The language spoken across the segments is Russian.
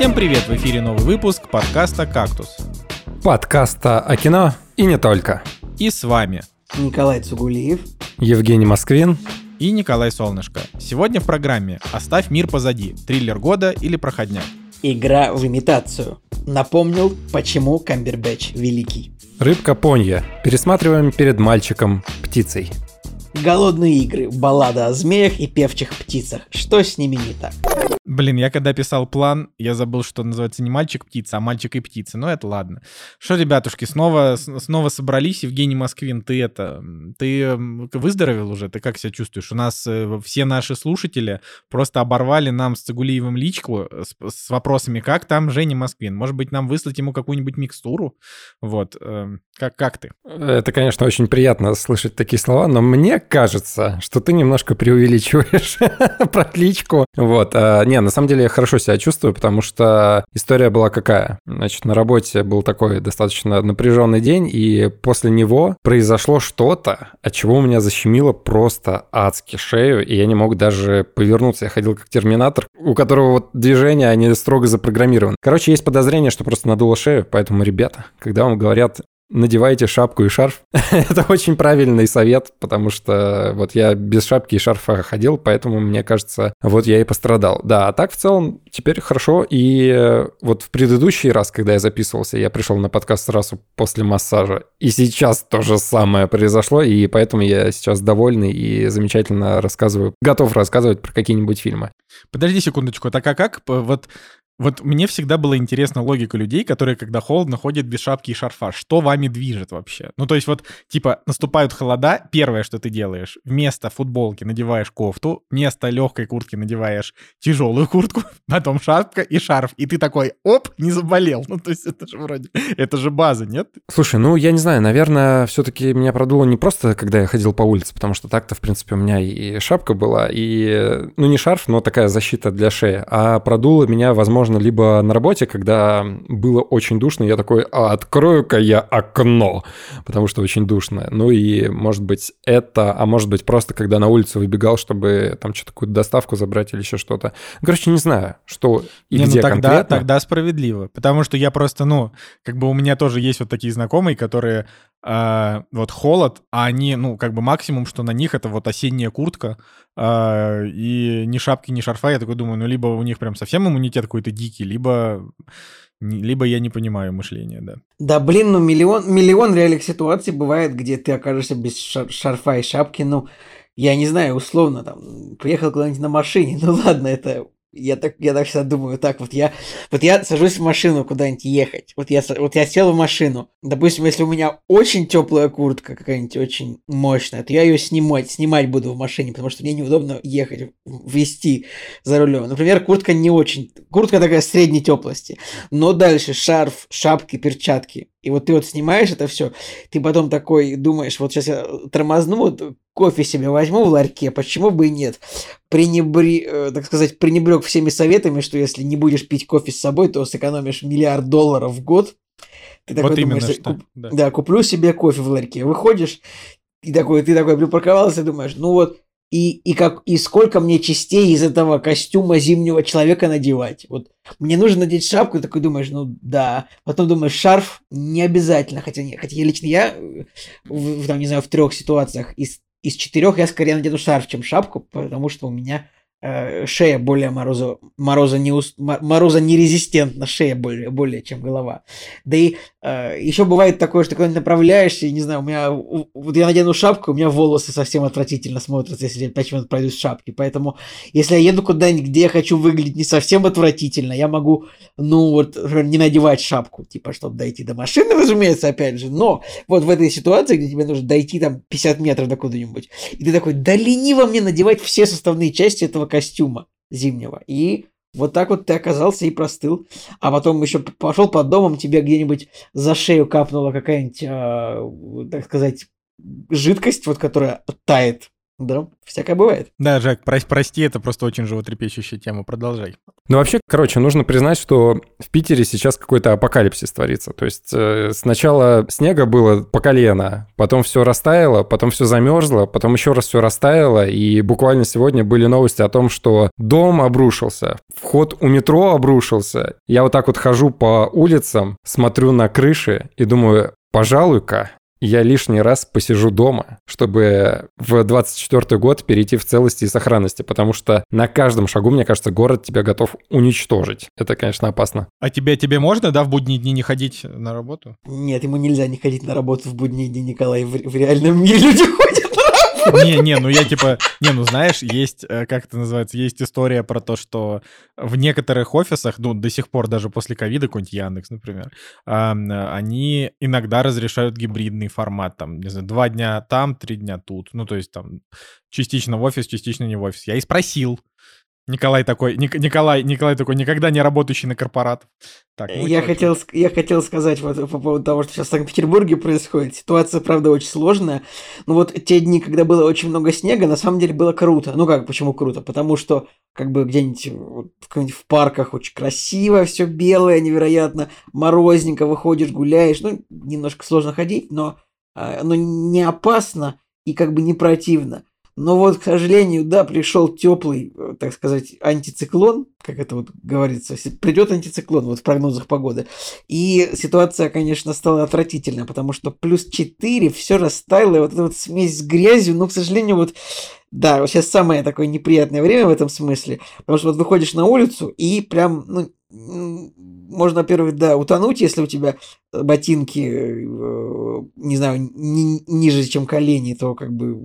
Всем привет! В эфире новый выпуск подкаста «Кактус». Подкаста о кино и не только. И с вами Николай Цугулиев, Евгений Москвин и Николай Солнышко. Сегодня в программе «Оставь мир позади. Триллер года или проходняк». Игра в имитацию. Напомнил, почему Камбербэтч великий. Рыбка Понья. Пересматриваем перед мальчиком птицей. Голодные игры, баллада о змеях и певчих птицах. Что с ними не так? Блин, я когда писал план, я забыл, что называется не мальчик-птица, а мальчик и птица. Но это ладно. Что, ребятушки, снова, снова собрались. Евгений Москвин, ты это, ты выздоровел уже? Ты как себя чувствуешь? У нас э, все наши слушатели просто оборвали нам с Цигулиевым личку с, с вопросами, как там Женя Москвин? Может быть, нам выслать ему какую-нибудь микстуру? Вот. Как, как ты? Это, конечно, очень приятно слышать такие слова, но мне кажется, что ты немножко преувеличиваешь про кличку. Вот. А, не, на самом деле я хорошо себя чувствую, потому что история была какая? Значит, на работе был такой достаточно напряженный день, и после него произошло что-то, от чего у меня защемило просто адски шею, и я не мог даже повернуться. Я ходил как терминатор, у которого вот движения, они строго запрограммированы. Короче, есть подозрение, что просто надуло шею, поэтому, ребята, когда вам говорят надевайте шапку и шарф. Это очень правильный совет, потому что вот я без шапки и шарфа ходил, поэтому, мне кажется, вот я и пострадал. Да, а так в целом теперь хорошо. И вот в предыдущий раз, когда я записывался, я пришел на подкаст сразу после массажа. И сейчас то же самое произошло, и поэтому я сейчас довольный и замечательно рассказываю, готов рассказывать про какие-нибудь фильмы. Подожди секундочку, так а как вот вот мне всегда была интересна логика людей, которые, когда холодно, ходят без шапки и шарфа. Что вами движет вообще? Ну, то есть вот, типа, наступают холода, первое, что ты делаешь, вместо футболки надеваешь кофту, вместо легкой куртки надеваешь тяжелую куртку, потом шапка и шарф. И ты такой, оп, не заболел. Ну, то есть это же вроде, это же база, нет? Слушай, ну, я не знаю, наверное, все-таки меня продуло не просто, когда я ходил по улице, потому что так-то, в принципе, у меня и шапка была, и, ну, не шарф, но такая защита для шеи, а продуло меня, возможно, возможно, либо на работе, когда было очень душно, я такой, а открою-ка я окно, потому что очень душно. Ну и, может быть, это, а может быть, просто когда на улицу выбегал, чтобы там что-то какую-то доставку забрать или еще что-то. Короче, не знаю, что и не, где ну, тогда, конкретно. Тогда справедливо, потому что я просто, ну, как бы у меня тоже есть вот такие знакомые, которые э, вот холод, а они, ну, как бы максимум, что на них это вот осенняя куртка, э, и ни шапки, ни шарфа, я такой думаю, ну, либо у них прям совсем иммунитет какой-то дикий, либо либо я не понимаю мышления, да. Да, блин, ну миллион, миллион реальных ситуаций бывает, где ты окажешься без шар- шарфа и шапки, ну, я не знаю, условно, там, приехал куда-нибудь на машине, ну ладно, это я так, я так всегда думаю, так вот я, вот я сажусь в машину куда-нибудь ехать, вот я, вот я сел в машину, допустим, если у меня очень теплая куртка какая-нибудь очень мощная, то я ее снимать, снимать буду в машине, потому что мне неудобно ехать, вести за рулем. Например, куртка не очень, куртка такая средней теплости, но дальше шарф, шапки, перчатки, и вот ты вот снимаешь это все, ты потом такой думаешь, вот сейчас я тормозну, вот кофе себе возьму в ларьке, почему бы и нет? Пренебри, э, так сказать, пренебрег всеми советами, что если не будешь пить кофе с собой, то сэкономишь миллиард долларов в год. Ты такой вот думаешь, что. Куп, да. да, куплю себе кофе в ларьке. Выходишь, и такой, ты такой припарковался, думаешь, ну вот, и, и, как, и сколько мне частей из этого костюма зимнего человека надевать. Вот мне нужно надеть шапку, и такой думаешь, ну да. Потом думаешь, шарф не обязательно. Хотя, не, хотя лично я, в, там, не знаю, в трех ситуациях из, из четырех я скорее надену шарф, чем шапку, потому что у меня шея более морозо, мороза, не, мороза нерезистентна, шея более, более чем голова. Да и э, еще бывает такое, что когда направляешься, не знаю, у меня, вот я надену шапку, у меня волосы совсем отвратительно смотрятся, если я 5 минут пройду с шапки. Поэтому, если я еду куда-нибудь, где я хочу выглядеть не совсем отвратительно, я могу, ну вот, не надевать шапку, типа, чтобы дойти до машины, разумеется, опять же. Но вот в этой ситуации, где тебе нужно дойти там 50 метров до куда-нибудь, и ты такой, да лениво мне надевать все составные части этого костюма зимнего. И вот так вот ты оказался и простыл. А потом еще пошел под домом, тебе где-нибудь за шею капнула какая-нибудь, э, так сказать, жидкость, вот которая тает Да, всякое бывает. Да, Жак, про- прости, это просто очень животрепещущая тема. Продолжай. Ну, вообще, короче, нужно признать, что в Питере сейчас какой-то апокалипсис творится. То есть э, сначала снега было по колено, потом все растаяло, потом все замерзло, потом еще раз все растаяло, и буквально сегодня были новости о том, что дом обрушился, вход у метро обрушился. Я вот так вот хожу по улицам, смотрю на крыши и думаю, пожалуй-ка, я лишний раз посижу дома, чтобы в 24 год перейти в целости и сохранности, потому что на каждом шагу, мне кажется, город тебя готов уничтожить. Это, конечно, опасно. А тебе, тебе можно, да, в будние дни не ходить на работу? Нет, ему нельзя не ходить на работу в будние дни, Николай. В, в реальном мире люди ходят. Не, не, ну я типа, не, ну знаешь, есть, э, как это называется, есть история про то, что в некоторых офисах, ну до сих пор даже после ковида, какой-нибудь Яндекс, например, они иногда разрешают гибридный формат, там, не знаю, два дня там, три дня тут, ну то есть там частично в офис, частично не в офис. Я и спросил, Николай такой, Ник- Николай, Николай такой, никогда не работающий на корпорат. Так, ну, я, хотел, я хотел сказать вот по поводу того, что сейчас в Санкт-Петербурге происходит. Ситуация, правда, очень сложная. Но вот те дни, когда было очень много снега, на самом деле было круто. Ну как, почему круто? Потому что как бы где-нибудь вот в, парках очень красиво, все белое, невероятно, морозненько, выходишь, гуляешь. Ну, немножко сложно ходить, но а, оно не опасно и как бы не противно. Но вот, к сожалению, да, пришел теплый, э, так сказать, антициклон, как это вот говорится, придет антициклон вот в прогнозах погоды. И ситуация, конечно, стала отвратительная, потому что плюс 4, все растаяло, и вот эта вот смесь с грязью, ну, к сожалению, вот, да, вот сейчас самое такое неприятное время в этом смысле, потому что вот выходишь на улицу и прям, ну, можно, во-первых, да, утонуть, если у тебя ботинки, э, не знаю, ни- ниже, чем колени, то как бы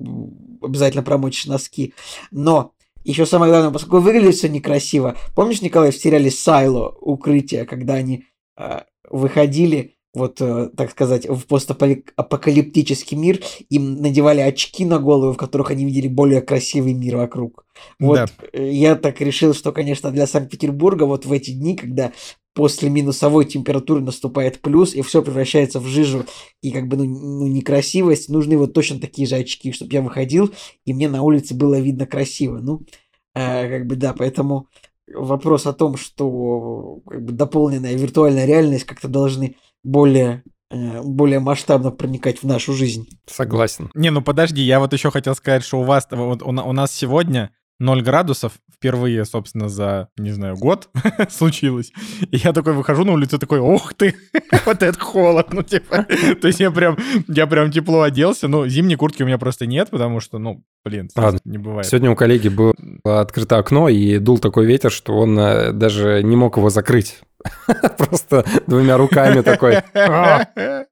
обязательно промочишь носки. Но еще самое главное, поскольку выглядит все некрасиво. Помнишь, Николай, в сериале Сайло укрытие, когда они э, выходили, вот, э, так сказать, в постапокалиптический мир, им надевали очки на голову, в которых они видели более красивый мир вокруг. Вот Да. э, я так решил, что, конечно, для Санкт-Петербурга вот в эти дни, когда после минусовой температуры наступает плюс, и все превращается в жижу и как бы ну, ну, некрасивость, нужны вот точно такие же очки, чтобы я выходил, и мне на улице было видно красиво. Ну, э, как бы да, поэтому вопрос о том, что как бы дополненная виртуальная реальность как-то должны более, э, более масштабно проникать в нашу жизнь. Согласен. Не, ну подожди, я вот еще хотел сказать, что у вас, вот у, у нас сегодня 0 градусов впервые, собственно, за, не знаю, год случилось. И я такой выхожу на улицу, такой, ух ты, вот это холод, ну типа. То есть я прям, я прям тепло оделся, ну зимней куртки у меня просто нет, потому что, ну, блин, Ладно. не бывает. Сегодня у коллеги было открыто окно, и дул такой ветер, что он э, даже не мог его закрыть. Просто двумя руками такой.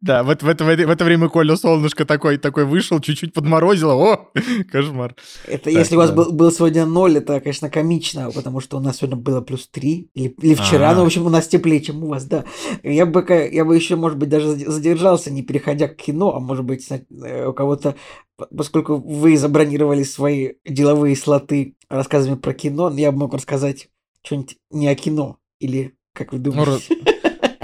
Да, вот в это, в время Коля солнышко такой, такой вышел, чуть-чуть подморозило, о, кошмар. Это если у вас был, был сегодня ноль, это, конечно, комично, потому что у нас сегодня было плюс 3, или, или вчера, А. ну, в общем, у нас теплее, чем у вас, да. Я бы, я бы еще, может быть, даже заде- задержался, не переходя к кино, а может быть, э, у кого-то, поскольку вы забронировали свои деловые слоты рассказами про кино, я бы мог рассказать что-нибудь не о кино, или как вы думаете?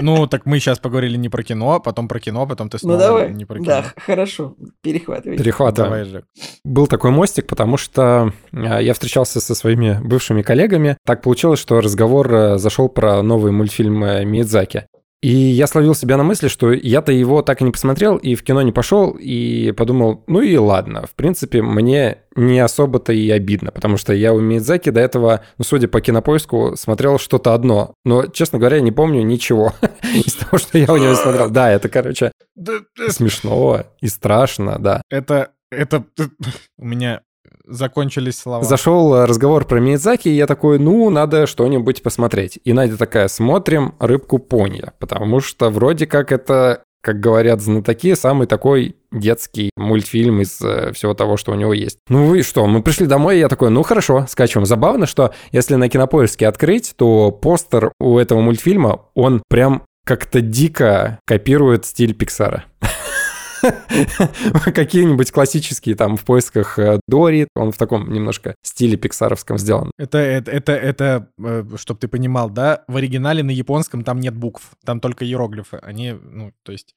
Ну, так мы сейчас поговорили не про кино, потом про кино, потом ты Ну, снова давай, не про кино. да, хорошо, перехватывайте. Перехватываем. Давай же. Был такой мостик, потому что э, я встречался со своими бывшими коллегами. Так получилось, что разговор э, зашел про новый мультфильм э, Миядзаки. И я словил себя на мысли, что я-то его так и не посмотрел, и в кино не пошел, и подумал, ну и ладно, в принципе, мне не особо-то и обидно, потому что я у Миядзаки до этого, ну, судя по кинопоиску, смотрел что-то одно. Но, честно говоря, не помню ничего из того, что я у него смотрел. Да, это, короче, да, смешно и страшно, да. Это, это, у меня закончились слова. Зашел э, разговор про Миядзаки, и я такой, ну, надо что-нибудь посмотреть. И Надя такая, смотрим «Рыбку пони», потому что вроде как это, как говорят знатоки, самый такой детский мультфильм из э, всего того, что у него есть. Ну и что, мы пришли домой, и я такой, ну хорошо, скачиваем. Забавно, что если на Кинопоиске открыть, то постер у этого мультфильма, он прям как-то дико копирует стиль Пиксара. Какие-нибудь классические там в поисках э, Дори, он в таком немножко стиле пиксаровском сделан. Это, это, это, это чтобы ты понимал, да, в оригинале на японском там нет букв, там только иероглифы. Они, ну, то есть,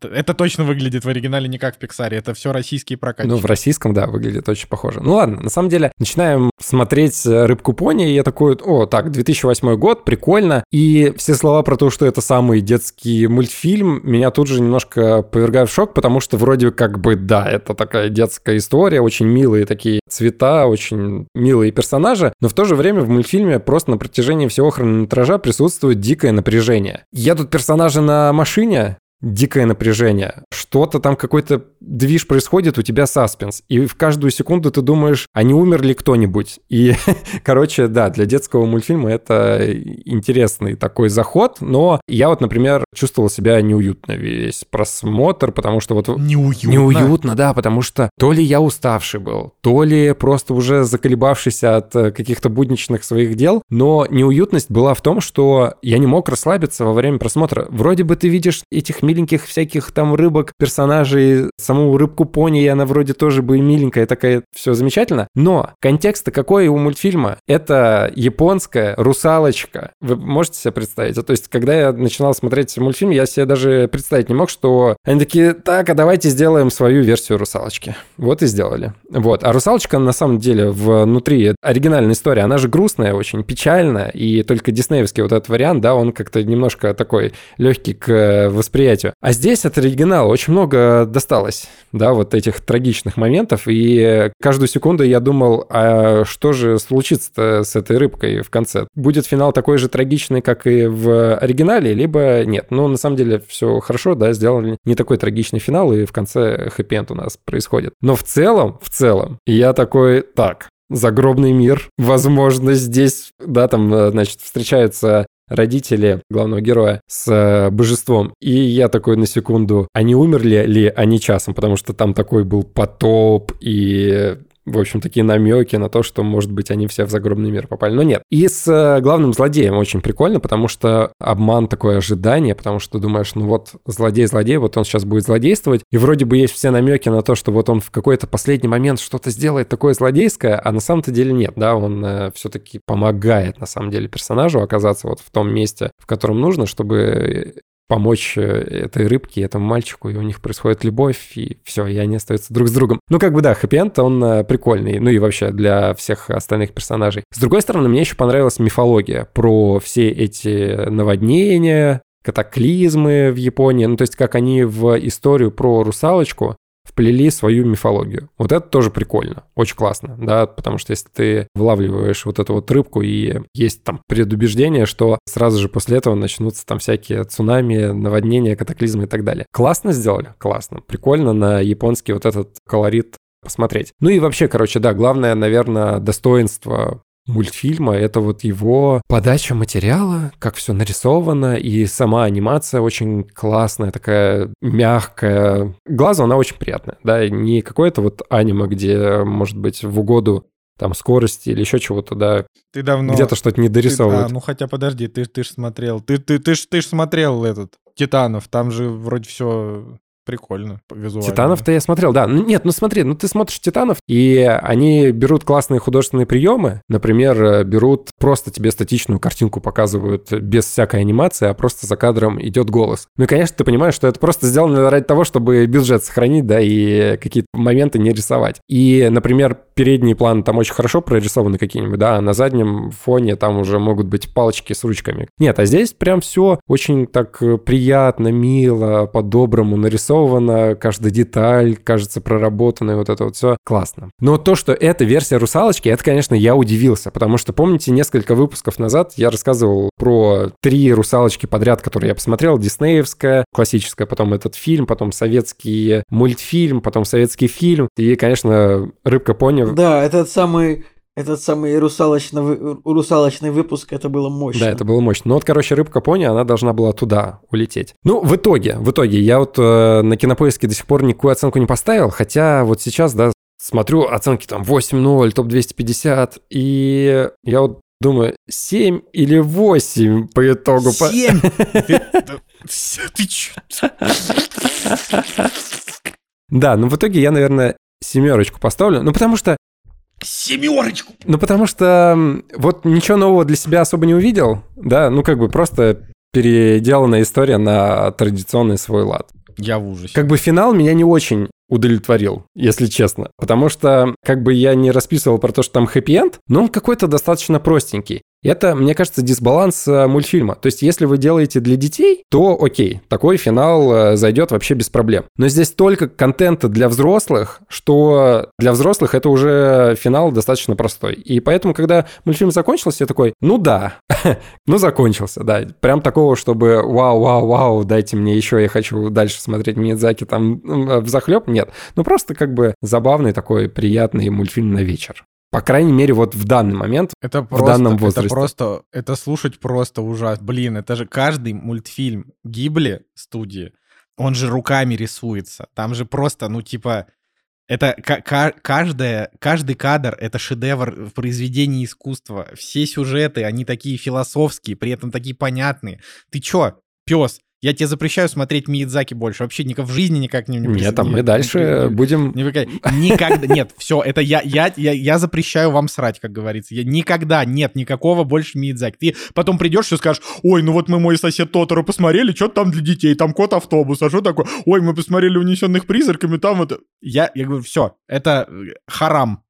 Это точно выглядит в оригинале не как в Пиксаре, это все российские прокатчики. Ну, в российском, да, выглядит очень похоже. Ну ладно, на самом деле, начинаем смотреть «Рыбку пони», и я такой, о, так, 2008 год, прикольно. И все слова про то, что это самый детский мультфильм, меня тут же немножко повергают в шок, потому что вроде как бы, да, это такая детская история, очень милые такие цвета, очень милые персонажи, но в то же время в мультфильме просто на протяжении всего хронометража присутствует дикое напряжение. Едут персонажи на машине, дикое напряжение. Что-то там какой-то движ происходит, у тебя саспенс. И в каждую секунду ты думаешь, а не умер ли кто-нибудь? И, короче, да, для детского мультфильма это интересный такой заход, но я вот, например, чувствовал себя неуютно весь просмотр, потому что вот... Неуютно? Неуютно, да, потому что то ли я уставший был, то ли просто уже заколебавшийся от э, каких-то будничных своих дел, но неуютность была в том, что я не мог расслабиться во время просмотра. Вроде бы ты видишь этих миленьких всяких там рыбок, персонажей, саму рыбку пони, и она вроде тоже бы миленькая, такая, все замечательно. Но контекст какой у мультфильма? Это японская русалочка. Вы можете себе представить? То есть, когда я начинал смотреть мультфильм, я себе даже представить не мог, что они такие, так, а давайте сделаем свою версию русалочки. Вот и сделали. Вот. А русалочка, на самом деле, внутри оригинальной истории, она же грустная, очень печальная, и только диснеевский вот этот вариант, да, он как-то немножко такой легкий к восприятию восприятию. А здесь от оригинала очень много досталось, да, вот этих трагичных моментов, и каждую секунду я думал, а что же случится с этой рыбкой в конце? Будет финал такой же трагичный, как и в оригинале, либо нет? Ну, на самом деле, все хорошо, да, сделали не такой трагичный финал, и в конце хэппи у нас происходит. Но в целом, в целом, я такой, так, загробный мир. Возможно, здесь, да, там, э, значит, встречаются родители главного героя с э, божеством. И я такой на секунду, они умерли ли они часом? Потому что там такой был потоп и в общем, такие намеки на то, что, может быть, они все в загробный мир попали. Но нет. И с э, главным злодеем очень прикольно, потому что обман такое ожидание, потому что думаешь, ну вот злодей-злодей, вот он сейчас будет злодействовать, и вроде бы есть все намеки на то, что вот он в какой-то последний момент что-то сделает такое злодейское, а на самом-то деле нет, да, он э, все-таки помогает, на самом деле, персонажу оказаться вот в том месте, в котором нужно, чтобы помочь э, этой рыбке, этому мальчику, и у них происходит любовь, и все, и они остаются друг с другом. Ну, как бы да, хэппи он э, прикольный, ну и вообще для всех остальных персонажей. С другой стороны, мне еще понравилась мифология про все эти наводнения, катаклизмы в Японии, ну то есть как они в историю про русалочку вплели свою мифологию. Вот это тоже прикольно, очень классно, да, потому что если ты вылавливаешь вот эту вот рыбку и есть там предубеждение, что сразу же после этого начнутся там всякие цунами, наводнения, катаклизмы и так далее. Классно сделали? Классно. Прикольно на японский вот этот колорит посмотреть. Ну и вообще, короче, да, главное, наверное, достоинство мультфильма, это вот его подача материала, как все нарисовано, и сама анимация очень классная, такая мягкая. Глазу она очень приятная, да, не какое-то вот аниме, где, может быть, в угоду там скорости или еще чего-то, да. Ты давно... Где-то что-то не дорисовывают. Ты, а, ну хотя подожди, ты, ты ж смотрел, ты, ты, ты, ж, ты ж смотрел этот Титанов, там же вроде все прикольно визуально. Титанов-то я смотрел, да. Нет, ну смотри, ну ты смотришь Титанов, и они берут классные художественные приемы. Например, э, берут просто тебе статичную картинку показывают без всякой анимации, а просто за кадром идет голос. Ну и, конечно, ты понимаешь, что это просто сделано ради того, чтобы бюджет сохранить, да, и какие-то моменты не рисовать. И, например, передний план там очень хорошо прорисованы какие-нибудь, да, а на заднем фоне там уже могут быть палочки с ручками. Нет, а здесь прям все очень так э, приятно, мило, по-доброму нарисовано, каждая деталь кажется проработанной, вот это вот все классно. Но то, что это версия русалочки, это, конечно, я удивился, потому что, помните, несколько выпусков назад я рассказывал про три русалочки подряд, которые я посмотрел, диснеевская, классическая, потом этот фильм, потом советский мультфильм, потом советский фильм, и, конечно, рыбка пони да, этот самый этот самый русалочный, русалочный выпуск, это было мощно. Да, это было мощно. Ну вот, короче, рыбка пони, она должна была туда улететь. Ну, в итоге, в итоге, я вот э, на кинопоиске до сих пор никакую оценку не поставил, хотя вот сейчас, да, смотрю оценки там 8-0, топ-250, и я вот думаю, 7 или 8 по итогу. 7? Ты чё? Да, ну в итоге я, наверное, семерочку поставлю. Ну, потому что... Семерочку! Ну, потому что вот ничего нового для себя особо не увидел, да, ну, как бы просто переделанная история на традиционный свой лад. Я в ужасе. Как бы финал меня не очень удовлетворил, если честно. Потому что, как бы я не расписывал про то, что там хэппи-энд, но он какой-то достаточно простенький. Это, мне кажется, дисбаланс э, мультфильма. То есть, если вы делаете для детей, то окей, такой финал э, зайдет вообще без проблем. Но здесь столько контента для взрослых, что для взрослых это уже финал достаточно простой. И поэтому, когда мультфильм закончился, я такой, ну да, ну закончился, да. Прям такого, чтобы вау, вау, вау, дайте мне еще, я хочу дальше смотреть Миядзаки там в захлеб, нет. Ну просто как бы забавный такой приятный мультфильм на вечер. По крайней мере, вот в данный момент, это в просто, данном возрасте. Это просто, это слушать просто ужасно. Блин, это же каждый мультфильм Гибли студии, он же руками рисуется. Там же просто, ну типа, это каждая, каждый кадр — это шедевр в произведении искусства. Все сюжеты, они такие философские, при этом такие понятные. Ты чё, пес? Я тебе запрещаю смотреть Миядзаки больше. Вообще никак в жизни никак не... Нет, а мы дальше не, будем... Никогда... Нет, все, это я, я, я, я запрещаю вам срать, как говорится. Я никогда нет никакого больше Миядзаки. Ты потом придешь и скажешь, ой, ну вот мы мой сосед Тоторо посмотрели, что там для детей, там кот автобус, а что такое? Ой, мы посмотрели «Унесенных призраками», там вот... Я, я говорю, все, это харам.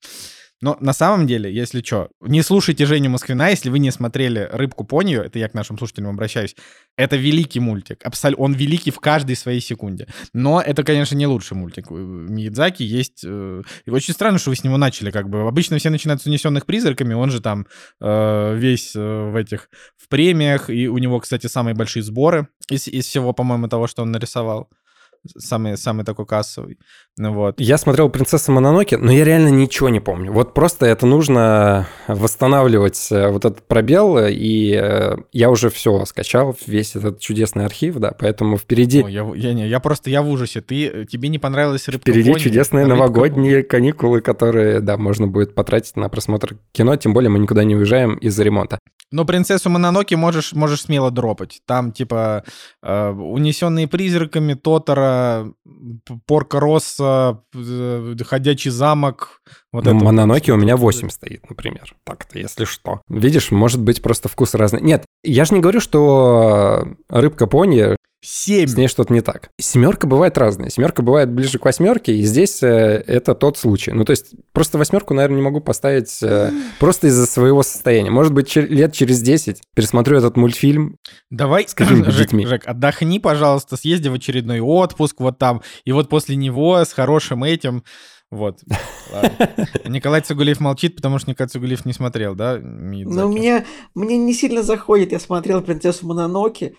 Но на самом деле, если что, не слушайте Женю Москвина, если вы не смотрели «Рыбку понию», это я к нашим слушателям обращаюсь, это великий мультик, абсолютно, он великий в каждой своей секунде. Но это, конечно, не лучший мультик. Миядзаки есть... Э, и очень странно, что вы с него начали, как бы. Обычно все начинают с «Унесенных призраками», он же там э, весь э, в этих, в премиях, и у него, кстати, самые большие сборы из, из всего, по-моему, того, что он нарисовал самый, самый такой кассовый. Ну, вот. Я смотрел «Принцесса Мононоки», но я реально ничего не помню. Вот просто это нужно восстанавливать э, вот этот пробел, и э, я уже все скачал, весь этот чудесный архив, да, поэтому впереди... О, я, я, не, я просто, я в ужасе. Ты, тебе не понравилась рыбка Впереди Пони, чудесные рыбка... новогодние каникулы, которые, да, можно будет потратить на просмотр кино, тем более мы никуда не уезжаем из-за ремонта. Но принцессу Мононоки можешь, можешь смело дропать. Там, типа, э, унесенные призраками, Тотора, Порка Росса, э, Ходячий замок. Вот ну, это Мононоки вот. у меня 8 стоит, например. Так-то, если что. Видишь, может быть, просто вкус разный. Нет, я же не говорю, что рыбка пони 7. С ней что-то не так. Семерка бывает разная. Семерка бывает ближе к восьмерке, и здесь э, это тот случай. Ну, то есть, просто восьмерку, наверное, не могу поставить э, просто из-за своего состояния. Может быть, чер- лет через 10 пересмотрю этот мультфильм. Давай, с Жек, детьми. Жек, отдохни, пожалуйста, съезди в очередной отпуск вот там, и вот после него с хорошим этим вот. Николай Цугулиев молчит, потому что Николай Цугулиев не смотрел, да? Ну, меня, мне не сильно заходит. Я смотрел «Принцессу Мононоки»,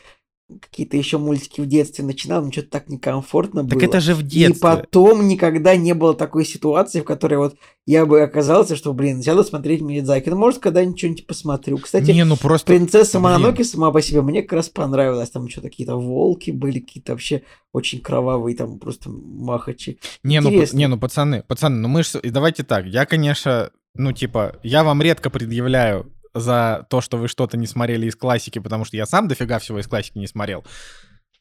какие-то еще мультики в детстве начинал, но что-то так некомфортно так было. Так это же в детстве. И потом никогда не было такой ситуации, в которой вот я бы оказался, что, блин, сяду смотреть Миядзаки. Ну, может, когда-нибудь что-нибудь посмотрю. Кстати, не, ну просто... принцесса Мононоки сама по себе мне как раз понравилась. Там что-то какие-то волки были, какие-то вообще очень кровавые, там просто махачи. Не, ну, не, ну, пацаны, пацаны, ну мы же... Давайте так, я, конечно, ну, типа, я вам редко предъявляю за то, что вы что-то не смотрели из классики, потому что я сам дофига всего из классики не смотрел.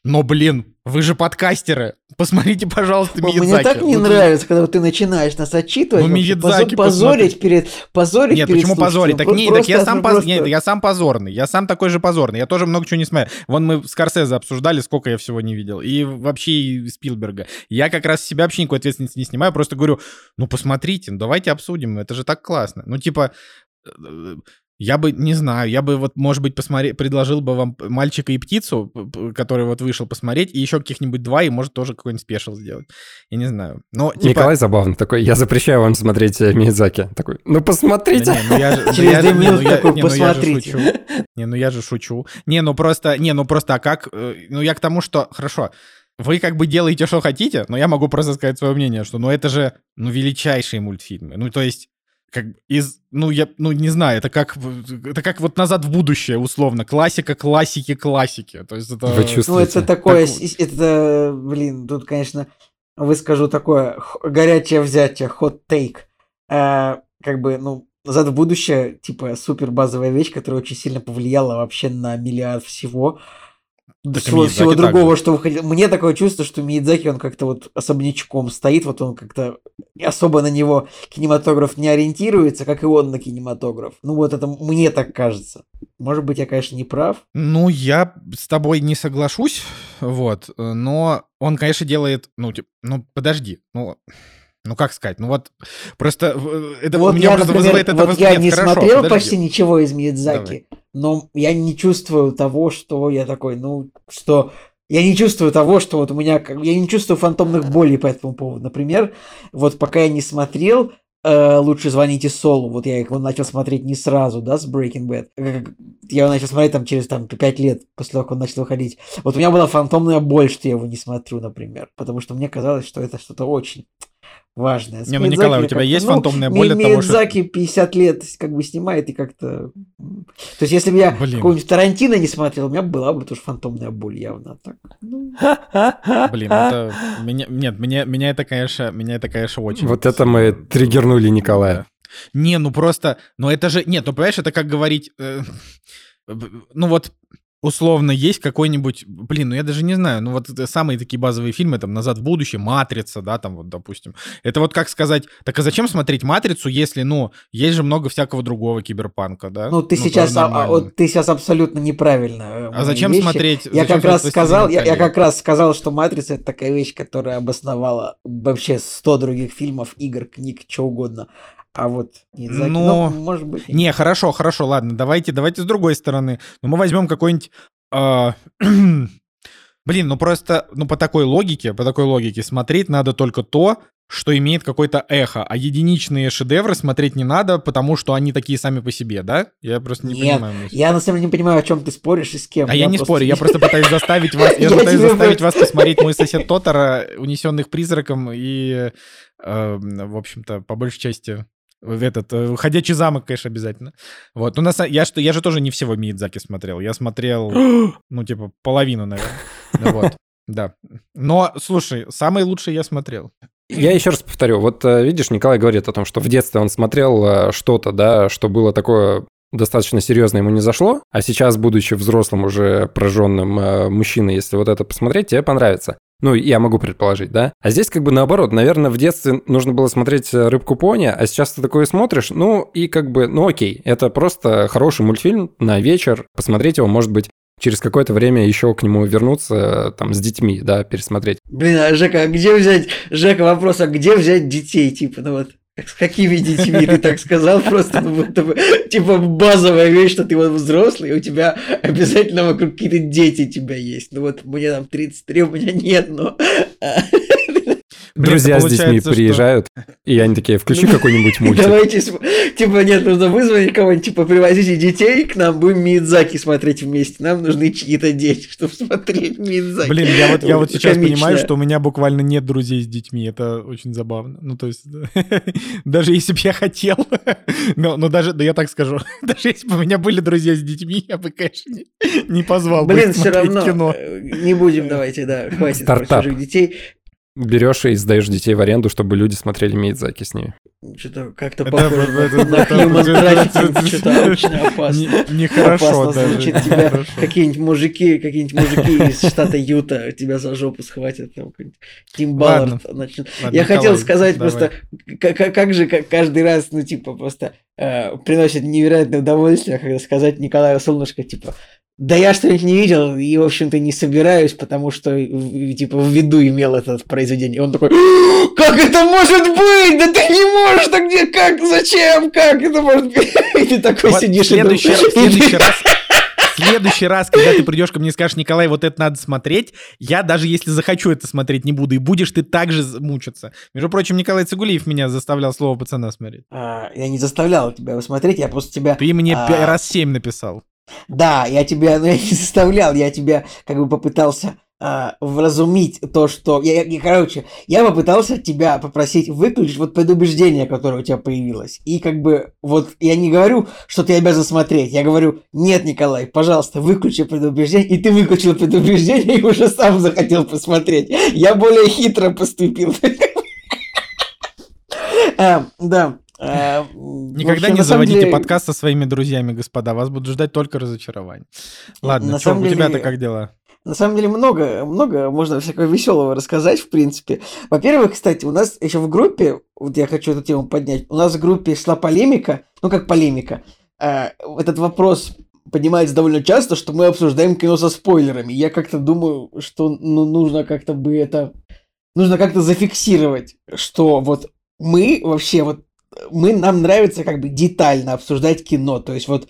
Но, блин, вы же подкастеры. Посмотрите, пожалуйста, Миядзаки. Мне так не ну, нравится, когда ты начинаешь нас отчитывать. Ну, Миядзаки позорить перед... Позорить Нет, перед почему позорить? Так, не, так я сам, просто... нет, я сам позорный. Я сам такой же позорный. Я тоже много чего не смотрел. Вон мы с Скорсезе обсуждали, сколько я всего не видел. И вообще и Спилберга. Я как раз себя вообще никакой ответственности не снимаю. Просто говорю, ну, посмотрите, ну, давайте обсудим. Это же так классно. Ну, типа, э, я бы, не знаю, я бы вот, может быть, посмотри, предложил бы вам «Мальчика и птицу», который вот вышел посмотреть, и еще каких-нибудь два, и может тоже какой-нибудь спешл сделать. Я не знаю. Но, типа... Николай забавный такой, я запрещаю вам смотреть э, Миядзаки. Такой, ну посмотрите. Через две минуты такой, ну посмотрите. Не, ну я же шучу. Не, ну просто, не, ну просто, а как, э, ну я к тому, что, хорошо, вы как бы делаете, что хотите, но я могу просто сказать свое мнение, что ну это же, ну, величайшие мультфильмы. Ну, то есть как из, ну, я, ну, не знаю, это как, это как вот назад в будущее, условно, классика классики классики, то есть это... Вы чувствуете? Ну, это такое, так... это, блин, тут, конечно, выскажу такое горячее взятие, hot take, а, как бы, ну, назад в будущее, типа, супер базовая вещь, которая очень сильно повлияла вообще на миллиард всего, И всего, всего другого, что выходило. Мне такое чувство, что Миядзаки, он как-то вот особнячком стоит, вот он как-то особо на него кинематограф не ориентируется, как и он на кинематограф. Ну вот это мне так кажется. Может быть, я, конечно, не прав. Ну, я с тобой не соглашусь, вот, э, но он, конечно, делает, ну, типа, ну, подожди, ну, ну, как сказать, ну вот, просто э, это у вот меня я, просто например, вызывает это вот я не Хорошо, смотрел подожди. почти ничего из Миядзаки, но я не чувствую того, что я такой, ну, что... Я не чувствую того, что вот у меня... Я не чувствую фантомных болей по этому поводу. Например, вот пока я не смотрел э, «Лучше звоните Солу», вот я его начал смотреть не сразу, да, с Breaking Bad. Э, Я его начал смотреть там через там 5 лет после того, как он начал выходить. Вот у меня была фантомная боль, что я его не смотрю, например. Потому что мне казалось, что это что-то очень важное. С Не, ну, Николай, у тебя есть ну, фантомная Ми- боль от того, что... Миядзаки 50 лет как бы снимает и как-то... То есть, если бы я Блин. какого-нибудь Тарантино не смотрел, у меня была бы тоже фантомная боль явно. Так. Ну, Блин, это... Меня... Нет, меня, меня это, конечно, меня это, конечно, очень... Вот это мы триггернули Николая. Не, ну просто, ну это же, нет, ну понимаешь, это как говорить, э, ну вот условно есть какой-нибудь, блин, ну я даже не знаю, ну вот самые такие базовые фильмы, там «Назад в будущее», «Матрица», да, там вот, допустим. Это вот как сказать, так а зачем смотреть «Матрицу», если, ну, есть же много всякого другого киберпанка, да? ну ты тоже сейчас, а- а, вот, ты сейчас абсолютно неправильно. э, А зачем вещи. смотреть... Я зачем как раз сказал, я, «Властелин я как колец»? раз сказал, что Матрица это такая вещь, которая обосновала вообще 100 других фильмов, игр, книг, чего угодно. А вот Миядзаки, Но- ну, может быть. Не, хорошо, хорошо, ладно, давайте, давайте с другой стороны. Ну, мы возьмем какой-нибудь... а, Блин, ну просто, ну по такой логике, по такой логике смотреть надо только то, что имеет какое-то эхо, а единичные шедевры смотреть не надо, потому что они такие сами по себе, да? Я просто не Нет, понимаю. мысль. Я на самом деле не понимаю, о чем ты споришь и с кем. А я не просто- спорю, я просто пытаюсь заставить вас, я Я пытаюсь заставить вас посмотреть мой сосед Тотара, унесенных призраком и, э, в общем-то, по большей части этот э, ходячий замок, конечно, обязательно. Вот, ну на я что, я же тоже не всего Миядзаки смотрел, я смотрел, ну типа половину, наверное. Ну Вот, да. Но слушай, самый лучший я смотрел. Я еще раз повторю, вот э, видишь, Николай говорит о том, что в детстве он смотрел э, что-то, да, что было такое достаточно серьезно ему не зашло, а сейчас, будучи взрослым уже прожженным мужчиной, если вот это посмотреть, тебе понравится. Ну, я могу предположить, да? А здесь как бы наоборот, наверное, в детстве нужно было смотреть э, «Рыбку Пони», а сейчас ты такое смотришь, ну, и как бы, ну окей, это просто хороший мультфильм на вечер, посмотреть его, может быть, через какое-то время еще к нему вернуться, э, там, с детьми, да, пересмотреть. Блин, а Жека, а где взять, Жека, вопрос, а где взять детей, типа, ну вот, с какими детьми ты так сказал, просто, ну, будто бы, типа, базовая вещь, что ты вот взрослый, и у тебя обязательно вокруг какие-то дети тебя есть, ну вот, мне там 33, у меня нет, но... Друзья с детьми что- приезжают, и они такие, включи какой-нибудь мультик. Давайте, типа, нет, нужно вызвать кого-нибудь, типа, привозите детей к нам, будем Мидзаки смотреть вместе, нам нужны чьи-то дети, чтобы смотреть Мидзаки. Блин, я вот, я вот сейчас Комично. понимаю, что у меня буквально нет друзей с детьми. Это очень забавно. Ну, то есть, да. даже если бы я хотел, но, но даже, да я так скажу, даже если бы у меня были друзья с детьми, я бы, конечно, не, не позвал бы Блин, их все равно, кино. э, не будем, давайте, да, хватит про Стартап. чужих детей. Берешь и сдаешь детей в аренду, чтобы люди смотрели Мидзаки с ними. Что-то как-то похоже на human trafficking, что-то очень опасно. Не- Нехорошо Опасно даже. звучит, тебя какие-нибудь мужики, какие-нибудь мужики из штата Юта тебя за жопу схватят, там какой-нибудь Тим. Баллард Я хотел сказать просто, как, же каждый раз, ну, типа, просто э, приносит невероятное удовольствие, когда сказать Николаю Солнышко, типа, да я что-нибудь не видел и, в общем-то, не собираюсь, потому что, типа, в виду имел это произведение. И он такой, как это может быть? Да ты не можешь, так где, как, зачем, как это может быть? И ты такой Вот сидишь следующий, и в следующий раз, следующий раз, когда ты придешь ко мне и скажешь, Николай, вот это надо смотреть, я даже если захочу это смотреть, не буду, и будешь ты также мучиться. Между прочим, Николай Цигулиев меня заставлял слово пацана смотреть. А, я не заставлял тебя его смотреть, я просто тебя... Ты мне а, раз семь написал. Да, я тебя, ну я не заставлял, я тебя как бы попытался а, вразумить то, что... Я, я- короче, я попытался тебя попросить выключить вот предубеждение, которое у тебя появилось. И как бы вот я не говорю, что ты обязан смотреть. Я говорю, нет, Николай, пожалуйста, выключи предубеждение. И ты выключил предубеждение и уже сам захотел посмотреть. Я более хитро поступил. А, Да. В Никогда общем, не заводите деле- подкаст со своими друзьями, господа. Вас будут ждать только разочарования. Ладно, На что, у тебя-то как дела? На самом деле много, много можно всякого веселого рассказать, в принципе. Во-первых, кстати, у нас еще в группе, вот я хочу эту тему поднять, у нас в группе шла полемика, ну как полемика, э, этот вопрос поднимается довольно часто, что мы обсуждаем кино со спойлерами. Я как-то думаю, что ну, нужно как-то бы это... Нужно как-то зафиксировать, что вот мы вообще вот мы, нам нравится как бы детально обсуждать кино, то есть вот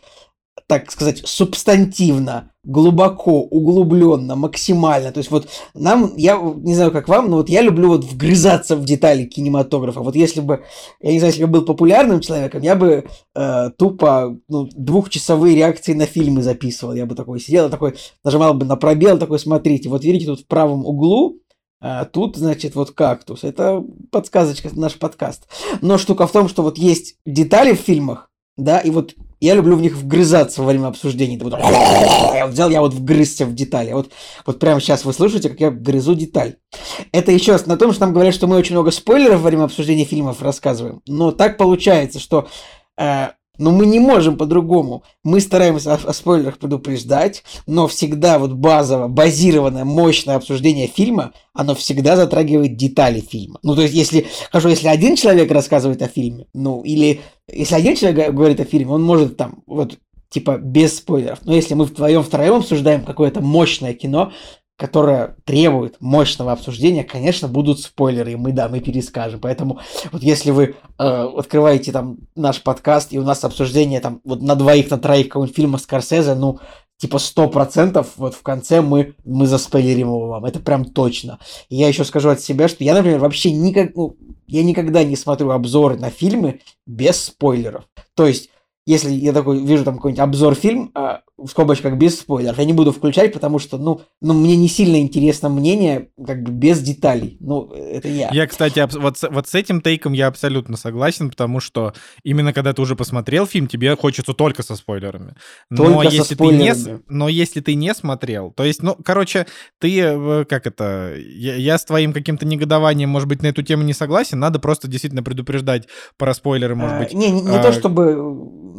так сказать, субстантивно, глубоко, углубленно, максимально. То есть вот нам, я не знаю, как вам, но вот я люблю вот вгрызаться в детали кинематографа. Вот если бы, я не знаю, если бы был популярным человеком, я бы э, тупо ну, двухчасовые реакции на фильмы записывал. Я бы такой сидел, такой нажимал бы на пробел, такой, смотрите, вот видите, тут в правом углу а тут, значит, вот кактус. Это подсказочка, наш подкаст. Но штука в том, что вот есть детали в фильмах, да, и вот я люблю в них вгрызаться во время обсуждений. Вот, я взял, я вот вгрызся в детали. Вот, вот прямо сейчас вы слышите, как я грызу деталь. Это еще раз на том, что нам говорят, что мы очень много спойлеров во время обсуждения фильмов рассказываем. Но так получается, что э, но мы не можем по-другому. Мы стараемся о, о спойлерах предупреждать, но всегда вот базово, базированное, мощное обсуждение фильма, оно всегда затрагивает детали фильма. Ну, то есть, если, хорошо, если один человек рассказывает о фильме, ну, или если один человек говорит о фильме, он может там, вот, типа, без спойлеров. Но если мы вдвоем втроем обсуждаем какое-то мощное кино, которая требует мощного обсуждения, конечно, будут спойлеры, и мы, да, мы перескажем. Поэтому вот если вы э, открываете там наш подкаст, и у нас обсуждение там вот на двоих, на троих какого-нибудь фильма Скорсезе, ну, типа сто процентов вот в конце мы, мы заспойлерим его вам. Это прям точно. И я еще скажу от себя, что я, например, вообще никак, ну, я никогда не смотрю обзоры на фильмы без спойлеров. То есть если я такой вижу там какой-нибудь обзор фильм, а, в скобочках без спойлеров, я не буду включать, потому что, ну, ну, мне не сильно интересно мнение, как бы без деталей. Ну, это я. Я, кстати, вот, вот с этим тейком я абсолютно согласен, потому что именно когда ты уже посмотрел фильм, тебе хочется только со спойлерами. Но только если со спойлерами. Ты не, но если ты не смотрел, то есть, ну, короче, ты, э, как это, я, я с твоим каким-то негодованием, может быть, на эту тему не согласен, надо просто действительно предупреждать про спойлеры, может а, быть. Не, не, не а... то чтобы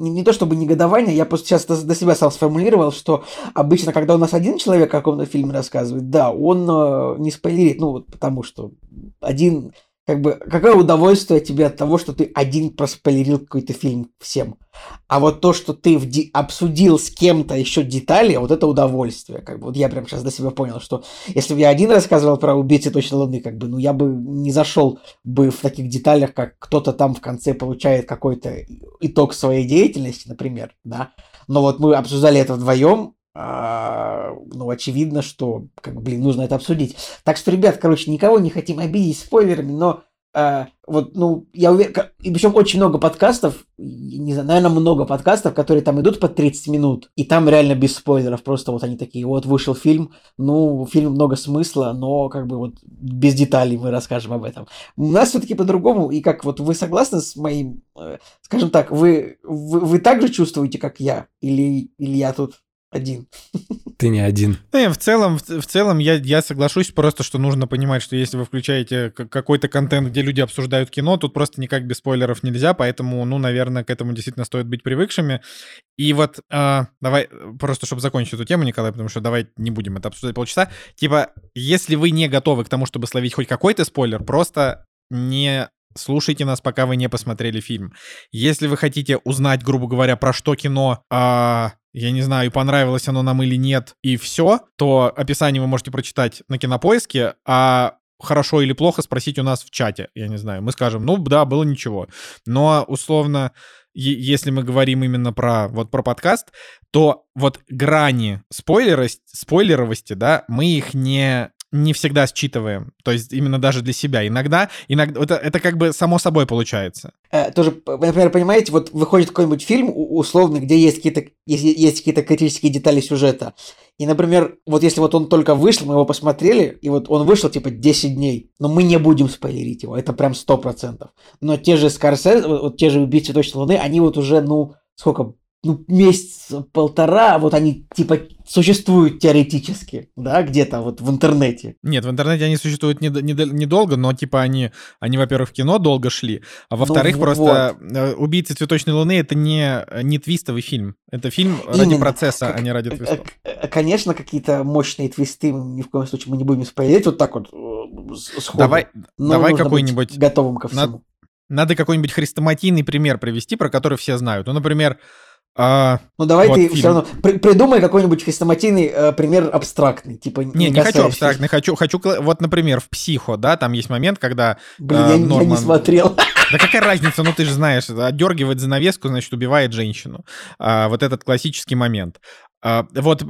не, не то чтобы негодование, я просто сейчас до, до себя сам сформулировал, что обычно, когда у нас один человек о каком-то фильме рассказывает, да, он э, не спойлерит, ну вот потому что один как бы, какое удовольствие тебе от того, что ты один проспойлерил какой-то фильм всем. А вот то, что ты вди- обсудил с кем-то еще детали, вот это удовольствие. Как бы, вот я прям сейчас до себя понял, что если бы я один рассказывал про убийцы точно Луны, как бы, ну, я бы не зашел бы в таких деталях, как кто-то там в конце получает какой-то итог своей деятельности, например, да. Но вот мы обсуждали это вдвоем, а, ну, очевидно, что, как, блин, нужно это обсудить. Так что, ребят, короче, никого не хотим обидеть спойлерами, но а, вот, ну, я уверен, и причем очень много подкастов, не знаю, наверное, много подкастов, которые там идут по 30 минут, и там реально без спойлеров, просто вот они такие, вот вышел фильм, ну, фильм много смысла, но как бы вот без деталей мы расскажем об этом. У нас все-таки по-другому, и как вот вы согласны с моим, э, скажем так, вы, вы, вы так же чувствуете, как я, или, или я тут один. Ты не один. Не, в целом, в, целом я, я соглашусь просто, что нужно понимать, что если вы включаете какой-то контент, где люди обсуждают кино, тут просто никак без спойлеров нельзя, поэтому, ну, наверное, к этому действительно стоит быть привыкшими. И вот э, давай, просто чтобы закончить эту тему, Николай, потому что давай не будем это обсуждать полчаса. Типа, если вы не готовы к тому, чтобы словить хоть какой-то спойлер, просто не слушайте нас, пока вы не посмотрели фильм. Если вы хотите узнать, грубо говоря, про что кино, а, я не знаю, понравилось оно нам или нет, и все, то описание вы можете прочитать на кинопоиске, а хорошо или плохо спросить у нас в чате, я не знаю. Мы скажем, ну да, было ничего. Но условно, если мы говорим именно про вот про подкаст, то вот грани спойлерость, спойлеровости, да, мы их не не всегда считываем. То есть именно даже для себя. Иногда, иногда это, это как бы само собой получается. Э, тоже, например, понимаете, вот выходит какой-нибудь фильм условный, где есть какие-то есть, есть какие-то критические детали сюжета. И, например, вот если вот он только вышел, мы его посмотрели, и вот он вышел типа 10 дней, но мы не будем спойлерить его, это прям 100%. Но те же Скорсезе, вот, вот те же «Убийцы точно Луны», они вот уже, ну, сколько, ну, месяц-полтора, вот они типа существуют теоретически, да, где-то вот в интернете. Нет, в интернете они существуют недолго, но типа они, они, во-первых, в кино долго шли, а во-вторых, ну, просто вот. Э, «Убийцы цветочной луны» — это не, не твистовый фильм. Это фильм Именно. ради процесса, как, а не ради э, твистов. Э, конечно, какие-то мощные твисты ни в коем случае мы не будем спойлерить вот так вот сходу. Давай, давай какой-нибудь... готовым ко всему. Надо, надо какой-нибудь хрестоматийный пример привести, про который все знают. Ну, например, а, ну давай вот ты фильм. все равно при, придумай какой-нибудь хрестоматийный э, пример абстрактный, типа не не, не хочу абстрактный, хочу хочу вот например в психо, да, там есть момент, когда Блин, э, я, Норман... я не смотрел. Да какая разница, ну ты же знаешь, отдергивает занавеску, значит убивает женщину. А, вот этот классический момент. А, вот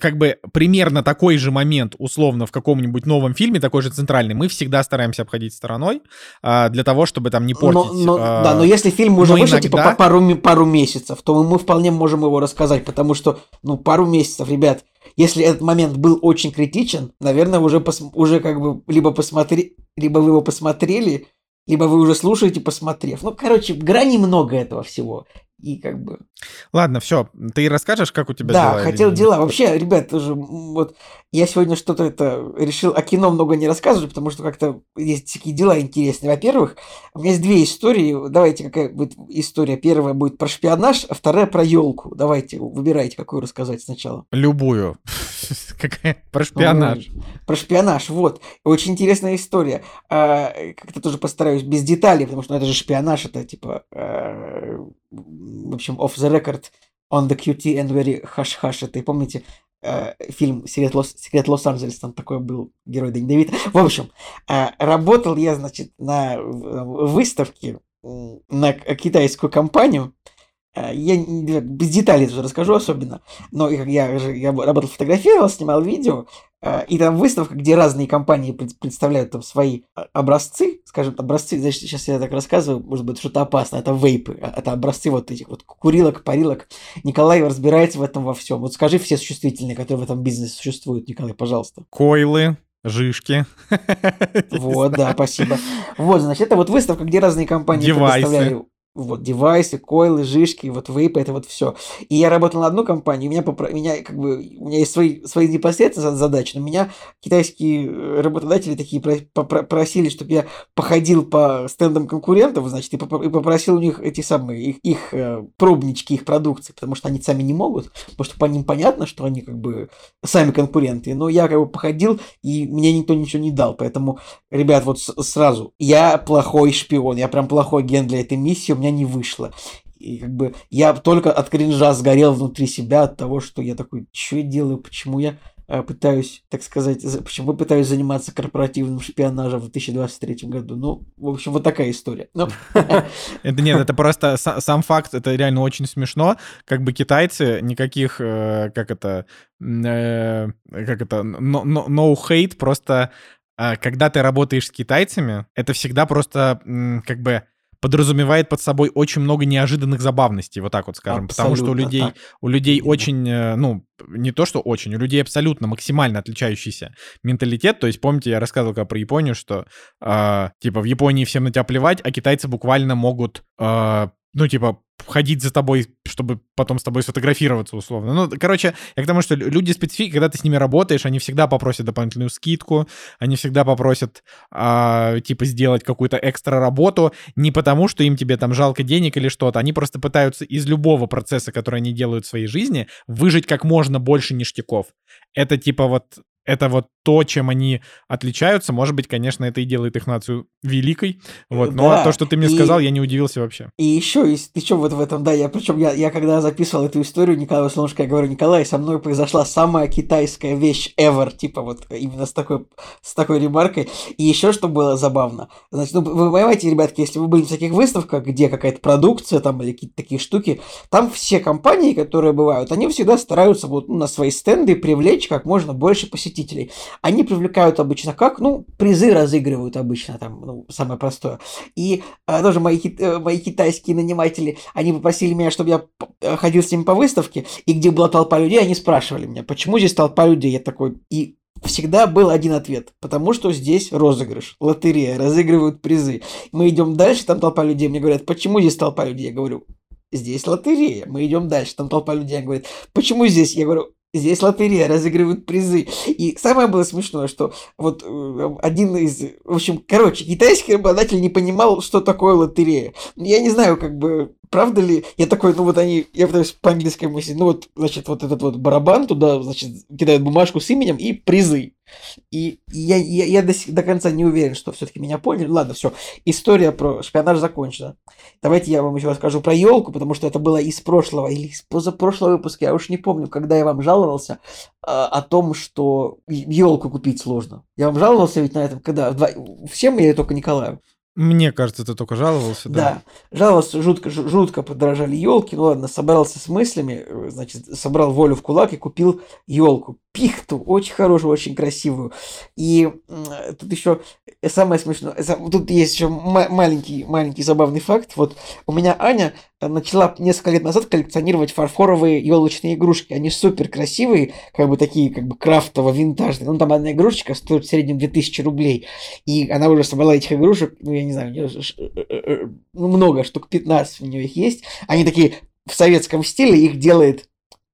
как бы примерно такой же момент, условно, в каком-нибудь новом фильме, такой же центральный, мы всегда стараемся обходить стороной а, для того, чтобы там не портить. Но, но, а, да, но если фильм уже вышел иногда... типа пару, пару месяцев, то мы вполне можем его рассказать, потому что, ну, пару месяцев, ребят, если этот момент был очень критичен, наверное, уже, пос, уже как бы либо посмотри, либо вы его посмотрели, либо вы уже слушаете, посмотрев. Ну, короче, грани много этого всего и как бы... Ладно, все, ты расскажешь, как у тебя да, дела? Да, хотел или... дела. Вообще, ребят, тоже, вот, я сегодня что-то это решил о кино много не рассказывать, потому что как-то есть такие дела интересные. Во-первых, у меня есть две истории. Давайте, какая будет история. Первая будет про шпионаж, а вторая про елку. Давайте, выбирайте, какую рассказать сначала. Любую. Какая? Про шпионаж. Про шпионаж, вот. Очень интересная история. А, как-то тоже постараюсь без деталей, потому что ну, это же шпионаж, это типа а, в общем, off the record, on the QT and very hush hush. Это, помните, э, фильм «Секрет, Лос, «Секрет Лос-Анджелес», там такой был герой Дэнни Давид. В общем, э, работал я, значит, на выставке на китайскую компанию, Э, я без деталей тоже расскажу особенно, но я я работал, фотографировал, снимал видео, э, и там выставка, где разные компании представляют там свои а, образцы, скажем, образцы, значит, сейчас я так рассказываю, может быть, что-то опасно, это вейпы, а, это образцы вот этих вот курилок, парилок. Николай разбирается в этом во всем. Вот скажи все существительные, которые в этом бизнесе существуют, Николай, пожалуйста. Койлы, Жишки. Вот, да, спасибо. Вот, значит, это вот выставка, где разные компании Девайсы. представляли вот девайсы, койлы, жишки, вот вейпы, это вот все. И я работал на одну компанию, у меня, попро... меня как бы, у меня есть свои, свои непосредственные задачи, но меня китайские э, работодатели такие просили, чтобы я походил по стендам конкурентов, значит, и попросил у них эти самые, их, их э, пробнички, их продукции, потому что они сами не могут, потому что по ним понятно, что они как бы сами конкуренты, но я как бы походил, и мне никто ничего не дал, поэтому, ребят, вот сразу, я плохой шпион, я прям плохой ген для этой миссии, меня не вышло. И как бы я только от кринжа сгорел внутри себя от того, что я такой, что я делаю, почему я э, пытаюсь, так сказать, почему пытаюсь заниматься корпоративным шпионажем в 2023 году. Ну, в общем, вот такая история. Ну. Это нет, это просто сам факт, это реально очень смешно. Как бы китайцы никаких, э, как это, э, как это, no hate, просто когда ты работаешь с китайцами, это всегда просто как бы подразумевает под собой очень много неожиданных забавностей, вот так вот скажем, абсолютно, потому что у людей, так. у людей очень, э, ну, не то что очень, у людей абсолютно максимально отличающийся менталитет, то есть помните, я рассказывал как про Японию, что, э, типа, в Японии всем на тебя плевать, а китайцы буквально могут, э, ну, типа, ходить за тобой, чтобы потом с тобой сфотографироваться условно. Ну, короче, я к тому, что люди специфики, когда ты с ними работаешь, они всегда попросят дополнительную скидку, они всегда попросят, а, типа, сделать какую-то экстра работу, не потому, что им тебе там жалко денег или что-то, они просто пытаются из любого процесса, который они делают в своей жизни, выжить как можно больше ништяков. Это типа вот это вот то, чем они отличаются. Может быть, конечно, это и делает их нацию великой. Вот. Но да. то, что ты мне и... сказал, я не удивился вообще. И еще, еще вот в этом, да, я причем я, я когда записывал эту историю Николая Солнышко, я говорю, Николай, со мной произошла самая китайская вещь ever, типа вот именно с такой, с такой ремаркой. И еще что было забавно. Значит, ну, вы понимаете, ребятки, если вы были в таких выставках, где какая-то продукция там или какие-то такие штуки, там все компании, которые бывают, они всегда стараются вот ну, на свои стенды привлечь как можно больше посетителей посетителей. Они привлекают обычно как? Ну, призы разыгрывают обычно, там, ну, самое простое. И а, тоже мои, э, мои китайские наниматели, они попросили меня, чтобы я э, ходил с ними по выставке, и где была толпа людей, они спрашивали меня, почему здесь толпа людей? Я такой, и всегда был один ответ, потому что здесь розыгрыш, лотерея, разыгрывают призы. Мы идем дальше, там толпа людей, мне говорят, почему здесь толпа людей? Я говорю, здесь лотерея. Мы идем дальше. Там толпа людей говорит, почему здесь? Я говорю, Здесь лотерея, разыгрывают призы. И самое было смешное, что вот э, один из... В общем, короче, китайский работодатель не понимал, что такое лотерея. Я не знаю, как бы, правда ли... Я такой, ну вот они... Я пытаюсь по-английски мыслить. Ну вот, значит, вот этот вот барабан туда, значит, кидают бумажку с именем и призы. И я, я, я до, до конца не уверен, что все-таки меня поняли. Ладно, все. История про шпионаж закончена. Давайте я вам еще расскажу про елку, потому что это было из прошлого или из позапрошлого выпуска. Я уж не помню, когда я вам жаловался а, о том, что елку купить сложно. Я вам жаловался ведь на этом, когда всем или только Николаю? Мне кажется, ты только жаловался, да? Да, жаловался, жутко, жутко подорожали елки. Ну ладно, собрался с мыслями, э, значит, собрал волю в кулак и купил елку. Пихту, очень хорошую, очень красивую. И тут еще самое смешное, тут есть еще маленький, маленький забавный факт. Вот у меня Аня начала несколько лет назад коллекционировать фарфоровые елочные игрушки. Они супер красивые, как бы такие, как бы крафтово-винтажные. Ну, там одна игрушечка стоит в среднем 2000 рублей. И она уже собрала этих игрушек, ну, я не знаю, э, э, э, ну, много, штук 15 у нее их есть. Они такие в советском стиле, их делает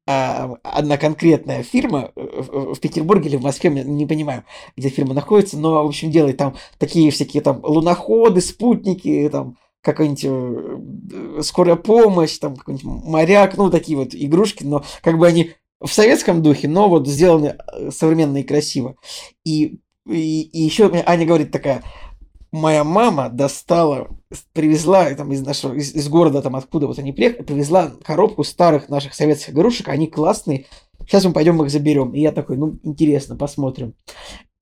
одна конкретная фирма в Петербурге или в Москве, не понимаю, где фирма находится, но, в общем, делает там такие всякие там луноходы, спутники, там какая-нибудь скорая помощь, там какой-нибудь моряк, ну, такие вот игрушки, но как бы они в советском духе, но вот сделаны современно и красиво. И, и, и еще Аня говорит такая, моя мама достала, привезла там из нашего, из, из города, там откуда вот они приехали, привезла коробку старых наших советских игрушек, они классные, сейчас мы пойдем их заберем. И я такой, ну, интересно, посмотрим.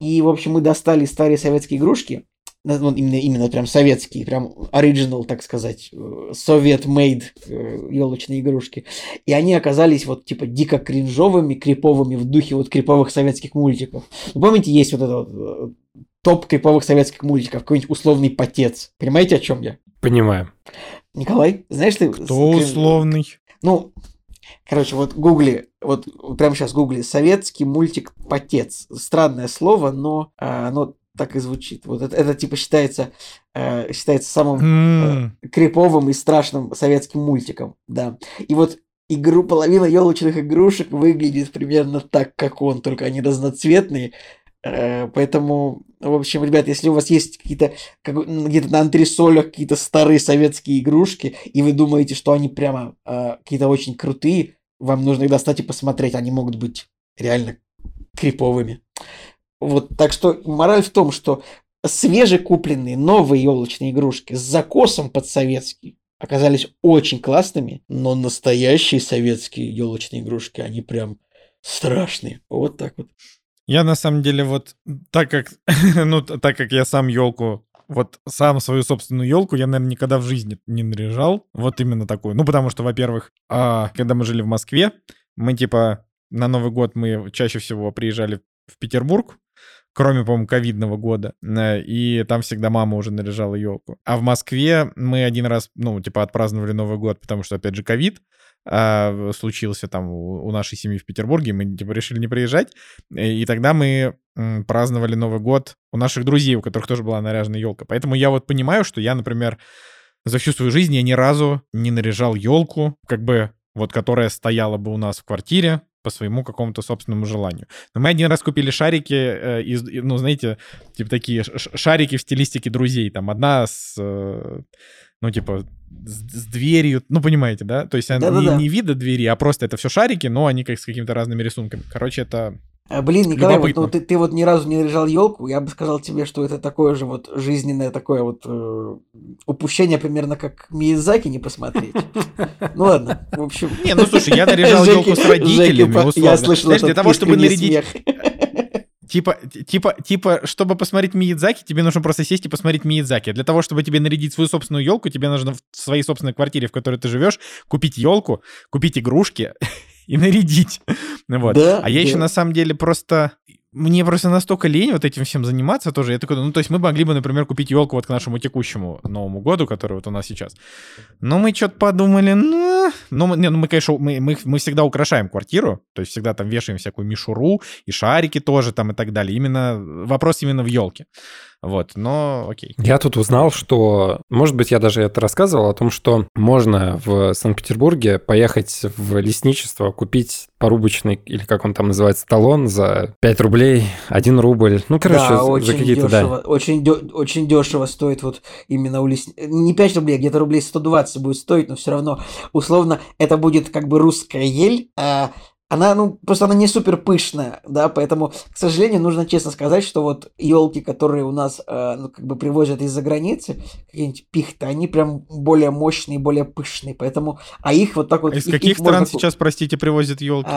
И, в общем, мы достали старые советские игрушки, ну, именно, именно прям советские, прям оригинал, так сказать, совет-мейд э, елочные игрушки. И они оказались вот типа дико кринжовыми, криповыми в духе вот криповых советских мультиков. Вы помните, есть вот это вот э, топ криповых советских мультиков, какой-нибудь условный потец. Понимаете, о чем я? Понимаю. Николай, знаешь ты... Кто условный? Ну, короче, вот гугли, вот прямо сейчас гугли советский мультик «Потец». Странное слово, но а, оно так и звучит. Вот это, это типа считается, э, считается самым mm. э, криповым и страшным советским мультиком, да. И вот игру половина елочных игрушек выглядит примерно так, как он, только они разноцветные, поэтому, в общем, ребят, если у вас есть какие-то где-то на антресолях какие-то старые советские игрушки, и вы думаете, что они прямо э, какие-то очень крутые, вам нужно их достать и посмотреть. Они могут быть реально криповыми. Вот, так что мораль в том, что свежекупленные новые елочные игрушки с закосом под советский оказались очень классными, но настоящие советские елочные игрушки, они прям страшные. Вот так вот. Я на самом деле вот так как, ну, так как я сам елку вот сам свою собственную елку я, наверное, никогда в жизни не наряжал. Вот именно такую. Ну, потому что, во-первых, а, когда мы жили в Москве, мы типа на Новый год мы чаще всего приезжали в Петербург, кроме, по-моему, ковидного года, э, и там всегда мама уже наряжала елку. А в Москве мы один раз, ну, типа, отпраздновали Новый год, потому что, опять же, ковид, а, случился там у, у нашей семьи в Петербурге, мы типа решили не приезжать, и тогда мы м, праздновали Новый год у наших друзей, у которых тоже была наряжена елка. Поэтому я вот понимаю, что я, например, за всю свою жизнь я ни разу не наряжал елку, как бы вот которая стояла бы у нас в квартире, по своему какому-то собственному желанию. Но мы один раз купили шарики, э, из, ну, знаете, типа такие шарики в стилистике друзей. Там одна с, э, ну, типа, с, с дверью, ну, понимаете, да? То есть да, не, да, не вида двери, а просто это все шарики, но они как с какими-то разными рисунками. Короче, это а, Блин, Николай, вот, ну, ты, ты вот ни разу не наряжал елку, я бы сказал тебе, что это такое же вот жизненное такое вот э, упущение примерно как Миязаки не посмотреть. Ну ладно, в общем. Не, ну слушай, я наряжал елку с родителями, условно. Я слышал, Знаешь, для того, чтобы нарядить... Типа, типа, типа, чтобы посмотреть Миядзаки, тебе нужно просто сесть и посмотреть Миядзаки. Для того, чтобы тебе нарядить свою собственную елку, тебе нужно в своей собственной квартире, в которой ты живешь, купить елку, купить игрушки и нарядить. Вот. Да, а я да. еще на самом деле просто мне просто настолько лень вот этим всем заниматься тоже. Я такой, ну, то есть мы могли бы, например, купить елку вот к нашему текущему Новому году, который вот у нас сейчас. Но мы что-то подумали, ну, ну, мы, не, ну, мы, конечно, мы, мы, мы всегда украшаем квартиру, то есть всегда там вешаем всякую мишуру и шарики тоже там и так далее. Именно вопрос именно в елке. Вот, но окей. Я тут узнал, что, может быть, я даже это рассказывал, о том, что можно в Санкт-Петербурге поехать в лесничество, купить порубочный, или как он там называется, талон за 5 рублей, 1 рубль. Ну, короче, да, за какие-то, дешево, да. Очень, дё- очень дешево стоит вот именно у лес... Не 5 рублей, а где-то рублей 120 будет стоить, но все равно, условно, это будет как бы русская ель, а она, ну, просто она не супер пышная, да, поэтому, к сожалению, нужно честно сказать, что вот елки, которые у нас, э, ну, как бы привозят из-за границы, какие-нибудь пихты, они прям более мощные, более пышные, поэтому, а их вот так вот... Из их- каких их можно стран ку- сейчас, простите, привозят елки?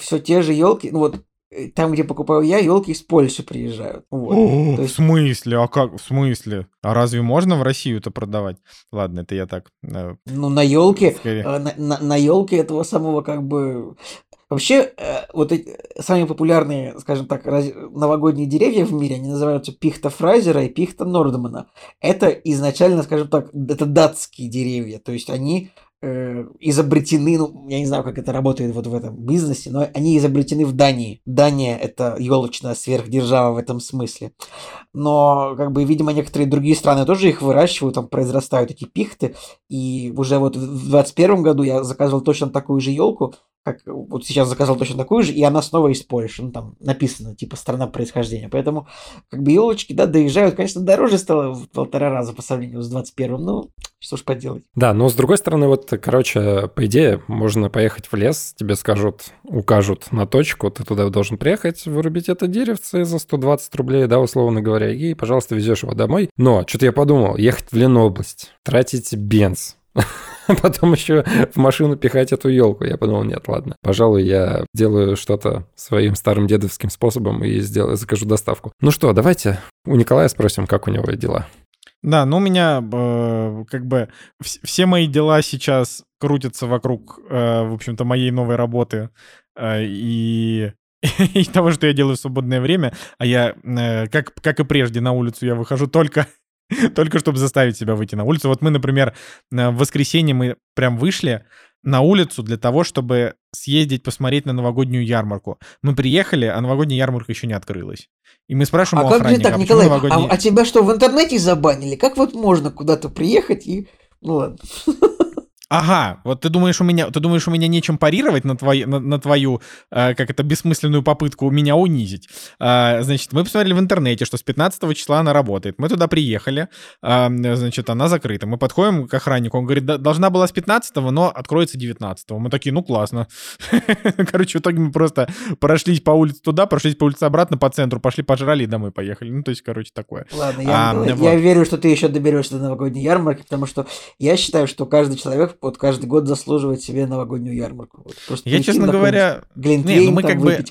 все те же елки, ну вот э, там, где покупаю я, елки из Польши приезжают. Вот. О, То В есть- смысле? А как? В смысле? А разве можно в Россию это продавать? Ладно, это я так. э, Ну, на елке, скорее. на, елке этого самого как бы... Вообще, э, вот эти самые популярные, скажем так, раз- новогодние деревья в мире, они называются пихта Фрайзера и пихта Нордмана. Это изначально, скажем так, это датские деревья, то есть они э, изобретены, ну, я не знаю, как это работает вот в этом бизнесе, но они изобретены в Дании. Дания – это елочная сверхдержава в этом смысле. Но, как бы, видимо, некоторые другие страны тоже их выращивают, там произрастают эти пихты, и уже вот в 2021 году я заказывал точно такую же елку, как вот сейчас заказал точно такую же, и она снова из Польши. Ну, там написано, типа, страна происхождения. Поэтому, как бы, елочки, да, доезжают. Конечно, дороже стало в полтора раза по сравнению с 21 Ну, что ж поделать. Да, но с другой стороны, вот, короче, по идее, можно поехать в лес, тебе скажут, укажут на точку, ты туда должен приехать, вырубить это деревце за 120 рублей, да, условно говоря, и, пожалуйста, везешь его домой. Но, что-то я подумал, ехать в Ленобласть, тратить бенз, потом еще в машину пихать эту елку. Я подумал, нет, ладно, пожалуй, я делаю что-то своим старым дедовским способом и сделаю, закажу доставку. Ну что, давайте у Николая спросим, как у него дела. Да, ну у меня э, как бы вс- все мои дела сейчас крутятся вокруг, э, в общем-то, моей новой работы э, и и того, что я делаю в свободное время, а я, э, как, как и прежде, на улицу я выхожу только, только чтобы заставить себя выйти на улицу. Вот мы, например, в воскресенье мы прям вышли на улицу для того, чтобы съездить посмотреть на новогоднюю ярмарку. Мы приехали, а новогодняя ярмарка еще не открылась. И мы спрашиваем А у как же так, «А Николай? новогодняя- А, а тебя что, в интернете забанили? Как вот можно куда-то приехать и... Ну ладно. Ага, вот ты думаешь, у меня, ты думаешь, у меня нечем парировать на, твои, на, на твою, э, как это, бессмысленную попытку меня унизить. А, значит, мы посмотрели в интернете, что с 15 числа она работает. Мы туда приехали, а, значит, она закрыта. Мы подходим к охраннику, он говорит, «Да, должна была с 15 но откроется 19 Мы такие, ну классно. Короче, в итоге мы просто прошлись по улице туда, прошлись по улице обратно, по центру, пошли пожрали и домой поехали. Ну, то есть, короче, такое. Ладно, я, А, вот. верю, что ты еще доберешься до новогодней ярмарки, потому что я считаю, что каждый человек вот каждый год заслуживает себе новогоднюю ярмарку. Вот просто Я, честно говоря, не, ну мы как бы-.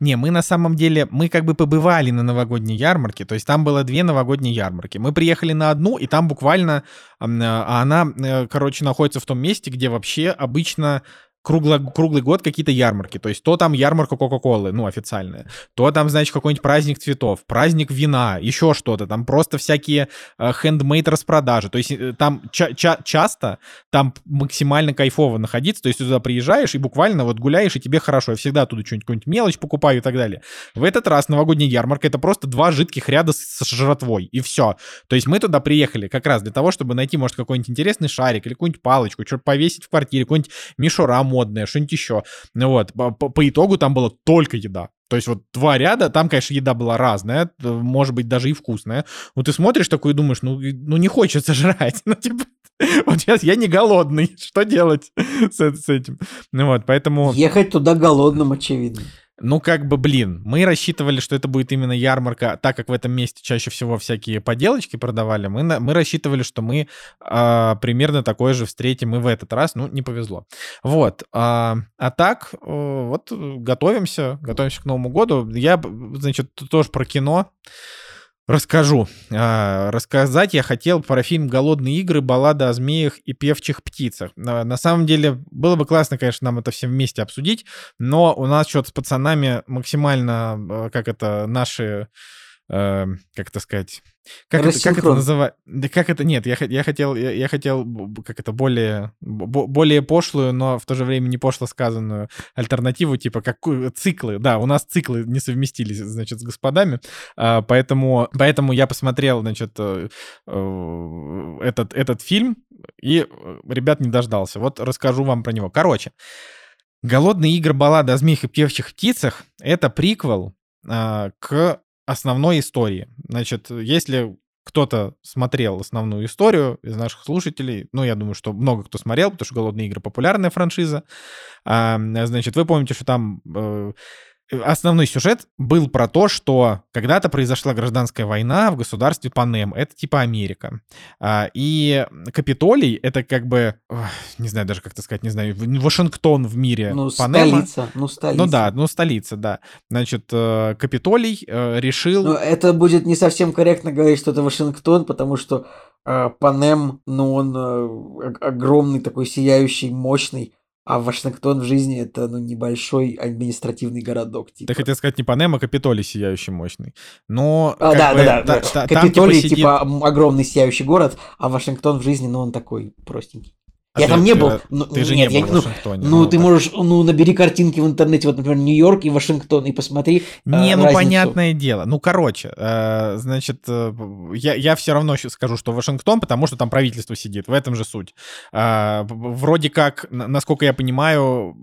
Не, мы на самом деле, мы как бы побывали на новогодней ярмарке, то есть там было две новогодние ярмарки. Мы приехали на одну, и там буквально, а она, э, короче, находится в том месте, где вообще обычно кругло, круглый год какие-то ярмарки. То есть то там ярмарка Кока-Колы, ну, официальная, то там, значит, какой-нибудь праздник цветов, праздник вина, еще что-то. Там просто всякие э, хендмейд распродажи. То есть э, там ча- ча- часто там максимально кайфово находиться. То есть ты туда приезжаешь и буквально вот гуляешь, и тебе хорошо. Я всегда оттуда что-нибудь, какую-нибудь мелочь покупаю и так далее. В этот раз новогодняя ярмарка — это просто два жидких ряда с, с жратвой, и все. То есть мы туда приехали как раз для того, чтобы найти, может, какой-нибудь интересный шарик или какую-нибудь палочку, что-то повесить в квартире, какой-нибудь мишура модная, что-нибудь еще. Ну вот, по, итогу там была только еда. То есть вот два ряда, там, конечно, еда была разная, может быть, даже и вкусная. Вот ты смотришь такой и думаешь, ну, ну не хочется жрать. Ну, типа, вот сейчас я не голодный, что делать с, с этим? Ну вот, поэтому... Ехать туда голодным, очевидно. Ну, как бы, блин, мы рассчитывали, что это будет именно ярмарка, так как в этом месте чаще всего всякие поделочки продавали, мы, на- мы рассчитывали, что мы а, примерно такое же встретим и в этот раз, ну, не повезло. Вот, а, а так, э, вот, э, готовимся, готовимся к Новому году. Я, значит, тоже про кино расскажу. А, рассказать я хотел про фильм «Голодные игры. Баллада о змеях и певчих птицах». На, на самом деле, было бы классно, конечно, нам это все вместе обсудить, но у нас что-то с пацанами максимально, э, как это, наши э, как это сказать, как это, как это называть? Да как это? Нет, я, я хотел, я, я хотел, как это более, более пошлую, но в то же время не пошло сказанную альтернативу, типа как циклы. Да, у нас циклы не совместились, значит, с господами, а, поэтому, поэтому я посмотрел, значит, э, э, этот этот фильм и ребят не дождался. Вот расскажу вам про него. Короче. «Голодные игры. Баллада о змеях и певчих птицах» — это приквел а, к основной истории. Значит, если кто-то смотрел основную историю из наших слушателей, ну, я думаю, что много кто смотрел, потому что «Голодные игры» — популярная франшиза, а, значит, вы помните, что там э, основной сюжет был про то, что когда-то произошла гражданская война в государстве Панем. Это типа Америка. А, и Капитолий — это как бы, не знаю даже как это сказать, не знаю, Вашингтон в мире ну, Панема. столица, ну, столица. Ну да, ну столица, да. Значит, э, Капитолий э, решил... Но это будет не совсем корректно говорить, что это Вашингтон, потому что э, Панем, ну он огромный такой сияющий, мощный, а Вашингтон в жизни это ну, небольшой административный городок. Типа. Ты хотел сказать не Панема, а Капитолий сияющий мощный. Но. А, да, бы, да, да, да. Капитолий, типа, сидит... типа огромный сияющий город, а Вашингтон в жизни, ну, он такой простенький. А я ты, там не был. Ну, ты же нет, не был я, в Вашингтоне. Ну, ну ты так. можешь, ну, набери картинки в интернете, вот, например, Нью-Йорк и Вашингтон, и посмотри Не, э, ну, разницу. понятное дело. Ну, короче, э, значит, э, я, я все равно скажу, что Вашингтон, потому что там правительство сидит, в этом же суть. Э, вроде как, насколько я понимаю,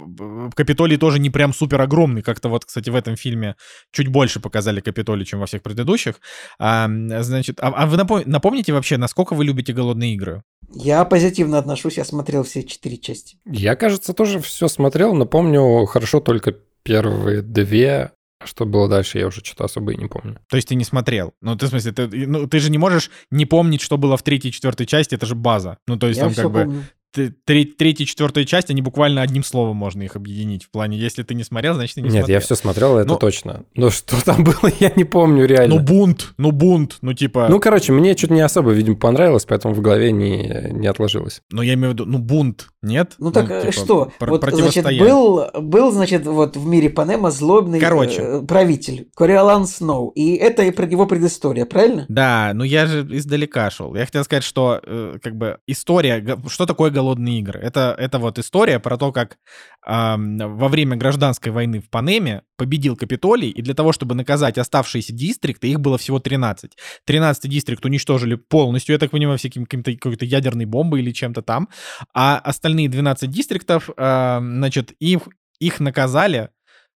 Капитолий тоже не прям супер огромный, как-то вот, кстати, в этом фильме чуть больше показали Капитолий, чем во всех предыдущих. А, значит, а, а вы напомните вообще, насколько вы любите «Голодные игры»? Я позитивно отношусь, я смотрел все четыре части. Я, кажется, тоже все смотрел, но помню хорошо только первые две, что было дальше, я уже что-то особо и не помню. То есть ты не смотрел? Ну, ты, в смысле, ты, ну, ты же не можешь не помнить, что было в третьей и четвертой части, это же база. Ну, то есть я там как бы... Третья, четвертая часть, они буквально одним словом можно их объединить. В плане, если ты не смотрел, значит, ты не Нет, смотрел. я все смотрел, это ну, точно. Но что там было, я не помню реально. Ну, бунт, ну, бунт, ну, типа... Ну, короче, мне что-то не особо, видимо, понравилось, поэтому в голове не, не отложилось. Ну, я имею в виду, ну, бунт, нет? Ну, так ну, типа, что? Про- вот, значит, был, был, значит, вот в мире Панема злобный короче. Э, правитель, Кориолан Сноу, и это и про его предыстория, правильно? Да, ну, я же издалека шел. Я хотел сказать, что, э, как бы, история, что такое голодные игры? Это это, вот история про то, как э, во время гражданской войны в Панеме победил Капитолий, и для того, чтобы наказать оставшиеся дистрикты, их было всего 13. 13 дистрикт уничтожили полностью, я так понимаю, всяким каким-то какой-то ядерной бомбой или чем-то там, а остальные 12 дистриктов, э, значит, их, их наказали,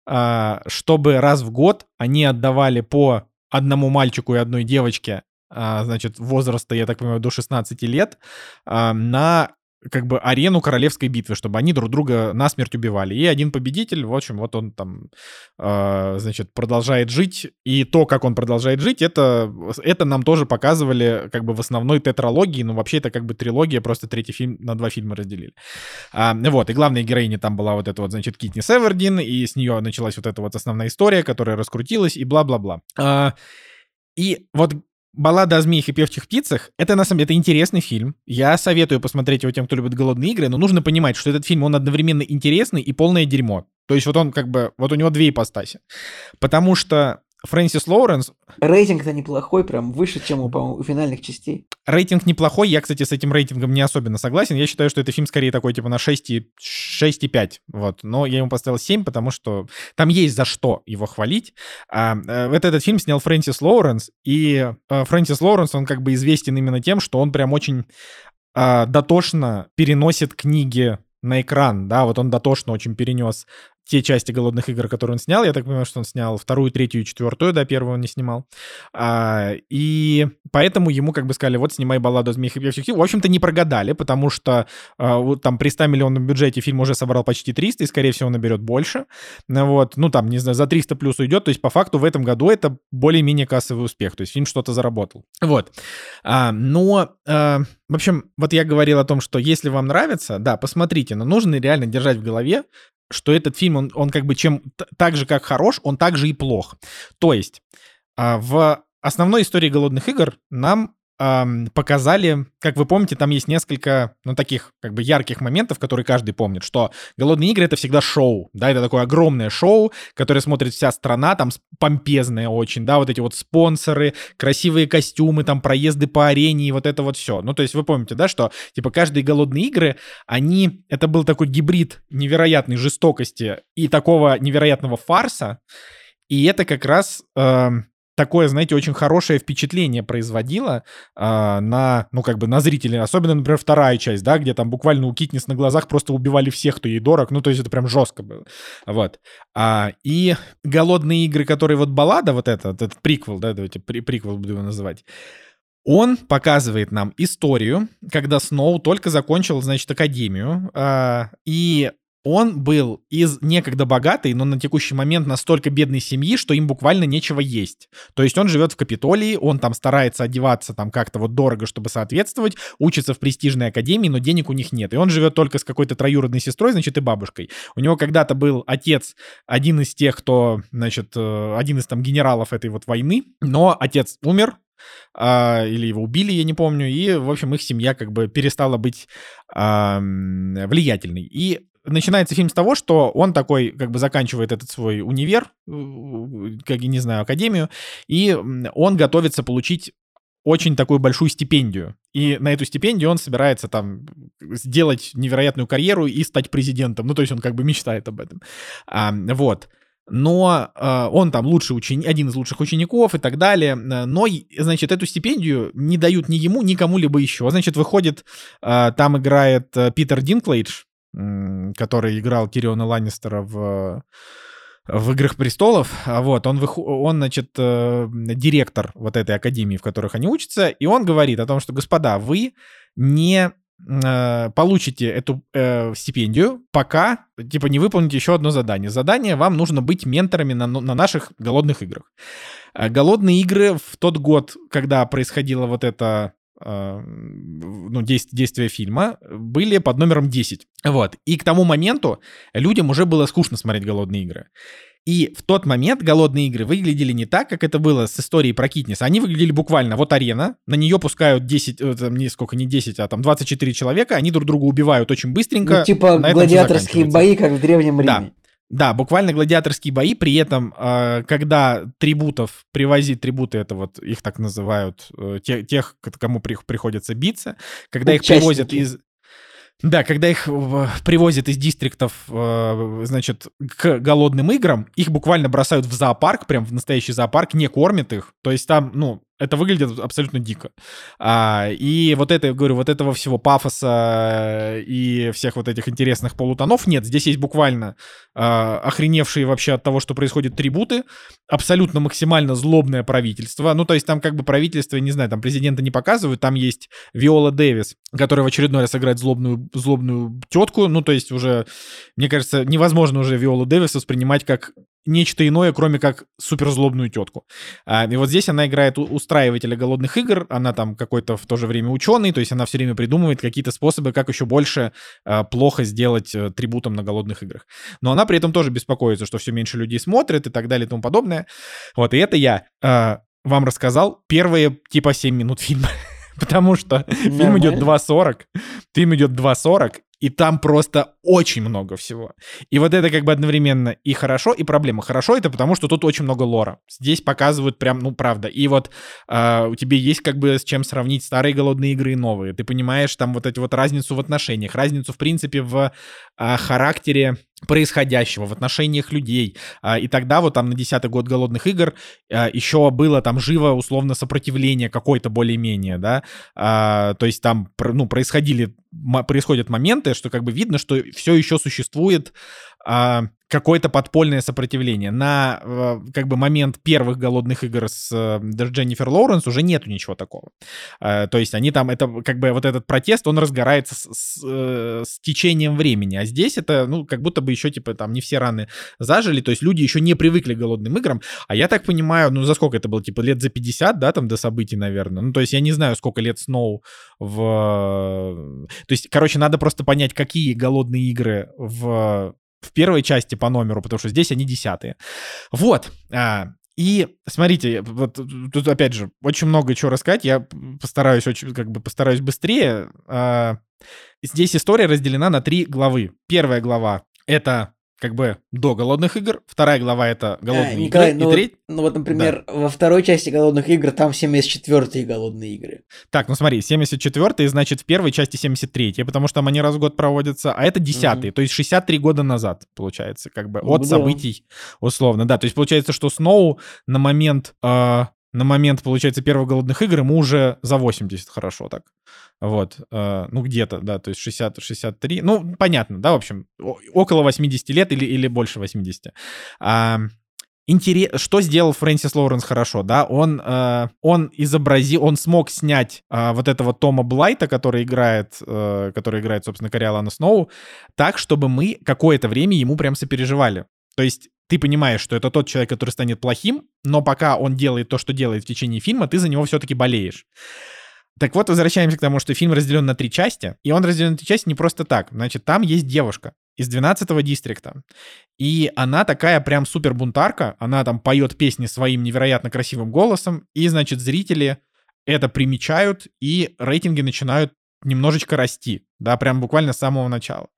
э, чтобы раз в год они отдавали по одному мальчику и одной девочке значит, возраста, я так понимаю, до 16 лет, на как бы арену королевской битвы, чтобы они друг друга насмерть убивали. И один победитель, в общем, вот он там, э, значит, продолжает жить. И то, как он продолжает жить, это, это нам тоже показывали как бы в основной тетралогии. Ну, вообще это как бы трилогия, просто третий фильм на два фильма разделили. А, вот, и главной героиней там была вот эта вот, значит, Китни Севердин, и с нее началась вот эта вот основная история, которая раскрутилась, и бла-бла-бла. А, и вот Баллада о змеях и певчих птицах — это, на самом деле, это интересный фильм. Я советую посмотреть его тем, кто любит голодные игры, но нужно понимать, что этот фильм, он одновременно интересный и полное дерьмо. То есть вот он как бы, вот у него две ипостаси. Потому что Фрэнсис Лоуренс... Рейтинг-то неплохой, прям выше, чем у, у финальных частей. Рейтинг неплохой. Я, кстати, с этим рейтингом не особенно согласен. Я считаю, что это фильм скорее такой, типа, на 6,5. Вот. Но я ему поставил 7, потому что там есть за что его хвалить. А, а, вот этот фильм снял Фрэнсис Лоуренс, и а, Фрэнсис Лоуренс, он как бы известен именно тем, что он прям очень а, дотошно переносит книги на экран, да, вот он дотошно очень перенес те части голодных игр, которые он снял. Я так понимаю, что он снял вторую, третью и четвертую, да, первую он не снимал. А, и поэтому ему как бы сказали, вот снимай балладу о змеях и певчих В общем-то, не прогадали, потому что а, там при 100 миллионном бюджете фильм уже собрал почти 300, и, скорее всего, наберет больше. Ну вот, ну там, не знаю, за 300 плюс уйдет. То есть, по факту, в этом году это более-менее кассовый успех. То есть, фильм что-то заработал. Вот. А, но, а, в общем, вот я говорил о том, что если вам нравится, да, посмотрите, но нужно реально держать в голове, что этот фильм, он, он как бы чем так же, как хорош, он также и плох. То есть а, в основной истории «Голодных игр» нам эм, показали, как вы помните, там есть несколько, ну, таких, как бы, ярких моментов, которые каждый помнит, что «Голодные игры» — это всегда шоу, да, это такое огромное шоу, которое смотрит вся страна, там помпезное очень, да, вот эти вот спонсоры, красивые костюмы, там проезды по арене и вот это вот все. Ну, то есть вы помните, да, что, типа, каждые «Голодные игры», они, это был такой гибрид невероятной жестокости и такого невероятного фарса, и это как раз э, такое, знаете, очень хорошее впечатление производило э, на, ну, как бы на зрителей. Особенно, например, вторая часть, да, где там буквально у Китнис на глазах просто убивали всех, кто ей дорог. Ну, то есть это прям жестко было. Вот. А, и «Голодные игры», которые вот баллада, вот это, этот приквел, да, давайте при, приквел буду его называть, он показывает нам историю, когда Сноу только закончил, значит, академию, э, и он был из некогда богатой, но на текущий момент настолько бедной семьи, что им буквально нечего есть. То есть он живет в Капитолии, он там старается одеваться там как-то вот дорого, чтобы соответствовать, учится в престижной академии, но денег у них нет. И он живет только с какой-то троюродной сестрой, значит, и бабушкой. У него когда-то был отец, один из тех, кто, значит, э, один из там генералов этой вот войны, но отец умер, а, или его убили, я не помню, и, в общем, их семья как бы перестала быть а, влиятельной. И начинается фильм с того, что он такой, как бы заканчивает этот свой универ, как я не знаю, академию, и он готовится получить очень такую большую стипендию. И на эту стипендию он собирается там сделать невероятную карьеру и стать президентом. Ну, то есть он как бы мечтает об этом. А, вот. Но э, он там лучший ученик, один из лучших учеников и так далее. Но, значит, эту стипендию не дают ни ему, ни кому-либо еще. Значит, выходит, э, там играет э, Питер Динклейдж, который играл Кириона Ланнистера в в «Играх престолов», а вот, он, вых... он, значит, э, директор вот этой академии, в которых они учатся, и он говорит о том, что, господа, вы не э, получите эту э, стипендию, пока, типа, не выполните еще одно задание. Задание вам нужно быть менторами на, на наших голодных играх. Голодные игры в тот год, когда происходило вот это а, ну, действия фильма были под номером 10. Вот. И к тому моменту людям уже было скучно смотреть «Голодные игры». И в тот момент голодные игры выглядели не так, как это было с историей про Китнис. Они выглядели буквально, вот арена, на нее пускают 10, э, там, не сколько, не 10, а там 24 человека, они друг друга убивают очень быстренько. Ну, типа гладиаторские бои, как в Древнем Риме. Да. Да, буквально гладиаторские бои. При этом, э, когда трибутов привозить, трибуты это вот их так называют, э, те, тех, кому приходится биться, когда Участники. их привозят из... Да, когда их привозят из дистриктов, э, значит, к голодным играм, их буквально бросают в зоопарк, прям в настоящий зоопарк, не кормят их. То есть там, ну, это выглядит абсолютно дико. А, и вот это, я говорю, вот этого всего пафоса и всех вот этих интересных полутонов нет. Здесь есть буквально а, охреневшие вообще от того, что происходит трибуты, абсолютно максимально злобное правительство. Ну, то есть там как бы правительство, не знаю, там президента не показывают, там есть Виола Дэвис, которая в очередной раз играет злобную, злобную тетку. Ну, то есть уже, мне кажется, невозможно уже Виолу Дэвис воспринимать как нечто иное, кроме как суперзлобную тетку. А, и вот здесь она играет устраивателя голодных игр, она там какой-то в то же время ученый, то есть она все время придумывает какие-то способы, как еще больше а, плохо сделать а, трибутом на голодных играх. Но она при этом тоже беспокоится, что все меньше людей смотрят и так далее и тому подобное. Вот, и это я а, вам рассказал первые типа 7 минут фильма. Потому что фильм идет 2.40, фильм идет 2.40, и там просто очень много всего. И вот это как бы одновременно и хорошо, и проблема. Хорошо это потому, что тут очень много лора. Здесь показывают прям, ну, правда. И вот э, у тебя есть как бы с чем сравнить старые голодные игры и новые. Ты понимаешь там вот эту вот разницу в отношениях, разницу, в принципе, в э, характере происходящего в отношениях людей. А, и тогда вот там на 10 год голодных игр а, еще было там живо условно сопротивление какое-то более-менее, да. А, то есть там ну, происходили, происходят моменты, что как бы видно, что все еще существует какое-то подпольное сопротивление. На э, как бы момент первых голодных игр с э, Дженнифер Лоуренс уже нету ничего такого. Э, то есть они там, это как бы вот этот протест, он разгорается с, с, с течением времени. А здесь это, ну, как будто бы еще, типа, там не все раны зажили, то есть люди еще не привыкли к голодным играм. А я так понимаю, ну, за сколько это было? Типа лет за 50, да, там до событий, наверное. Ну, то есть я не знаю, сколько лет Сноу в... То есть, короче, надо просто понять, какие голодные игры в в первой части по номеру, потому что здесь они десятые. Вот. А, И смотрите, вот тут опять же очень много чего рассказать. Я постараюсь очень, как бы постараюсь быстрее. А, здесь история разделена на три главы. Первая глава это как бы до голодных игр. Вторая глава это голодные а, Николай, игры. Ну, и треть... ну вот, например, да. во второй части голодных игр там 74-е голодные игры. Так, ну смотри, 74-е, значит, в первой части 73-е, потому что там они раз в год проводятся, а это 10-е, угу. то есть 63 года назад, получается, как бы от ну, событий, условно. Да, то есть получается, что Сноу на момент э, на момент, получается, первых голодных игр ему уже за 80 хорошо так. Вот, э, ну где-то, да, то есть 60-63, ну понятно, да, в общем, около 80 лет или, или больше 80. А, интерес... Что сделал Фрэнсис Лоуренс хорошо, да? Он, э, он изобразил, он смог снять э, вот этого Тома Блайта, который играет, э, который играет, собственно, Кориолана Сноу, так, чтобы мы какое-то время ему прям сопереживали. То есть ты понимаешь, что это тот человек, который станет плохим, но пока он делает то, что делает в течение фильма, ты за него все-таки болеешь. Так вот, возвращаемся к тому, что фильм разделен на три части, и он разделен на три части не просто так. Значит, там есть девушка из 12-го дистрикта, и она такая прям супер бунтарка, она там поет песни своим невероятно красивым голосом, и, значит, зрители это примечают, и рейтинги начинают немножечко расти, да, прям буквально с самого начала.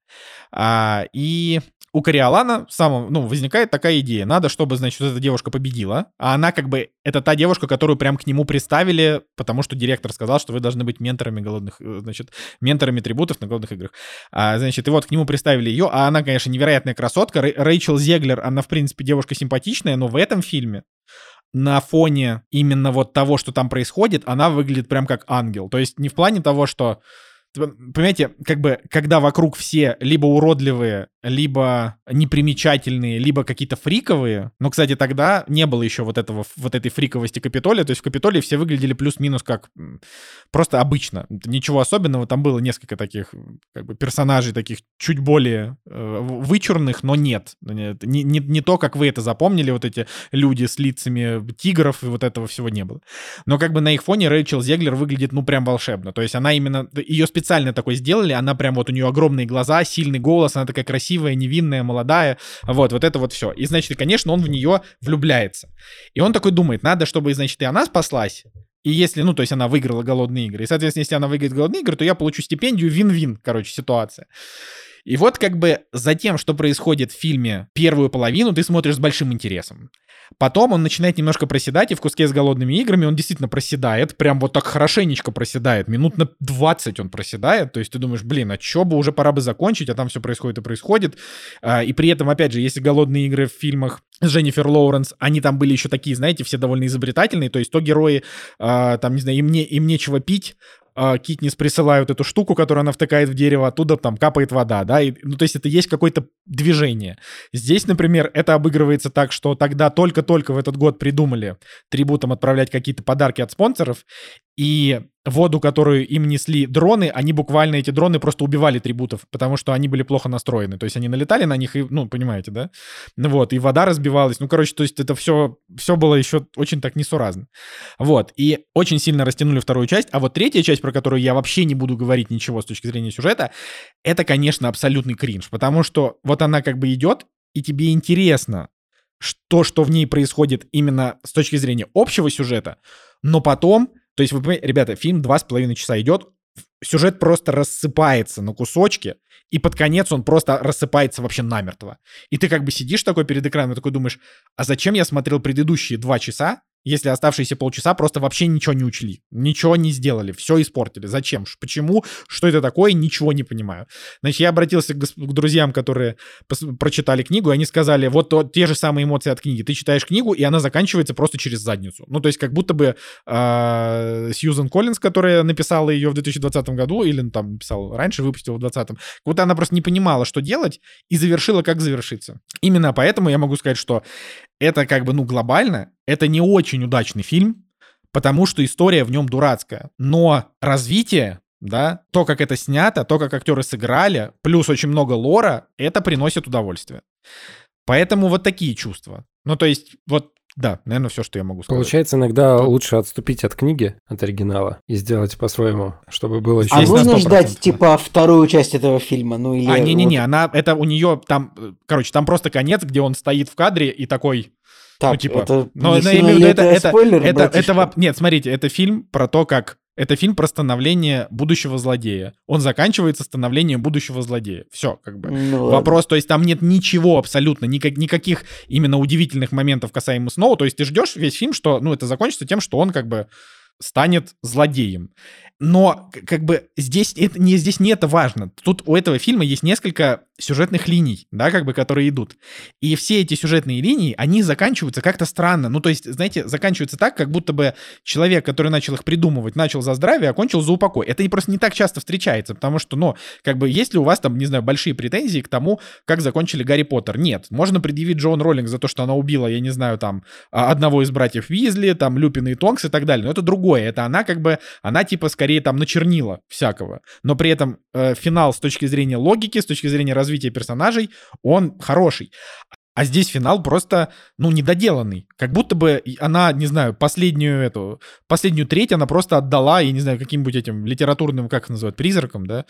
А, и у Кориолана самом, ну, возникает такая идея. Надо, чтобы, значит, эта девушка победила. А она как бы, это та девушка, которую прям к нему приставили, потому что директор сказал, что вы должны быть менторами голодных, э, значит, менторами трибутов на голодных играх. А, значит, и вот к нему приставили ее, а она, конечно, невероятная красотка. Рэйчел Зеглер, она, в принципе, девушка симпатичная, но в этом фильме на фоне именно вот того, что там происходит, она выглядит прям как ангел. То есть не в плане того, что Понимаете, как бы, когда вокруг все либо уродливые, либо непримечательные, либо какие-то фриковые. Но, кстати, тогда не было еще вот этого, вот этой фриковости Капитолия. То есть в Капитолии все выглядели плюс-минус как просто обычно. Ничего особенного. Там было несколько таких как бы персонажей, таких чуть более э, вычурных, но нет. Не, не, не то, как вы это запомнили, вот эти люди с лицами тигров, и вот этого всего не было. Но как бы на их фоне Рэйчел Зеглер выглядит, ну, прям волшебно. То есть она именно... Ее специально специально такой сделали, она прям вот у нее огромные глаза, сильный голос, она такая красивая, невинная, молодая, вот, вот это вот все. И, значит, конечно, он в нее влюбляется. И он такой думает, надо, чтобы, значит, и она спаслась, и если, ну, то есть она выиграла голодные игры. И, соответственно, если она выиграет голодные игры, то я получу стипендию вин-вин, короче, ситуация. И вот как бы за тем, что происходит в фильме первую половину, ты смотришь с большим интересом. Потом он начинает немножко проседать, и в куске с голодными играми он действительно проседает, прям вот так хорошенечко проседает, минут на 20 он проседает, то есть ты думаешь, блин, а чё бы, уже пора бы закончить, а там все происходит и происходит. А, и при этом, опять же, если голодные игры в фильмах с Дженнифер Лоуренс, они там были еще такие, знаете, все довольно изобретательные, то есть то герои, а, там, не знаю, им, не, им нечего пить, э, Китнис присылают эту штуку, которую она втыкает в дерево, оттуда там капает вода, да, и, ну, то есть это есть какое-то движение. Здесь, например, это обыгрывается так, что тогда только-только в этот год придумали трибутам отправлять какие-то подарки от спонсоров, и воду, которую им несли дроны, они буквально, эти дроны просто убивали трибутов, потому что они были плохо настроены. То есть они налетали на них и, ну, понимаете, да? Вот, и вода разбивалась. Ну, короче, то есть это все, все было еще очень так несуразно. Вот, и очень сильно растянули вторую часть. А вот третья часть, про которую я вообще не буду говорить ничего с точки зрения сюжета, это, конечно, абсолютный кринж, потому что вот она как бы идет, и тебе интересно, что, что в ней происходит именно с точки зрения общего сюжета, но потом то есть, вы ребята, фильм два с половиной часа идет, сюжет просто рассыпается на кусочки, и под конец он просто рассыпается вообще намертво. И ты как бы сидишь такой перед экраном и такой думаешь, а зачем я смотрел предыдущие два часа, если оставшиеся полчаса просто вообще ничего не учли, ничего не сделали, все испортили. Зачем? Почему? Что это такое? Ничего не понимаю. Значит, я обратился к, к друзьям, которые прочитали книгу, и они сказали, вот то, те же самые эмоции от книги. Ты читаешь книгу, и она заканчивается просто через задницу. Ну, то есть как будто бы э, Сьюзен Коллинз, которая написала ее в 2020 году, или ну, там написала раньше, выпустила в 2020, как будто она просто не понимала, что делать, и завершила, как завершиться. Именно поэтому я могу сказать, что это как бы, ну, глобально, это не очень удачный фильм, потому что история в нем дурацкая. Но развитие, да, то, как это снято, то, как актеры сыграли, плюс очень много лора, это приносит удовольствие. Поэтому вот такие чувства. Ну, то есть, вот да, наверное, все, что я могу сказать. Получается, иногда лучше отступить от книги, от оригинала, и сделать по-своему, чтобы было еще... А можно ждать, типа, вторую часть этого фильма? Ну, или... А, не-не-не, вот... она, это у нее там, короче, там просто конец, где он стоит в кадре и такой... Так, ну, типа, это, но не но я имею в виду, это, это, спойлер, это, это, воп- нет, смотрите, это фильм про то, как это фильм про становление будущего злодея. Он заканчивается становлением будущего злодея. Все, как бы. Ну, ладно. Вопрос, то есть там нет ничего абсолютно, никак, никаких именно удивительных моментов касаемо Сноу. То есть ты ждешь весь фильм, что, ну, это закончится тем, что он как бы станет злодеем. Но как бы здесь это не здесь не это важно. Тут у этого фильма есть несколько сюжетных линий, да, как бы, которые идут. И все эти сюжетные линии, они заканчиваются как-то странно. Ну, то есть, знаете, заканчиваются так, как будто бы человек, который начал их придумывать, начал за здравие, а кончил за упокой. Это просто не так часто встречается, потому что, ну, как бы, есть ли у вас там, не знаю, большие претензии к тому, как закончили Гарри Поттер? Нет. Можно предъявить Джоан Роллинг за то, что она убила, я не знаю, там, а, одного из братьев Визли, там, Люпина и Тонкс и так далее. Но это другое. Это она как бы, она типа скорее там начернила всякого. Но при этом э, финал с точки зрения логики, с точки зрения развития персонажей, он хороший. А здесь финал просто, ну, недоделанный. Как будто бы она, не знаю, последнюю эту, последнюю треть она просто отдала, я не знаю, каким-нибудь этим литературным, как их называют, призраком, да?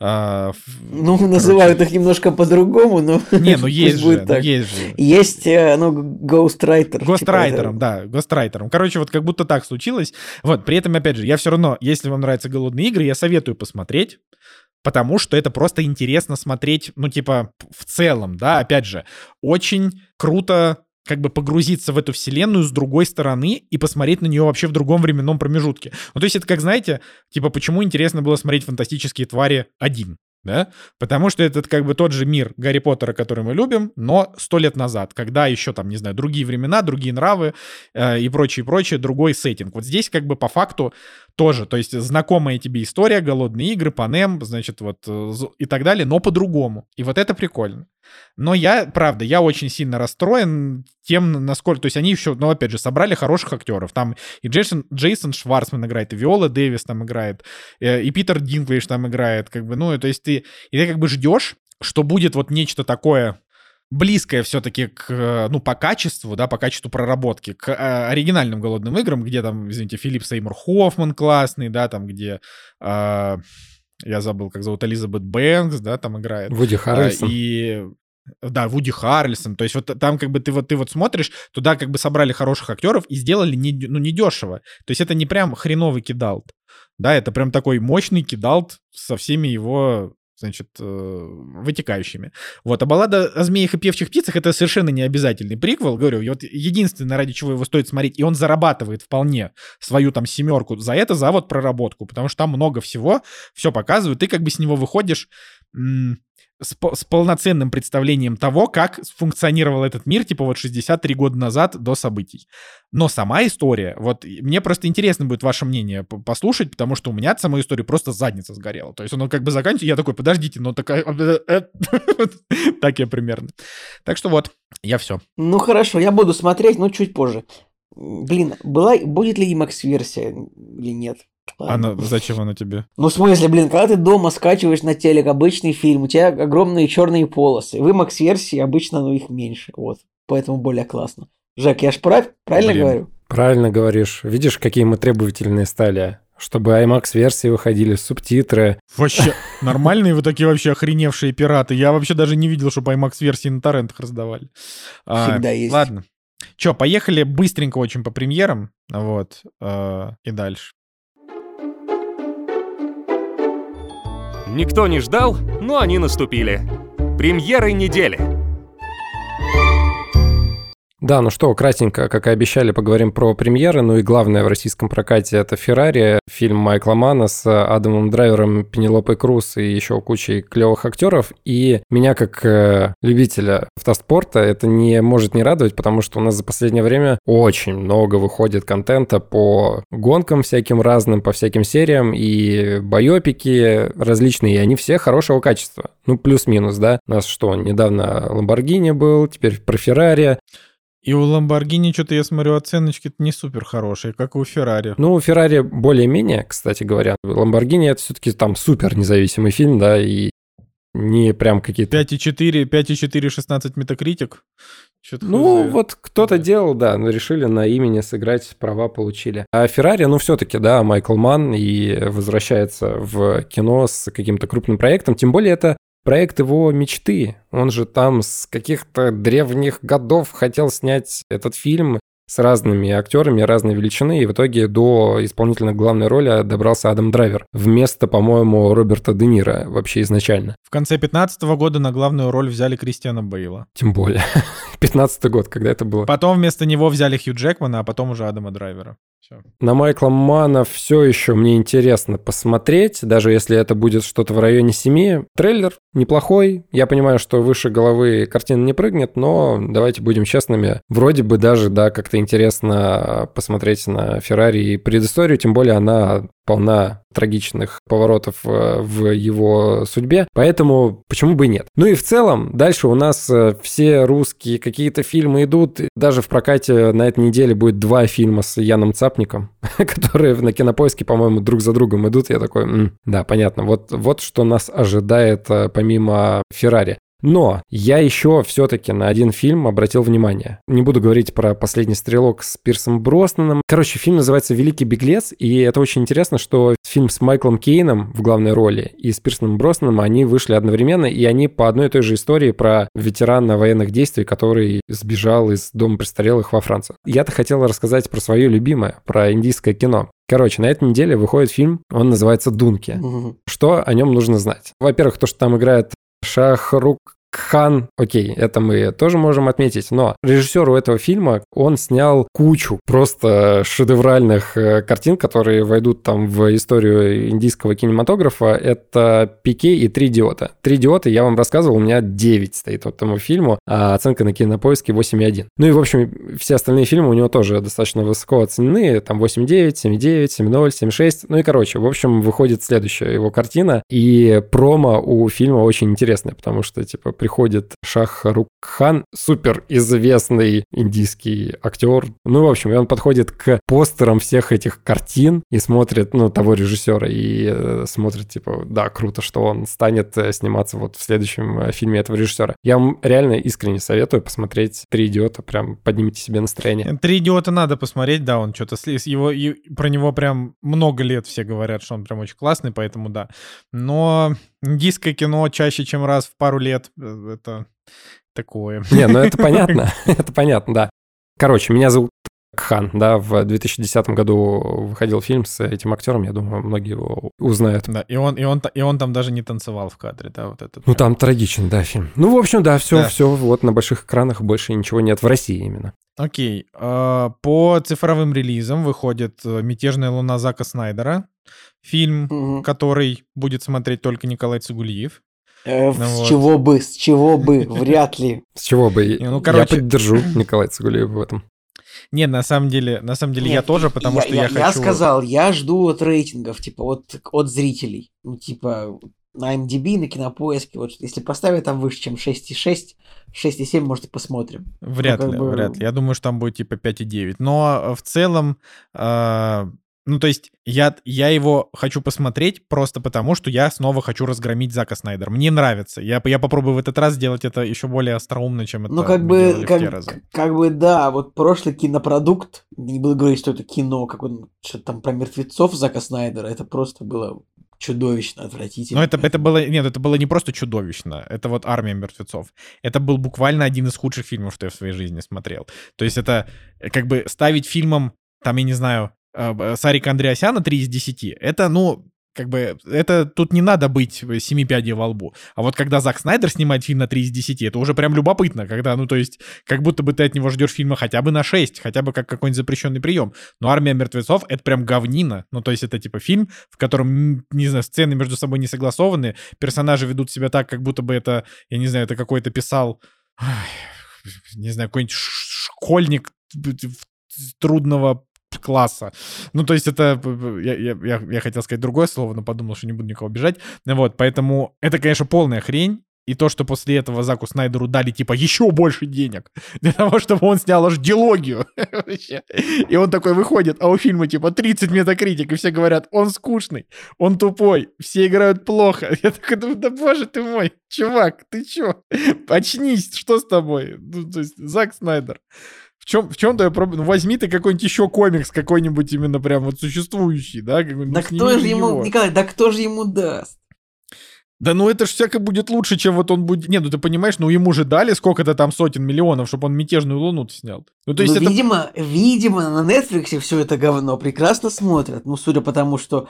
А, Ну, короче. называют их немножко по-другому, но... Не, ну есть же, ну есть же. Есть, э, ну, типа, Гострайтером, это- да, гострайтером. Короче, вот как будто так случилось. Вот, при этом, опять же, я все равно, если вам нравятся голодные игры, я советую посмотреть. Потому что это просто интересно смотреть, ну, типа, в целом, да, опять же, очень круто как бы погрузиться в эту вселенную с другой стороны и посмотреть на нее вообще в другом временном промежутке. Ну, то есть это как, знаете, типа, почему интересно было смотреть «Фантастические твари» один, да? Потому что это как бы тот же мир Гарри Поттера, который мы любим, но сто лет назад, когда еще там, не знаю, другие времена, другие нравы э, и прочее, прочее, другой сеттинг. Вот здесь как бы по факту тоже, то есть знакомая тебе история, голодные игры, Панем, значит, вот э, и так далее, но по-другому. И вот это прикольно. Но я, правда, я очень сильно расстроен тем, насколько... То есть они еще, ну, опять же, собрали хороших актеров. Там и Джейсон, Джейсон Шварцман играет, и Виола Дэвис там играет, э, и Питер Динклейш там играет. Как бы, ну, то есть ты... И ты как бы ждешь, что будет вот нечто такое близкое все-таки к, э, ну, по качеству, да, по качеству проработки, к э, оригинальным голодным играм, где там, извините, Филипп Сеймур Хоффман классный, да, там, где... э, я забыл, как зовут, Элизабет Бэнкс, да, там играет. Вуди А, Харрельсон. И да, Вуди Харрельсон. То есть вот там как бы ты вот ты вот смотришь, туда как бы собрали хороших актеров и сделали не, ну, недешево. То есть это не прям хреновый кидалт. Да, это прям такой мощный кидалт со всеми его значит, э, вытекающими. Вот, а баллада о змеях и певчих птицах это совершенно не обязательный приквел, говорю, и вот единственное, ради чего его стоит смотреть, и он зарабатывает вполне свою там семерку за это, за вот проработку, потому что там много всего, все показывают, ты как бы с него выходишь с, с полноценным представлением того, как функционировал этот мир, типа вот 63 года назад до событий. Но сама история, вот мне просто интересно будет ваше мнение послушать, потому что у меня от самой истории просто задница сгорела. То есть он как бы заканчивается, я такой, подождите, ну такая... Так я примерно. Так что вот, я все. Ну хорошо, я буду смотреть, но чуть позже. Блин, была, будет ли IMAX-версия или нет? Ладно. Она, зачем она тебе? Ну, в смысле, блин, когда ты дома скачиваешь на телек обычный фильм, у тебя огромные черные полосы. В IMAX-версии обычно ну, их меньше. Вот. Поэтому более классно. Жак, я ж прав? Правильно Блин. говорю? Правильно говоришь. Видишь, какие мы требовательные стали? Чтобы IMAX-версии выходили, субтитры. Вообще, нормальные вы такие вообще охреневшие пираты. Я вообще даже не видел, чтобы IMAX-версии на торрентах раздавали. А, Всегда есть. Ладно. Че, поехали быстренько очень по премьерам. Вот. э, и дальше. Никто не ждал, но они наступили. Премьеры недели. Да, ну что, кратенько, как и обещали, поговорим про премьеры. Ну и главное в российском прокате это «Феррари», фильм Майкла Мана с Адамом Драйвером, Пенелопой Круз и еще кучей клевых актеров. И меня, как э, любителя автоспорта, это не может не радовать, потому что у нас за последнее время очень много выходит контента по гонкам всяким разным, по всяким сериям, и байопики различные, и они все хорошего качества. Ну, плюс-минус, да. У нас что, недавно Ламборгини был, теперь про Феррари. И у Ламборгини что-то, я смотрю, оценочки не супер хорошие, как и у Феррари. Ну, у Феррари более-менее, кстати говоря. Ламборгини это все-таки там супер независимый фильм, да, и не прям какие-то... 5,4, 5,4, 16 метакритик. Чё-то Ну, хз. вот кто-то Да. делал, да, но решили на имени сыграть, права получили. А Феррари, ну, все-таки, да, Майкл Манн и возвращается в кино с каким-то крупным проектом. Тем более это проект его мечты. Он же там с каких-то древних годов хотел снять этот фильм с разными актерами разной величины, и в итоге до исполнительной главной роли добрался Адам Драйвер вместо, по-моему, Роберта Де Ниро вообще изначально. В конце 15 года на главную роль взяли Кристиана Бейла. Тем более. 15 год, когда это было. Потом вместо него взяли Хью Джекмана, а потом уже Адама Драйвера. Все. На Майкла Мана все еще мне интересно посмотреть, даже если это будет что-то в районе 7. Трейлер неплохой. Я понимаю, что выше головы картина не прыгнет, но давайте будем честными. Вроде бы даже, да, как-то интересно посмотреть на Феррари и предысторию, тем более она полна трагичных поворотов э, в его судьбе, поэтому почему бы и нет. Ну и в целом, дальше у нас э, все русские какие-то фильмы идут, даже в прокате на этой неделе будет два фильма с Яном Цапником, которые на Кинопоиске, по-моему, друг за другом идут, я такой, да, понятно, вот, вот что нас ожидает э, помимо Феррари. Но я еще все-таки на один фильм обратил внимание. Не буду говорить про «Последний стрелок» с Пирсом Броснаном. Короче, фильм называется «Великий беглец», и это очень интересно, что фильм с Майклом Кейном в главной роли и с Пирсом Броснаном, они вышли одновременно, и они по одной и той же истории про ветерана военных действий, который сбежал из дома престарелых во Францию. Я-то хотел рассказать про свое любимое, про индийское кино. Короче, на этой неделе выходит фильм, он называется «Дунки». Мгм. Что о нем нужно знать? Во-первых, то, что там играет Шахрук Хан, окей, это мы тоже можем отметить, но режиссеру этого фильма он снял кучу просто шедевральных э, картин, которые войдут там в историю индийского кинематографа. Это «Пике» и «Три идиота». «Три идиота» я вам рассказывал, у меня 9 стоит вот этому фильму, а оценка на кинопоиске 8,1. Ну и, в общем, все остальные фильмы у него тоже достаточно высоко оценены, там 8,9, 7,9, 7,0, 7,6. Ну и, короче, в общем, выходит следующая его картина, и промо у фильма очень интересное, потому что, типа, приходит Шах Рук Хан, супер известный индийский актер. Ну, в общем, он подходит к постерам всех этих картин и смотрит, ну, того режиссера, и э, смотрит, типа, да, круто, что он станет э, сниматься вот в следующем э, фильме этого режиссера. Я вам реально искренне советую посмотреть «Три идиота», прям поднимите себе настроение. Три идиота надо посмотреть, да, он что-то с его и про него прям много лет все говорят, что он прям очень классный, поэтому да. Но индийское кино чаще, чем раз в пару лет, э, это такое. Не, ну это понятно, это понятно, да. Короче, меня зовут Хан, да, в 2010 году выходил фильм с этим актером, я думаю, многие его узнают. Да, и он, и он, и он там даже не танцевал в кадре, да, вот этот. Ну, там трагичен, да, фильм. Ну, в общем, да, все, Да. все, вот на больших экранах больше ничего нет в России именно. Окей. а, По цифровым релизам выходит э, «Мятежная луна» Зака Снайдера, фильм, Мгм. который будет смотреть только Николай Цигулиев. Э, Ну С вот. чего бы, с чего бы, вряд ли. С чего бы? Ну, Я короче. поддержу Николая Цигулиева в этом. Нет, на самом деле, на самом деле я Нет, тоже, потому что я, хочу... Я сказал, я жду от рейтингов, типа, от, от зрителей. Ну, типа, на MDB, на Кинопоиске, вот если поставить там выше, чем 6,6, 6,7, может, и посмотрим. Вряд Ну, ли, бы- вряд ли. Я думаю, что там будет типа 5,9. Но э, в целом, э, ну то есть я, я его хочу посмотреть просто потому, что я снова хочу разгромить Зака Снайдера. Мне нравится. Я, я попробую в этот раз сделать это еще более остроумно, чем это Ну, как бы, как, разы. как бы, да, вот прошлый кинопродукт, не буду говорить, что это кино, как он, что там про мертвецов Зака Снайдера, это просто было чудовищно, отвратительно. Но это, это было, нет, это было не просто чудовищно, это вот «Армия мертвецов». Это был буквально один из худших фильмов, что я в своей жизни смотрел. То есть это э, как бы ставить фильмом, там, я не знаю, э, Сарика Андреасяна 3 из 10, это, ну, как бы, это тут не надо быть семи пядей во лбу. А вот когда Зак Снайдер снимает фильм на 3 из 10, это уже прям любопытно, когда, ну, то есть, как будто бы ты от него ждешь фильма хотя бы на 6, хотя бы как какой-нибудь запрещенный прием. Но «Армия мертвецов» — это прям говнина. Ну, то есть это типа фильм, в котором, не знаю, сцены между собой не согласованы, персонажи ведут себя так, как будто бы это, я не знаю, это какой-то писал, не знаю, какой-нибудь школьник трудного класса. Ну, то есть это... п- Я, я, я, хотел сказать другое слово, но подумал, что не буду никого обижать. Вот, поэтому это, конечно, полная хрень. И то, что после этого Заку Снайдеру дали, типа, еще больше денег для того, чтобы он снял аж дилогию. И он такой выходит, а у фильма, типа, 30 метакритик, и все говорят, он скучный, он тупой, все играют плохо. Я такой да боже ты мой, чувак, ты чё? Очнись, что с тобой? Ну, то есть, Зак Снайдер. В чем, в чем твоя проблема? Ну, возьми ты какой-нибудь еще комикс, какой-нибудь именно прям вот существующий, да? Да ну, сними кто же ему, его. Николай, да кто же ему даст? Да ну это ж всяко будет лучше, чем вот он будет... Не, ну ты понимаешь, ну ему же дали сколько-то там сотен миллионов, чтобы он «Мятежную луну» снял. Ну то есть ну, это... видимо, видимо, на Netflix все это говно прекрасно смотрят. Ну, судя по тому, что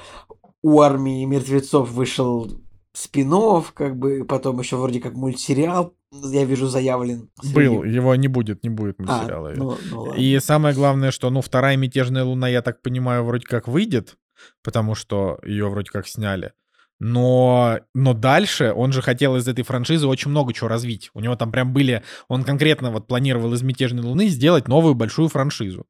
у армии мертвецов вышел спин как бы, потом еще вроде как мультсериал, я вижу, заявлен. среди- Был, его не будет, не будет А, мультсериала. ну, ну ладно. И самое главное, что, ну, вторая «Мятежная луна», я так понимаю, вроде как выйдет, потому что ее вроде как сняли. Но, но дальше он же хотел из этой франшизы очень много чего развить. У него там прям были... Он конкретно вот планировал из «Мятежной луны» сделать новую большую франшизу.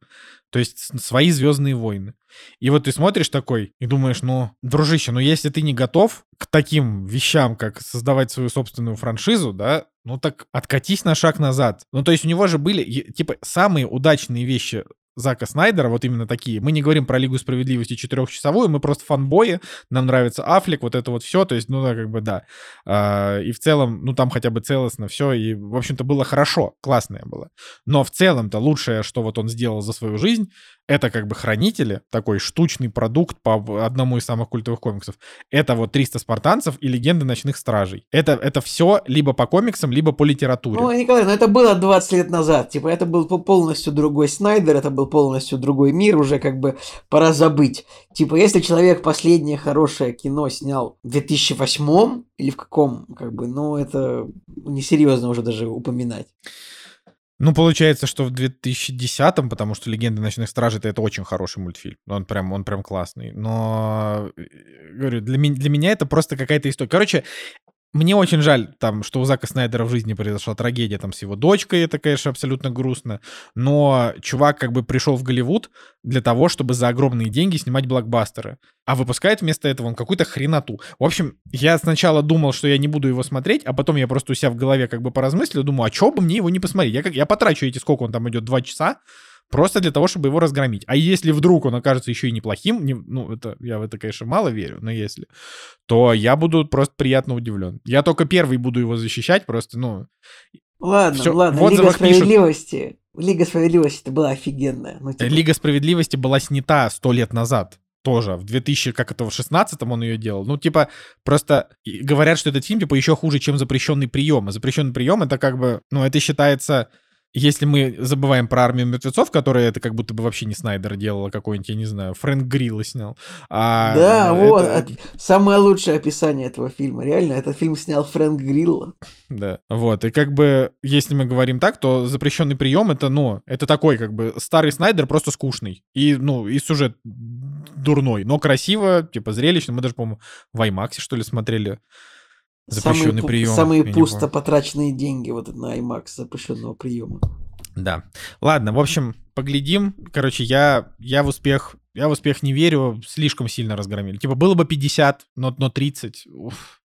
То есть свои «Звездные войны». И вот ты смотришь такой и думаешь, ну, дружище, ну если ты не готов к таким вещам, как создавать свою собственную франшизу, да, ну так откатись на шаг назад. Ну то есть у него же были, типа, самые удачные вещи Зака Снайдера, вот именно такие. Мы не говорим про Лигу Справедливости четырехчасовую, мы просто фанбои, нам нравится Аффлек, вот это вот все, то есть, ну, да, как бы, да. А, и в целом, ну, там хотя бы целостно все, и, в общем-то, было хорошо, классное было. Но в целом-то лучшее, что вот он сделал за свою жизнь, это как бы «Хранители», такой штучный продукт по одному из самых культовых комиксов. Это вот «300 спартанцев» и «Легенды ночных стражей». Это, это все либо по комиксам, либо по литературе. Ну, Николай, ну это было 20 лет назад. Типа, это был по- полностью другой Снайдер, это был полностью другой мир, уже как бы пора забыть. Типа, если человек последнее хорошее кино снял в 2008 или в каком, как бы, ну, это несерьезно уже даже упоминать. Ну, получается, что в 2010-м, потому что «Легенды ночных стражей» — это очень хороший мультфильм. Он прям, он прям классный. Но, э, говорю, для, ми- для меня это просто какая-то история. Короче, мне очень жаль, там, что у Зака Снайдера в жизни произошла трагедия там с его дочкой, это, конечно, абсолютно грустно, но чувак как бы пришел в Голливуд для того, чтобы за огромные деньги снимать блокбастеры, а выпускает вместо этого он какую-то хреноту. В общем, я сначала думал, что я не буду его смотреть, а потом я просто у себя в голове как бы поразмыслил, думаю, а чё бы мне его не посмотреть? Я, как, я потрачу эти, сколько он там идет, два часа, Просто для того, чтобы его разгромить. А если вдруг он окажется еще и неплохим, не- ну, это я в это, конечно, мало верю, но если, то я буду просто приятно удивлен. Я только первый буду его защищать, просто, ну, Ладно, Всё, ладно, в Лига пишут- Справедливости. Лига Справедливости это была офигенная. Ну, типа, Лига справедливости была снята сто лет назад. Тоже в 2000, как это, в 16-м он ее делал. Ну, типа, просто говорят, что этот фильм, типа, еще хуже, чем запрещенный прием. А запрещенный прием это как бы, ну, это считается, если мы забываем про армию мертвецов, которая это как будто бы вообще не Снайдер делал, а какой-нибудь, я не знаю, Фрэнк Грилла снял. А, да, это- вот, от- самое лучшее описание этого фильма. Реально, этот фильм снял Фрэнк Грилла. Да, вот, и как бы, если мы говорим так, то запрещенный прием это, ну, это такой, как бы, старый Снайдер просто скучный. И, ну, и сюжет дурной, но красиво, типа, зрелищно. Мы даже, по-моему, в IMAX, что ли, смотрели запрещенный самые, прием. Самые пусто потраченные деньги вот на IMAX запрещенного приема. Да. Ладно, в общем, поглядим. Короче, я, я в успех, я в успех не верю, слишком сильно разгромили. Типа, было бы 50, но, но 30. уф.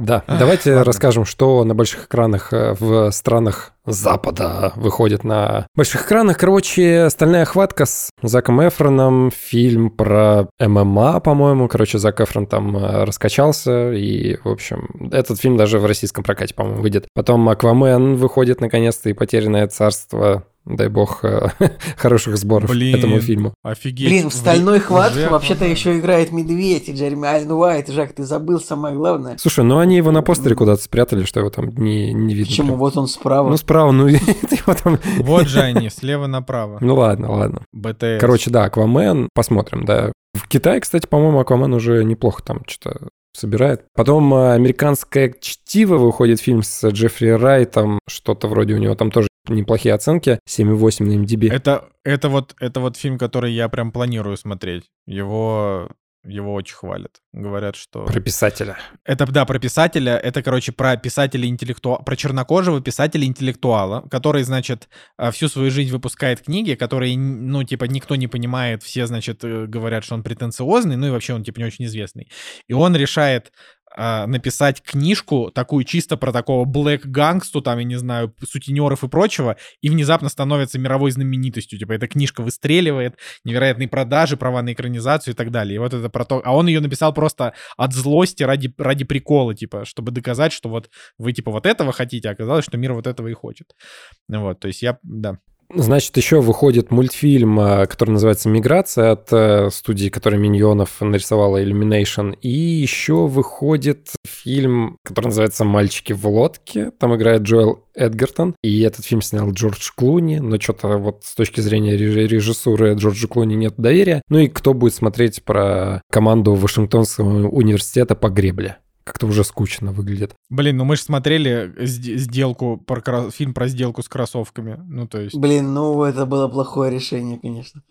Да, давайте ладно. расскажем, что на больших экранах э, в странах Запада выходит на больших экранах. Короче, «Стальная хватка» с Заком Эфроном, фильм про ММА, по-моему. Короче, Зак Эфрон там э, раскачался, и, в общем, этот фильм даже в российском прокате, по-моему, выйдет. Потом «Аквамен» выходит наконец-то, и «Потерянное царство». Дай бог э, хороших сборов Блин. этому фильму. Офигеть. Блин, в стальной Уже хватке вообще-то еще играет медведь и Джереми Аллен Уайт. Жак, ты забыл самое главное. Слушай, ну они его на постере куда-то спрятали, что его там не, не видно. Почему? прям. Вот он справа. Ну, справа, ну, его там... Вот же они, слева направо. Ну, ладно, ладно. БТС. Короче, да, Аквамен, посмотрим, да. В Китае, кстати, по-моему, Аквамен уже неплохо там что-то собирает. Потом э, «Американское чтиво» выходит фильм с Джеффри Райтом, что-то вроде у него там тоже неплохие оценки, 7,8 на MDB. Это, это, вот, это вот фильм, который я прям планирую смотреть. Его, его очень хвалят. Говорят, что... Про писателя. Это, да, про писателя. Это, короче, про писателя интеллектуала, про чернокожего писателя-интеллектуала, который, значит, а, всю свою жизнь выпускает книги, которые, ну, типа, никто не понимает, все, значит, э, говорят, что он претенциозный, ну и вообще он, типа, не очень известный. И он решает а, написать книжку такую чисто про такого блэк гангсту, там, я не знаю, сутенеров и прочего, и внезапно становится мировой знаменитостью. Типа, эта книжка выстреливает, невероятные продажи, права на экранизацию и так далее. И вот это про то... А он ее написал просто от злости ради, ради прикола, типа, чтобы доказать, что вот вы, типа, вот этого хотите, а оказалось, что мир вот этого и хочет. Вот, то есть я, да. Значит, еще выходит мультфильм, э, который называется «Миграция» от э, студии, которая «Миньонов» нарисовала Illumination. И еще выходит фильм, который называется «Мальчики в лодке». Там играет Джоэл Эдгертон. И этот фильм снял Джордж Клуни. Но что-то вот с точки зрения режиссуры Джорджа Клуни нет доверия. Ну и кто будет смотреть про команду Вашингтонского университета по гребле? Как-то уже скучно выглядит. Блин, ну мы же смотрели сделку, про, фильм про сделку с кроссовками. Ну, то есть... Блин, ну это было плохое решение, конечно.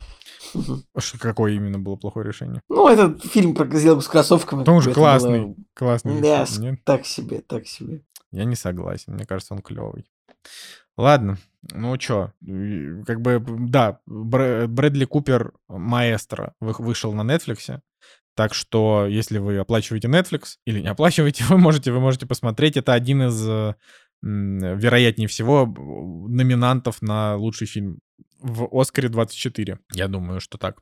Какое именно было плохое решение? Ну, этот фильм про сделку с кроссовками. Он же классный. Было... Классный. Да, нет? так себе, так себе. Я не согласен. Мне кажется, он клевый. Ладно, ну чё, как бы, да, Брэдли Купер маэстро вышел на Netflix. Так что, если вы оплачиваете Netflix или не оплачиваете, вы можете, вы можете посмотреть. Это один из, вероятнее всего, номинантов на лучший фильм в Оскаре 24. Я думаю, что так.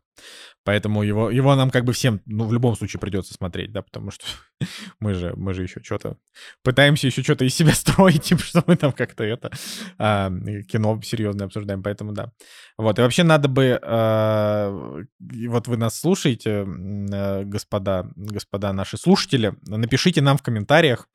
Поэтому его, его нам как бы всем, ну, в любом случае придется смотреть, да, потому что мы же, мы же еще что-то пытаемся еще что-то из себя строить, типа, что мы там как-то это а, кино серьезно обсуждаем, поэтому да. Вот, и вообще надо бы, а, вот вы нас слушаете, а, господа, господа наши слушатели, напишите нам в комментариях,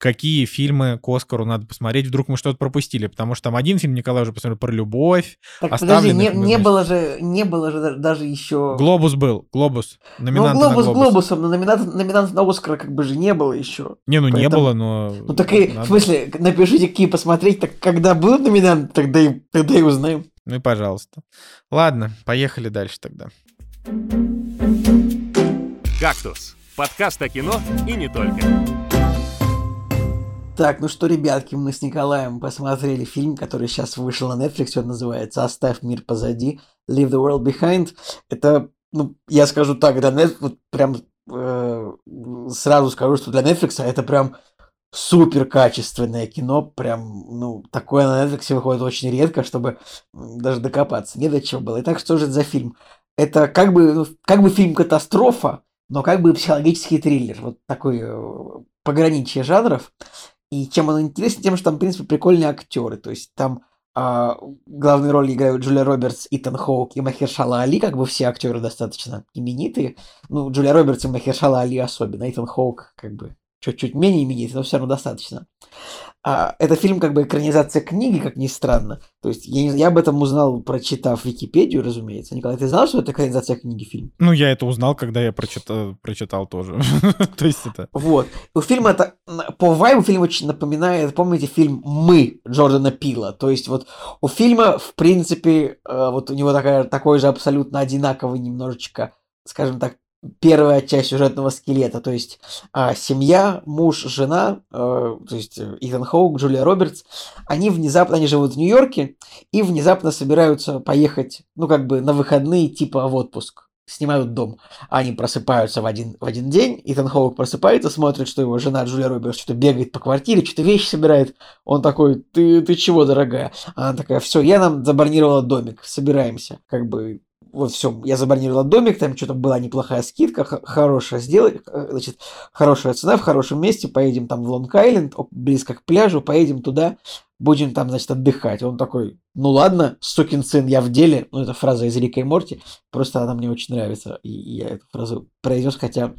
какие фильмы к Оскару надо посмотреть, вдруг мы что-то пропустили, потому что там один фильм Николай уже посмотрел про любовь. Так, подожди, не, не было же, не было же даже еще... Глобус был, Глобус, номинант ну, Глобус, на Глобус. Глобусом, но номинант, номинант на Оскар как бы же не было еще. Не, ну Поэтому... не было, но... Ну так и, надо... в смысле, напишите, какие посмотреть, так когда был номинант, тогда и, тогда и узнаем. Ну и пожалуйста. Ладно, поехали дальше тогда. «Кактус» — подкаст о кино и не только. Так, ну что, ребятки, мы с Николаем посмотрели фильм, который сейчас вышел на Netflix, он называется «Оставь мир позади», «Leave the world behind». Это, ну, я скажу так, для Netflix, вот прям э, сразу скажу, что для Netflix это прям супер качественное кино, прям, ну, такое на Netflix выходит очень редко, чтобы даже докопаться. Не до чего было. Итак, что же это за фильм? Это как бы, ну, как бы фильм «Катастрофа», но как бы психологический триллер. Вот такой э, пограничье жанров. И чем он интересен, тем, что там, в принципе, прикольные актеры. То есть там а, главные роли играют Джулия Робертс, Итан Хоук и Махершала Али, как бы все актеры достаточно именитые. Ну, Джулия Робертс и Махершала Али особенно. Итан Хоук как бы чуть-чуть менее именитый, но все равно достаточно. А, это фильм как бы экранизация книги, как ни странно. То есть я, не, я об этом узнал, прочитав Википедию, разумеется. Николай, ты знал, что это экранизация книги фильм? Ну, я это узнал, когда я прочитал, прочитал тоже. То есть это... Вот. У фильма это... По вайбу фильм очень напоминает, помните, фильм «Мы» Джордана Пила. То есть вот у фильма, в принципе, э, вот у него такая, такой же абсолютно одинаковый немножечко, скажем так, первая часть сюжетного скелета, то есть а, семья, муж, жена, а, то есть э, Итан Хоук, Джулия Робертс, они внезапно, они живут в Нью-Йорке и внезапно собираются поехать, ну, как бы на выходные, типа в отпуск снимают дом. Они просыпаются в один, в один день, Итан Хоук просыпается, смотрит, что его жена Джулия Робертс что-то бегает по квартире, что-то вещи собирает. Он такой, ты, ты чего, дорогая? Она такая, все, я нам забронировала домик, собираемся. Как бы вот все, я забронировала домик, там что-то была неплохая скидка, хорошая сделать, э, значит, хорошая цена в хорошем месте, поедем там в Лонг-Айленд, близко к пляжу, поедем туда, будем там, значит, отдыхать. Он такой, ну ладно, сукин сын, я в деле. Ну, это фраза из Рика и Морти, просто она мне очень нравится, и я эту фразу произнес, хотя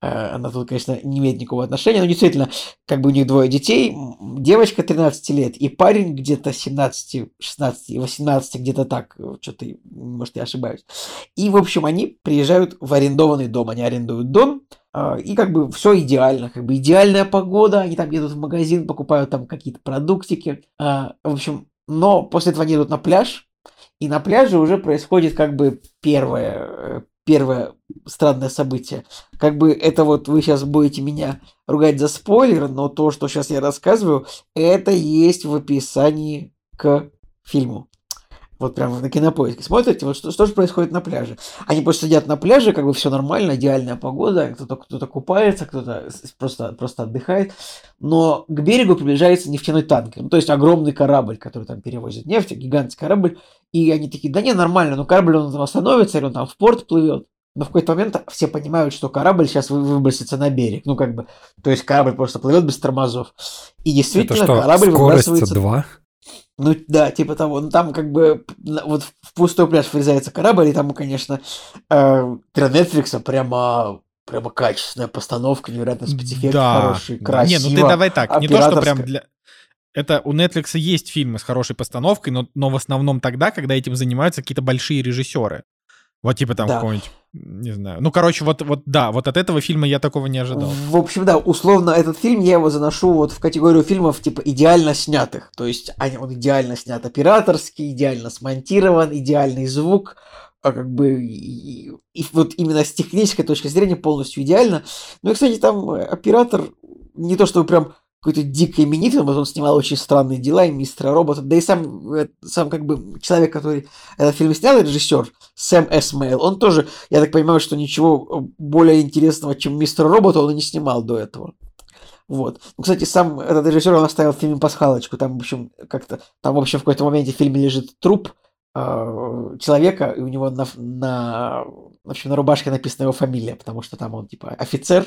Э, она тут, конечно, не имеет никакого отношения, но действительно, как бы у них двое детей, девочка 13 лет и парень где-то 17, 16, 18, где-то так, что-то, может, я ошибаюсь. И, в общем, они приезжают в арендованный дом, они арендуют дом, и как бы все идеально, как бы идеальная погода, они там едут в магазин, покупают там какие-то продуктики, э, в общем, но после этого они идут на пляж, и на пляже уже происходит как бы первое, первое странное событие. Как бы это вот вы сейчас будете меня ругать за спойлер, но то, что сейчас я рассказываю, это есть в описании к фильму. Вот прямо на кинопоиске смотрите, вот что, что же происходит на пляже. Они просто сидят на пляже, как бы все нормально, идеальная погода, кто-то кто купается, кто-то просто, просто отдыхает. Но к берегу приближается нефтяной танкер, ну, то есть огромный корабль, который там перевозит нефть, гигантский корабль. И они такие, да не, нормально, но корабль он там остановится, или он там в порт плывет. Но в какой-то момент все понимают, что корабль сейчас выбросится на берег. Ну, как бы, то есть корабль просто плывет без тормозов. И действительно, Это что, корабль выбрасывается... 2? Ну да, типа того. Ну там как бы вот в пустой пляж врезается корабль, и там, конечно, э, для Netflix прямо прямо качественная постановка, невероятно спецэффекты Да. хорошие, да. красиво. Не, ну ты давай так. Не то, что прям для... Это у Netflix есть фильмы с хорошей постановкой, но, но в основном тогда, когда этим занимаются какие-то большие режиссеры. Вот типа там Да. какой-нибудь, не знаю. Ну, короче, вот, вот да, вот от этого фильма я такого не ожидал. В общем, да, условно этот фильм я его заношу вот в категорию фильмов типа идеально снятых. То есть они- он идеально снят операторский, идеально смонтирован, идеальный звук, а как бы и, и вот именно с технической точки зрения полностью идеально. Ну и, кстати, там э, оператор не то чтобы прям какой-то дико именитый, он снимал очень странные дела, и мистера робота, да и сам, э, сам как бы человек, который этот фильм снял, режиссер Сэм С. Мейл, он тоже, я так понимаю, что ничего э, более интересного, чем мистер робота, он и не снимал до этого. Вот. Ну, кстати, сам этот режиссер, он оставил в фильме пасхалочку. Там, в общем, как-то, там, в общем, в какой-то моменте в фильме лежит труп э, человека, и у него на, на, в общем, на рубашке написана его фамилия, потому что там он, типа, офицер,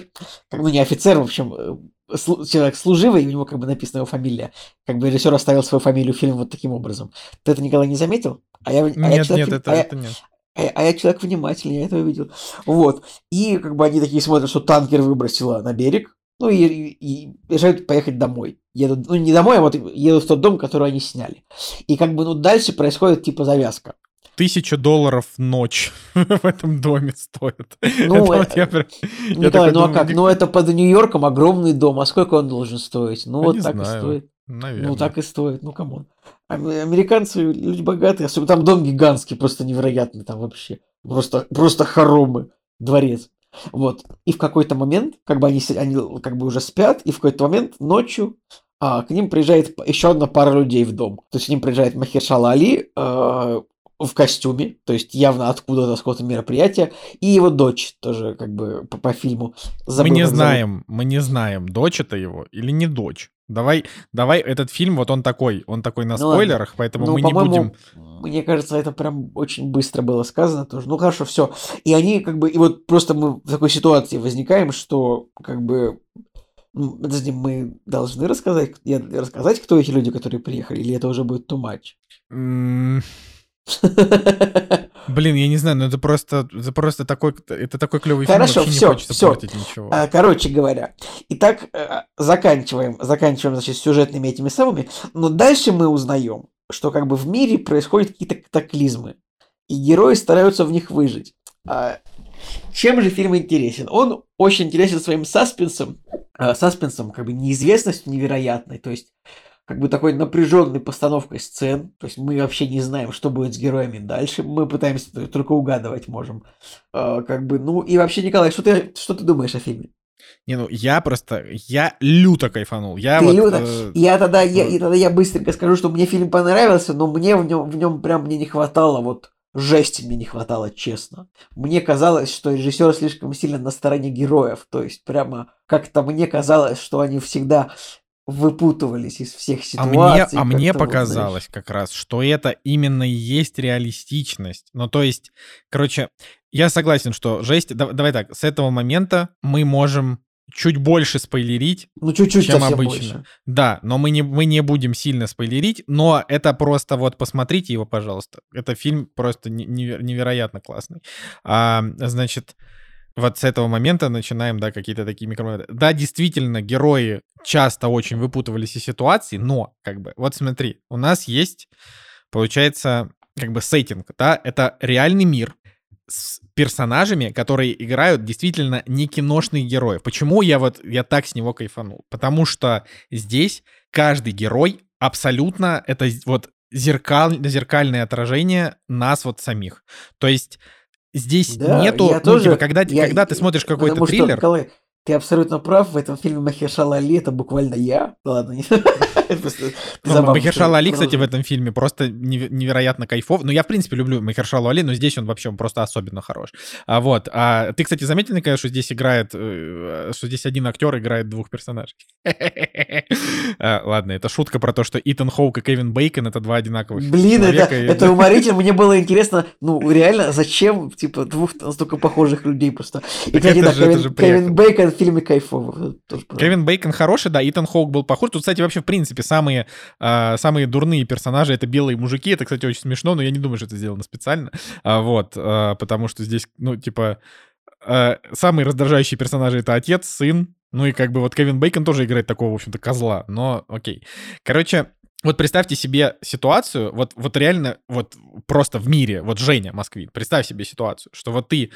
как, ну, не офицер, в общем, человек служивый, у него, как бы, написана его фамилия. Как бы режиссер оставил свою фамилию в фильме вот таким образом. Ты это, Николай, не заметил? А я, а я Нет, человек- нет, это, а я- это нет. а я, а я человек внимательный, я это увидел. Вот. И как бы они такие смотрят, что танкер выбросило на берег. Ну и, и- и решают поехать домой. Едут, ну не домой, а вот едут в тот дом, который они сняли. И как бы, ну дальше происходит типа завязка. Тысяча долларов ночь в этом доме стоит. Ну, Это вот э, я я Николай, ну а думаю, как? Ну это под Нью-Йорком огромный дом, а сколько он должен стоить? Ну Да вот так и знаю. стоит. Наверное. Ну так и стоит, ну come on. Ам- Американцы люди богатые, особенно там дом гигантский, просто невероятный, там вообще просто, просто хоромы, дворец. Вот. И в какой-то момент, как бы они, они как бы уже спят, и в какой-то момент ночью а, к ним приезжает еще одна пара людей в дом. То есть к ним приезжает Махершала Али э, в костюме, то есть явно откуда-то с какого-то мероприятия, и его дочь тоже как бы по, по фильму. Мы Забыл, не как зовут. знаем, мы не знаем, дочь это его или не дочь. Давай, давай, этот фильм, вот он такой, он такой на Ну ладно. спойлерах, поэтому Ну, мы не по-моему, будем... Мне кажется, это прям очень быстро было сказано тоже. Ну хорошо, все. И они как бы, и вот просто мы в такой ситуации возникаем, что как бы, м, подожди, мы должны рассказать, рассказать, кто эти люди, которые приехали, или это уже будет too much? Блин, я не знаю, но это просто, это просто такой, это такой клевый фильм, Хорошо, вообще всё, не хочется портить ничего. А, Короче говоря, итак, э, заканчиваем, заканчиваем, значит, сюжетными этими самыми, но дальше мы узнаем, что как бы в мире происходят какие-то катаклизмы, и герои стараются в них выжить. А Чем же фильм интересен? Он очень интересен своим саспенсом, а, саспенсом, как бы неизвестностью невероятной, то есть как бы такой напряженной постановкой сцен, то есть мы вообще не знаем, что будет с героями дальше, мы пытаемся только угадывать можем. А, как бы, ну и вообще, Николай, что ты, что ты думаешь о фильме? Не, ну я просто, я люто кайфанул. Я Ты вот, люто? э, Я тогда, я, э, и тогда я быстренько скажу, что мне фильм понравился, но мне в нем, в нем прям мне не хватало вот жести мне не хватало, честно. Мне казалось, что режиссер слишком сильно на стороне героев, то есть прямо как-то мне казалось, что они всегда выпутывались из всех А ситуаций. мне, а мне как-то вот, знаешь. показалось как раз, что это именно и есть реалистичность. Ну, то есть, короче, я согласен, что жесть... да- давай так, с этого момента мы можем чуть больше спойлерить, Ну, чуть-чуть чем обычно. больше. Да, но мы не, мы не будем сильно спойлерить, но это просто вот посмотрите его, пожалуйста. Это фильм просто не- неве- невероятно классный. А, значит, вот с этого момента начинаем, да, какие-то такие микромоменты. Да, действительно, герои часто очень выпутывались из ситуации, но, как бы, вот смотри, у нас есть, получается, как бы сеттинг, да, это реальный мир с персонажами, которые играют действительно не киношных героев. Почему я вот, я так с него кайфанул? Потому что здесь каждый герой абсолютно это вот зеркаль, зеркальное отражение нас вот самих. То есть здесь Да, нету, я ну, тоже- типа, когда, я- когда ты смотришь какой-то Потому что, триллер, Николай, ты абсолютно прав, в этом фильме Махершала Али это буквально я. Ладно, не Махершала Али, кстати, в этом фильме просто неве- невероятно кайфов. Ну, я, в принципе, люблю Махершалу Али, но здесь он вообще просто особенно хорош. А вот. А ты, кстати, заметил, Николай, что здесь играет, э, что здесь один актер играет двух персонажей? А, Ладно, это шутка про то, что Итан Хоук и Кевин Бейкон — это два одинаковых Блин, это, уморительно. Мне было интересно, ну, реально, зачем, типа, двух настолько похожих людей просто. И, кстати, да, Кевин. Бейкон в фильме кайфовый. Кевин Бейкон хороший, да, Итан Хоук был похож. Тут, кстати, вообще, в принципе, принципе, самые, э, самые дурные персонажи — это белые мужики. Это, кстати, очень смешно, но я не думаю, что это сделано специально. А, вот, э, потому что здесь, ну, типа, э, самые раздражающие персонажи — это отец, сын, ну и как бы вот Кевин Бейкон тоже играет такого, в общем-то, козла, но окей. Короче, вот представьте себе ситуацию, вот, вот реально, вот просто в мире, вот Женя Москвин, представь себе ситуацию, что вот ты,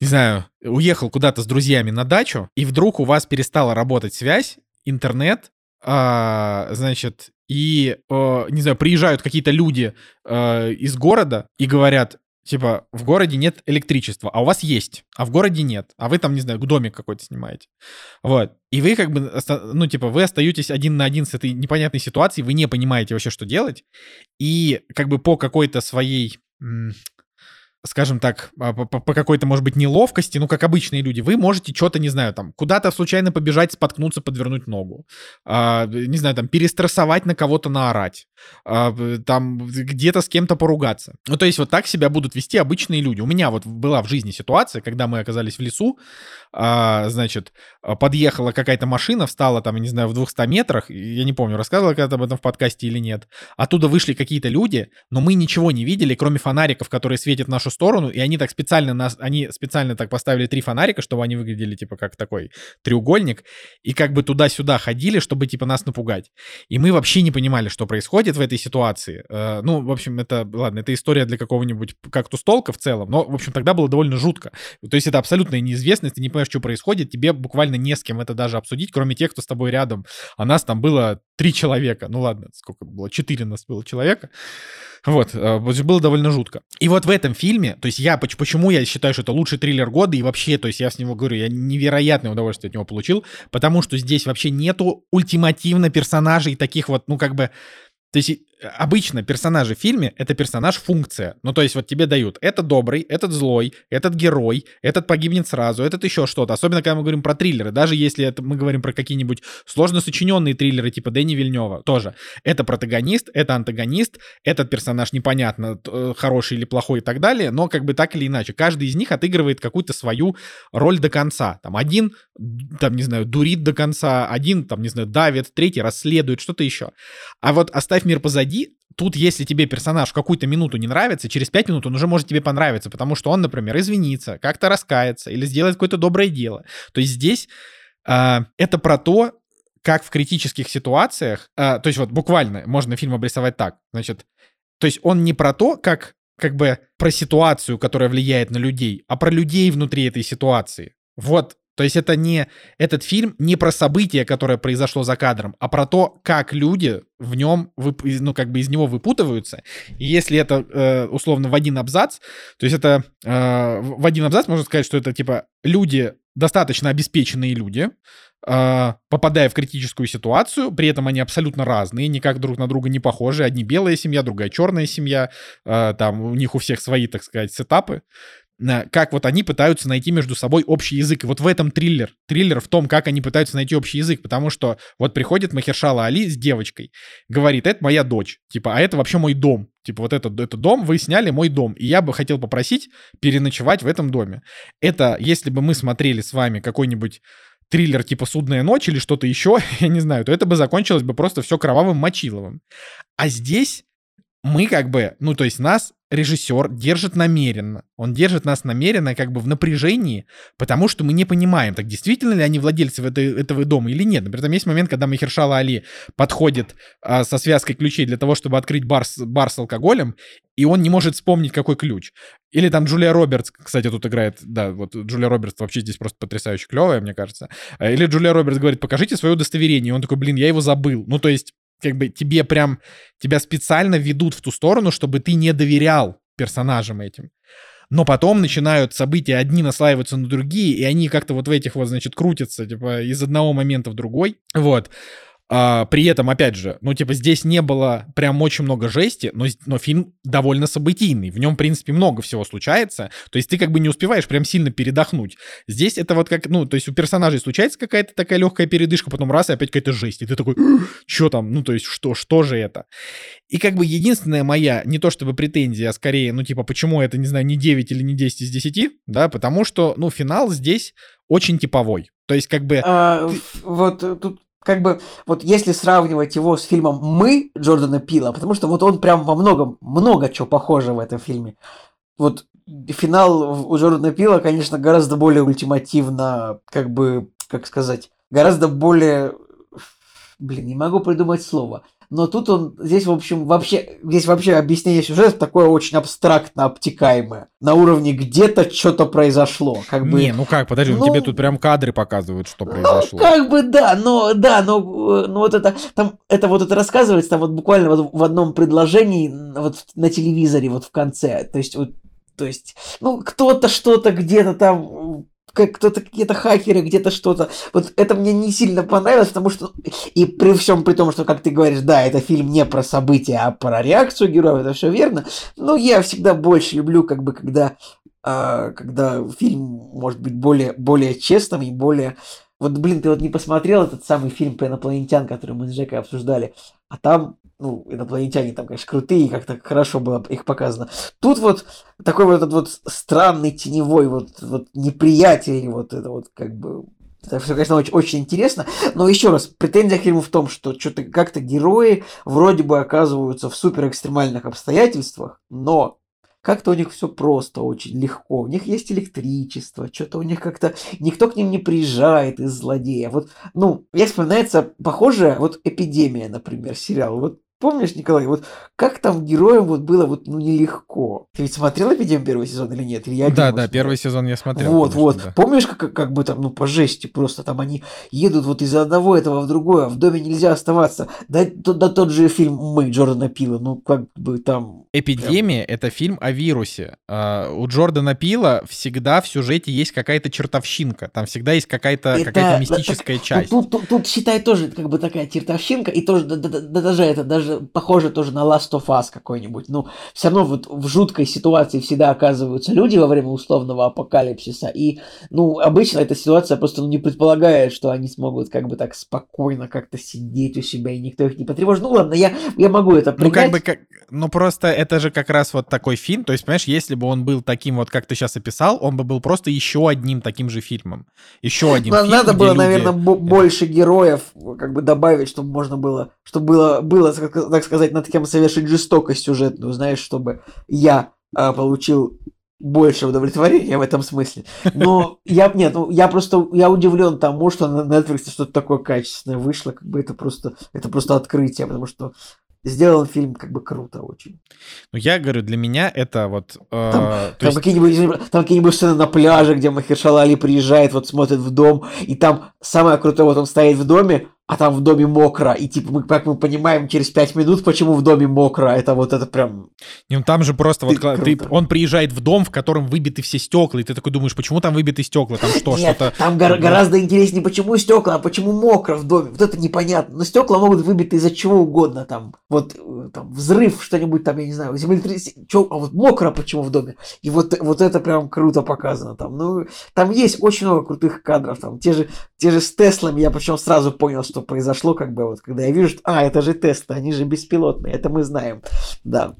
не знаю, уехал куда-то с друзьями на дачу, и вдруг у вас перестала работать связь, интернет, а, значит, и, а, не знаю, приезжают какие-то люди а, из города и говорят, Типа, в городе нет электричества, а у вас есть, а в городе нет. А вы там, не знаю, домик какой-то снимаете. Вот. И вы как бы, ну, типа, вы остаетесь один на один с этой непонятной ситуацией, вы не понимаете вообще, что делать. И как бы по какой-то своей скажем так, а, по, по какой-то, может быть, неловкости, ну, как обычные люди, вы можете что-то, не знаю, там, куда-то случайно побежать, споткнуться, подвернуть ногу, а, не знаю, там, перестрессовать на кого-то наорать, а, там, где-то с кем-то поругаться. Ну, то есть вот так себя будут вести обычные люди. У меня вот была в жизни ситуация, когда мы оказались в лесу, а, значит, подъехала какая-то машина, встала там, не знаю, в 200 метрах, я не помню, рассказывала когда-то об этом в подкасте или нет, оттуда вышли какие-то люди, но мы ничего не видели, кроме фонариков, которые светят нашу сторону, и они так специально нас, они специально так поставили три фонарика, чтобы они выглядели типа как такой треугольник, и как бы туда-сюда ходили, чтобы типа нас напугать. И мы вообще не понимали, что происходит в этой ситуации. Э, ну, в общем, это, ладно, это история для какого-нибудь кактус-толка в целом, но, в общем, тогда было довольно жутко. То есть это абсолютная неизвестность, ты не понимаешь, что происходит, тебе буквально не с кем это даже обсудить, кроме тех, кто с тобой рядом. А нас там было три человека, ну ладно, сколько было, четыре нас было человека. Вот, э, было довольно жутко. И вот в этом фильме, то есть я, почему я считаю, что это лучший триллер года, и вообще, то есть я с него говорю, я невероятное удовольствие от него получил, потому что здесь вообще нету ультимативно персонажей таких вот, ну как бы, то есть обычно персонажи в фильме — это персонаж-функция. Ну, то есть вот тебе дают этот добрый, этот злой, этот герой, этот погибнет сразу, этот еще что-то. Особенно, когда мы говорим про триллеры. Даже если это мы говорим про какие-нибудь сложно сочиненные триллеры типа Дэнни Вильнева, тоже. Это протагонист, это антагонист, этот персонаж непонятно, э, хороший или плохой и так далее, но как бы так или иначе. Каждый из них отыгрывает какую-то свою роль до конца. Там один, там, не знаю, дурит до конца, один, там, не знаю, давит, третий расследует, что-то еще. А вот оставь мир позади, заходи, тут если тебе персонаж в какую-то минуту не нравится, через пять минут он уже может тебе понравиться, потому что он, например, извинится, как-то раскается или сделает какое-то доброе дело. То есть здесь э, это про то, как в критических ситуациях, э, то есть вот буквально можно фильм обрисовать так, значит, то есть он не про то, как как бы про ситуацию, которая влияет на людей, а про людей внутри этой ситуации. Вот то есть это не этот фильм не про событие, которое произошло за кадром, а про то, как люди в нем, вып, ну как бы из него выпутываются. И если это э, условно в один абзац, то есть это э, в один абзац можно сказать, что это типа люди достаточно обеспеченные люди, э, попадая в критическую ситуацию, при этом они абсолютно разные, никак друг на друга не похожи. Одни белая семья, другая черная семья, э, там у них у всех свои, так сказать, сетапы как вот они пытаются найти между собой общий язык. И вот в этом триллер. Триллер в том, как они пытаются найти общий язык. Потому что вот приходит Махершала Али с девочкой, говорит, это моя дочь. Типа, а это вообще мой дом. Типа, вот этот, этот дом, вы сняли мой дом. И я бы хотел попросить переночевать в этом доме. Это, если бы мы смотрели с вами какой-нибудь триллер типа «Судная ночь» или что-то еще, я не знаю, то это бы закончилось бы просто все кровавым мочиловым. А здесь мы как бы, ну, то есть нас режиссер держит намеренно. Он держит нас намеренно как бы в напряжении, потому что мы не понимаем, так действительно ли они владельцы этой, этого дома или нет. Например, там есть момент, когда Махершала Али подходит а, со связкой ключей для того, чтобы открыть бар бар с алкоголем, и он не может вспомнить, какой ключ. Или там Джулия Робертс, кстати, тут играет, да, вот Джулия Робертс вообще здесь просто потрясающе клевая, мне кажется. Или Джулия Робертс говорит, покажите свое удостоверение. И он такой, блин, я его забыл. Ну, то есть как бы тебе прям, тебя специально ведут в ту сторону, чтобы ты не доверял персонажам этим. Но потом начинают события одни наслаиваться на другие, и они как-то вот в этих вот, значит, крутятся, типа, из одного момента в другой. Вот. А, при этом, опять же, ну, типа, здесь не было прям очень много жести, но, но фильм довольно событийный. В нем, в принципе, много всего случается. То есть ты как бы не успеваешь прям сильно передохнуть. Здесь это вот как, ну, то есть у персонажей случается какая-то такая легкая передышка, потом раз, и опять какая-то жесть. И ты такой, что там? Ну, то есть что, что же это? И как бы единственная моя, не то чтобы претензия, а скорее, ну, типа, почему это, не знаю, не 9 или не 10 из 10, да, потому что, ну, финал здесь очень типовой. То есть как бы... А, ты... Вот тут как бы, вот если сравнивать его с фильмом «Мы» Джордана Пила, потому что вот он прям во многом, много чего похоже в этом фильме. Вот финал у Джордана Пила, конечно, гораздо более ультимативно, как бы, как сказать, гораздо более... Блин, не могу придумать слово но тут он, здесь, в общем, вообще, здесь вообще объяснение сюжета такое очень абстрактно обтекаемое. На уровне где-то что-то произошло. Как бы, не, ну как, подожди, ну, тебе тут прям кадры показывают, что ну, произошло. Ну, как бы да, но да, но, но вот это, там, это вот это рассказывается там вот буквально вот в одном предложении вот на телевизоре вот в конце. То есть вот то есть, ну, кто-то что-то где-то там как кто-то какие-то хакеры, где-то что-то. Вот это мне не сильно понравилось, потому что и при всем при том, что, как ты говоришь, да, это фильм не про события, а про реакцию героя, это все верно. Но я всегда больше люблю, как бы, когда, а, когда фильм может быть более, более честным и более... Вот, блин, ты вот не посмотрел этот самый фильм про инопланетян, который мы с Жекой обсуждали, а там ну, инопланетяне там, конечно, крутые, как-то хорошо было их показано. Тут вот такой вот этот вот странный теневой вот, вот неприятель, вот это вот как бы это все, конечно, очень, очень интересно. Но еще раз, претензия к фильму в том, что что-то как-то герои вроде бы оказываются в супер экстремальных обстоятельствах, но как-то у них все просто, очень легко. У них есть электричество, что-то у них как-то... Никто к ним не приезжает из злодея. Вот, ну, мне вспоминается похожая вот «Эпидемия», например, сериал. Вот Помнишь, Николай, вот как там героям вот было вот ну нелегко? Ты ведь смотрел «Эпидемию» первый сезон или нет? Или я да, да, первый сезон я смотрел. Вот, вот. Да. Помнишь, как, как бы там, ну, по жести просто там они едут вот из одного этого в другое, в доме нельзя оставаться. Да, да, да тот же фильм «Мы» Джордана Пила, ну, как бы там... «Эпидемия» прям... — это фильм о вирусе. А, у Джордана Пила всегда в сюжете есть какая-то чертовщинка. Там всегда есть какая-то это... какая мистическая так, часть. Тут, тут, тут, считай, тоже как бы такая чертовщинка, и тоже да, да, да, даже это, даже похоже тоже на Last of Us какой-нибудь. Ну, все равно вот в жуткой ситуации всегда оказываются люди во время условного апокалипсиса. И, ну, обычно эта ситуация просто ну, не предполагает, что они смогут как бы так спокойно как-то сидеть у себя, и никто их не потревожит. Ну, ладно, я, я могу это принять. Ну, как бы, как, ну, просто это же как раз вот такой фильм. То есть, понимаешь, если бы он был таким вот, как ты сейчас описал, он бы был просто еще одним таким же фильмом. Еще один фильм, Надо было, люди... наверное, больше героев как бы добавить, чтобы можно было, чтобы было, было так сказать, над кем совершить жестокость сюжетную, знаешь, чтобы я а, получил больше удовлетворения в этом смысле. Но я, нет, ну, я просто, я удивлен тому, что на Netflix что-то такое качественное вышло, как бы это просто, это просто открытие, потому что сделан фильм как бы круто очень. Ну, я говорю, для меня это вот... Э, там, там есть... какие-нибудь, там какие-нибудь сцены на пляже, где Махершала Али приезжает, вот смотрит в дом, и там самое крутое, вот он стоит в доме, а там в доме мокро, и типа мы, как мы понимаем, через пять минут, почему в доме мокро, это вот это прям... Ну там же просто ты, вот ты, он приезжает в дом, в котором выбиты все стекла, и ты такой думаешь, почему там выбиты стекла, там что, Нет, что-то... там гор- гораздо интереснее, почему стекла, а почему мокро в доме, вот это непонятно, но стекла могут выбиты из-за чего угодно, там, вот, э, там, взрыв, что-нибудь там, я не знаю, землетрясение, чё, а вот мокро почему в доме, и вот, вот это прям круто показано там, ну, там есть очень много крутых кадров, там, те же, те же с Теслами, я причем сразу понял, что произошло, как бы, вот, когда я вижу, что, а, это же тесты, они же беспилотные, это мы знаем, да.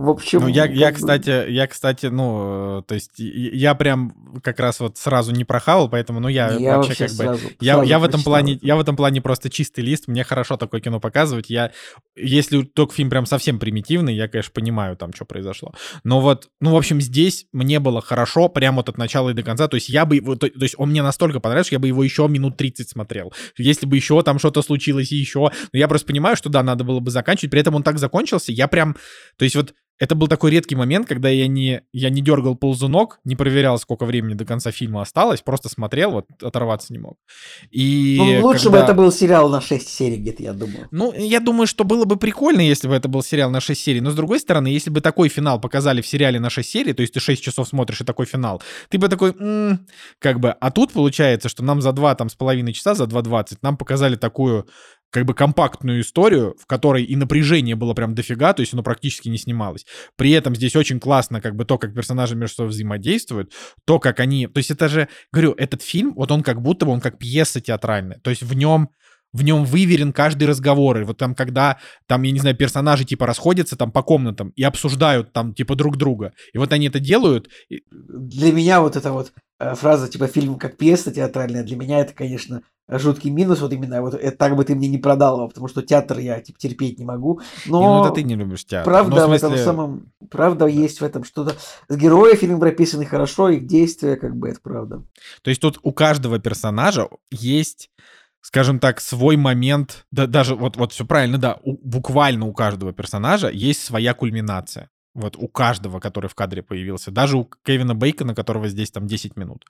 В общем... Ну, я, я, кстати, я, кстати, ну, э, то есть я прям как раз вот сразу не прохавал, поэтому, ну, я, я вообще, как сразу, бы... Я, я, в этом плане, я в этом плане просто чистый лист, мне хорошо такое кино показывать. Я, если только фильм прям совсем примитивный, я, конечно, понимаю там, что произошло. Но вот, ну, в общем, здесь мне было хорошо прямо вот от начала и до конца. То есть я бы... То, то есть он мне настолько понравился, что я бы его еще минут 30 смотрел. Если бы еще там что-то случилось и еще... Но я просто понимаю, что да, надо было бы заканчивать. При этом он так закончился, я прям... То есть вот это был такой редкий момент, когда я не, я не дергал ползунок, не проверял, сколько времени до конца фильма осталось, просто смотрел, вот оторваться не мог. И ну, лучше когда... бы это был сериал на 6 серий где-то, я думаю. Ну, я думаю, что было бы прикольно, если бы это был сериал на 6 серий, но с другой стороны, если бы такой финал показали в сериале на 6 серий, то есть ты 6 часов смотришь и такой финал, ты бы такой, м-м", как бы, а тут получается, что нам за 2 там с половиной часа, за 2.20 нам показали такую как бы компактную историю, в которой и напряжение было прям дофига, то есть оно практически не снималось. При этом здесь очень классно как бы то, как персонажи между собой взаимодействуют, то, как они... То есть это же, говорю, этот фильм, вот он как будто бы, он как пьеса театральная. То есть в нем в нем выверен каждый разговор. И вот там, когда, там, я не знаю, персонажи типа расходятся там по комнатам и обсуждают там типа друг друга. И вот они это делают. и- Для меня вот эта вот э, фраза, типа, фильм как пьеса театральная, для меня это, конечно, жуткий минус, вот именно, вот это так бы ты мне не продал его, потому что театр я, типа, терпеть не могу. И, ну, Но это ты не любишь театр. правда Ну, в в этом смысле, самом, правда есть в этом что-то. Герои фильма прописаны хорошо, их действия, как бы, это правда. То есть тут у каждого персонажа есть, скажем так, свой момент, да, даже вот, вот все правильно, да, у- буквально у каждого персонажа есть своя кульминация. Вот у каждого, который в кадре появился. Даже у Кевина Бейкона, которого здесь там 10 минут.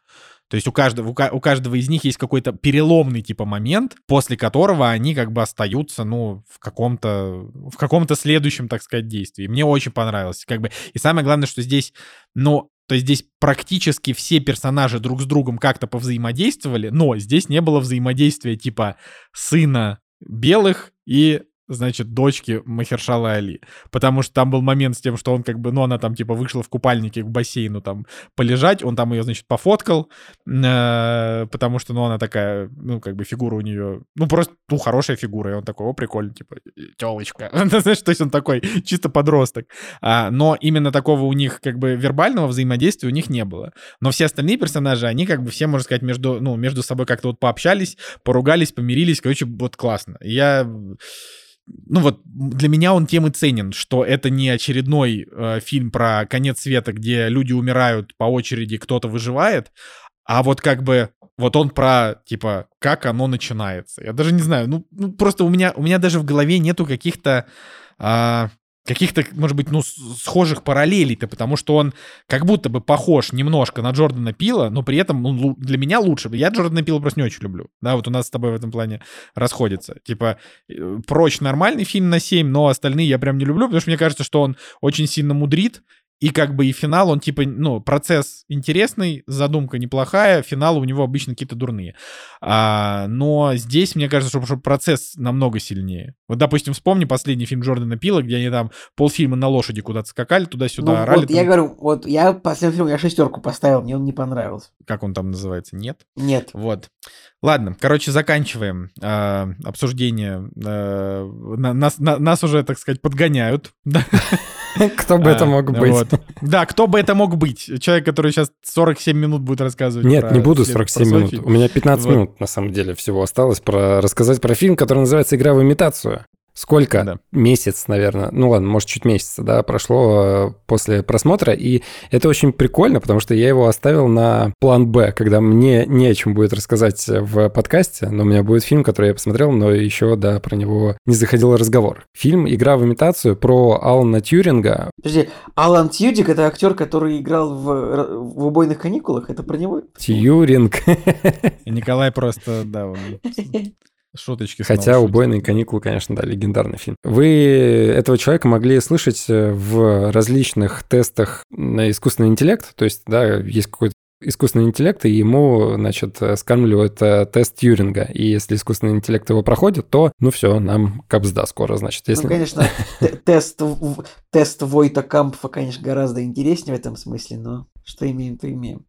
То есть у каждого, у, у каждого из них есть какой-то переломный типа момент, после которого они как бы остаются, ну, в каком-то, в каком-то следующем, так сказать, действии. Мне очень понравилось. Как бы, и самое главное, что здесь, ну, то есть здесь практически все персонажи друг с другом как-то повзаимодействовали, но здесь не было взаимодействия типа сына белых и значит, дочки Махершала Али. Потому что там был момент с тем, что он как бы, ну, она там типа вышла в купальнике к бассейну там полежать, он там ее, значит, пофоткал, э, потому что, ну, она такая, ну, как бы фигура у нее, ну, просто, ну, хорошая фигура, и он такой, о, прикольно, типа, телочка. Знаешь, то есть он такой чисто подросток. А, но именно такого у них как бы вербального взаимодействия у них не было. Но все остальные персонажи, они как бы все, можно сказать, между, ну, между собой как-то вот пообщались, поругались, помирились. Короче, вот классно. Я ну вот для меня он тем и ценен, что это не очередной э, фильм про конец света, где люди умирают по очереди, кто-то выживает, а вот как бы вот он про типа как оно начинается. Я даже не знаю, ну, ну просто у меня у меня даже в голове нету каких-то а, каких-то, может быть, ну, схожих параллелей-то, потому что он как будто бы похож немножко на Джордана Пила, но при этом он для меня лучше. Я Джордана Пила просто не очень люблю. Да, вот у нас с тобой в этом плане расходится. Типа, э, прочь нормальный фильм на 7, но остальные я прям не люблю, потому что мне кажется, что он очень сильно мудрит, и как бы и финал, он типа, ну, процесс интересный, задумка неплохая, финалы у него обычно какие-то дурные. А, но здесь, мне кажется, что, что процесс намного сильнее. Вот, допустим, вспомни последний фильм Джордана Пила, где они там полфильма на лошади куда-то скакали, туда-сюда Ну, орали. вот я там- говорю, вот я последний фильм, я шестерку поставил, мне он не понравился. Как он там называется? Нет? Нет. Вот. Ладно, короче, заканчиваем э, обсуждение. Э, на- нас, на- нас уже, так сказать, подгоняют. Кто бы это А, мог быть? Да, кто бы это мог быть? Человек, который сейчас 47 минут будет рассказывать. Нет, не буду след- 47 про свой минут. У меня 15 Вот. минут, на самом деле, всего осталось про рассказать про фильм, который называется «Игра в имитацию». Сколько? Да. Месяц, наверное. Ну ладно, может, чуть месяца, да, прошло э, после просмотра. И это очень прикольно, потому что я его оставил на план «Б», когда мне не о чем будет рассказать в подкасте, но у меня будет фильм, который я посмотрел, но еще, да, про него не заходил разговор. Фильм «Игра в имитацию» про Алана Тьюринга. Подожди, Алан Тьюдик это актер, который играл в, в убойных каникулах. Это про него? Тьюринг. Николай просто, да, он шуточки снова Хотя шутит. «Убойные каникулы», конечно, да, легендарный фильм. Вы этого человека могли слышать э, в различных тестах на искусственный интеллект, то есть, да, есть какой-то искусственный интеллект, и ему, значит, скармливают э, тест Тьюринга. И если искусственный интеллект его проходит, то, ну все, нам капсда скоро, значит. Если... Ну, конечно, тест, тест Войта-Кампфа, конечно, гораздо интереснее в этом смысле, но что имеем, то имеем.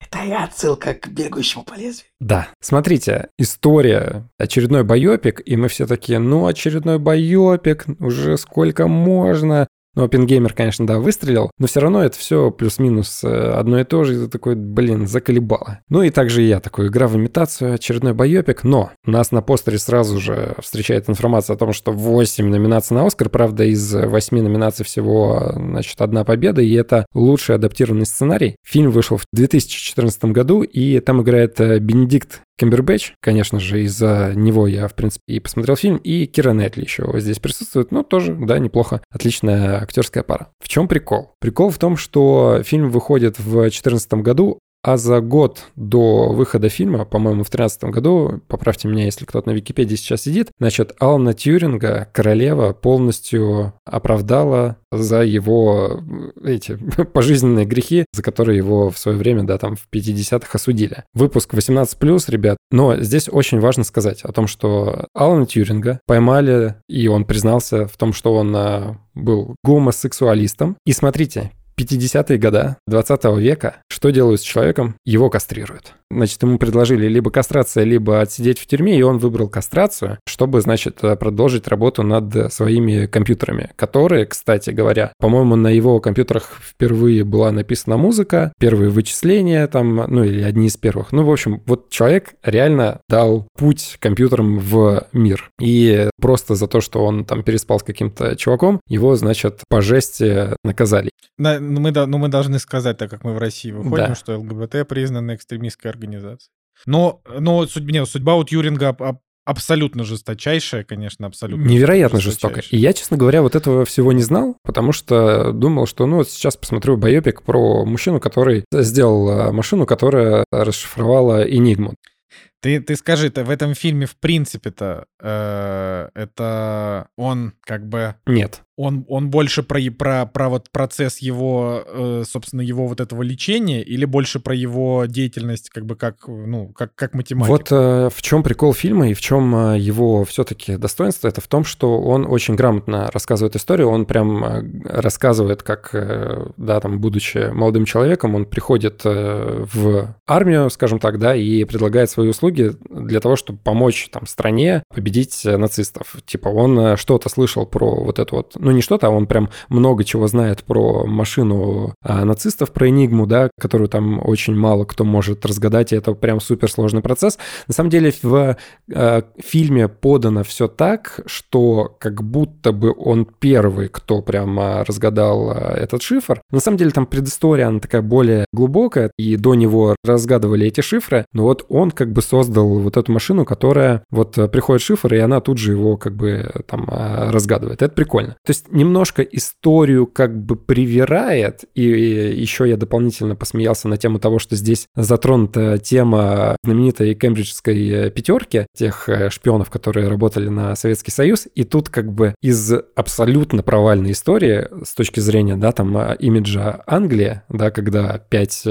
Это и отсылка к бегущему по лезвию. Да. Смотрите, история, очередной байопик, и мы все такие, ну, очередной байопик, уже сколько можно. Ну, Оппенгеймер, конечно, да, выстрелил, но все равно это все плюс-минус э, одно и то же, и ты такой, блин, заколебало. Ну и также и я такой, игра в имитацию, очередной байопик, но нас на постере сразу же встречает информация о том, что 8 номинаций на Оскар, правда, из 8 номинаций всего, значит, одна победа, и это лучший адаптированный сценарий. Фильм вышел в 2014 году, и там играет э, Бенедикт Камбербэтч, конечно же, из-за него я, в принципе, и посмотрел фильм, и Кира Нетли еще здесь присутствует, ну, тоже, да, неплохо, отличная актерская пара. В чем прикол? Прикол в том, что фильм выходит в 2014 году, а за год до выхода фильма, по-моему, в 2013 году, поправьте меня, если кто-то на Википедии сейчас сидит, значит, Алана Тьюринга, королева, полностью оправдала за его э, эти пожизненные грехи, за которые его в свое время, да, там в 50-х осудили. Выпуск 18+, ребят. Но здесь очень важно сказать о том, что Алана Тьюринга поймали, и он признался в том, что он а, был гомосексуалистом. И смотрите, 50-е годы 20 века, что делают с человеком? Его кастрируют. Значит, ему предложили либо кастрация, либо отсидеть в тюрьме, и он выбрал кастрацию, чтобы, значит, продолжить работу над своими компьютерами, которые, кстати говоря, по-моему, на его компьютерах впервые была написана музыка, первые вычисления там, ну или одни из первых. Ну, в общем, вот человек реально дал путь компьютерам в мир. И просто за то, что он там переспал с каким-то чуваком, его, значит, по жести наказали. Да, ну, мы, да, ну, мы должны сказать, так как мы в России выходим, Да. что ЛГБТ признана экстремистской организацией. Но, но судьба, не, судьба у Тьюринга аб- аб- абсолютно жесточайшая, конечно, абсолютно. Невероятно жесточайшая. И я, честно говоря, вот этого всего не знал, потому что думал, что, ну, вот сейчас посмотрю байопик про мужчину, который сделал э, машину, которая расшифровала Энигму. Ты, ты скажи, ты в этом фильме в принципе-то э, это он как бы Нет. он, он больше про, про, про вот процесс его, э, собственно, его вот этого лечения или больше про его деятельность как бы как, ну, как, как математик? Вот э, в чем прикол фильма и в чем э, его все-таки достоинство, это в том, что он очень грамотно рассказывает историю, он прям э, рассказывает, как, э, да, там, будучи молодым человеком, он приходит э, в армию, скажем так, да, и предлагает свои услуги для того, чтобы помочь там стране победить э, нацистов. Типа он э, что-то слышал про вот это вот, ну не что-то, а он прям много чего знает про машину а, нацистов, про Энигму, да, которую там очень мало кто может разгадать, и это прям суперсложный процесс. На самом деле в э, фильме подано все так, что как будто бы он первый, кто прямо разгадал этот шифр. На самом деле там предыстория, она такая более глубокая, и до него разгадывали эти шифры, но вот он как бы создал вот эту машину, которая вот э, приходит шифр, и она тут же его как бы э, там э, разгадывает. Это прикольно. То есть немножко историю как бы привирает, и еще я дополнительно посмеялся на тему того, что здесь затронута тема знаменитой кембриджской э, пятерки, тех шпионов, которые работали на Советский Союз, и тут как бы из абсолютно провальной истории с точки зрения, да, там, э, имиджа Англии, да, когда пять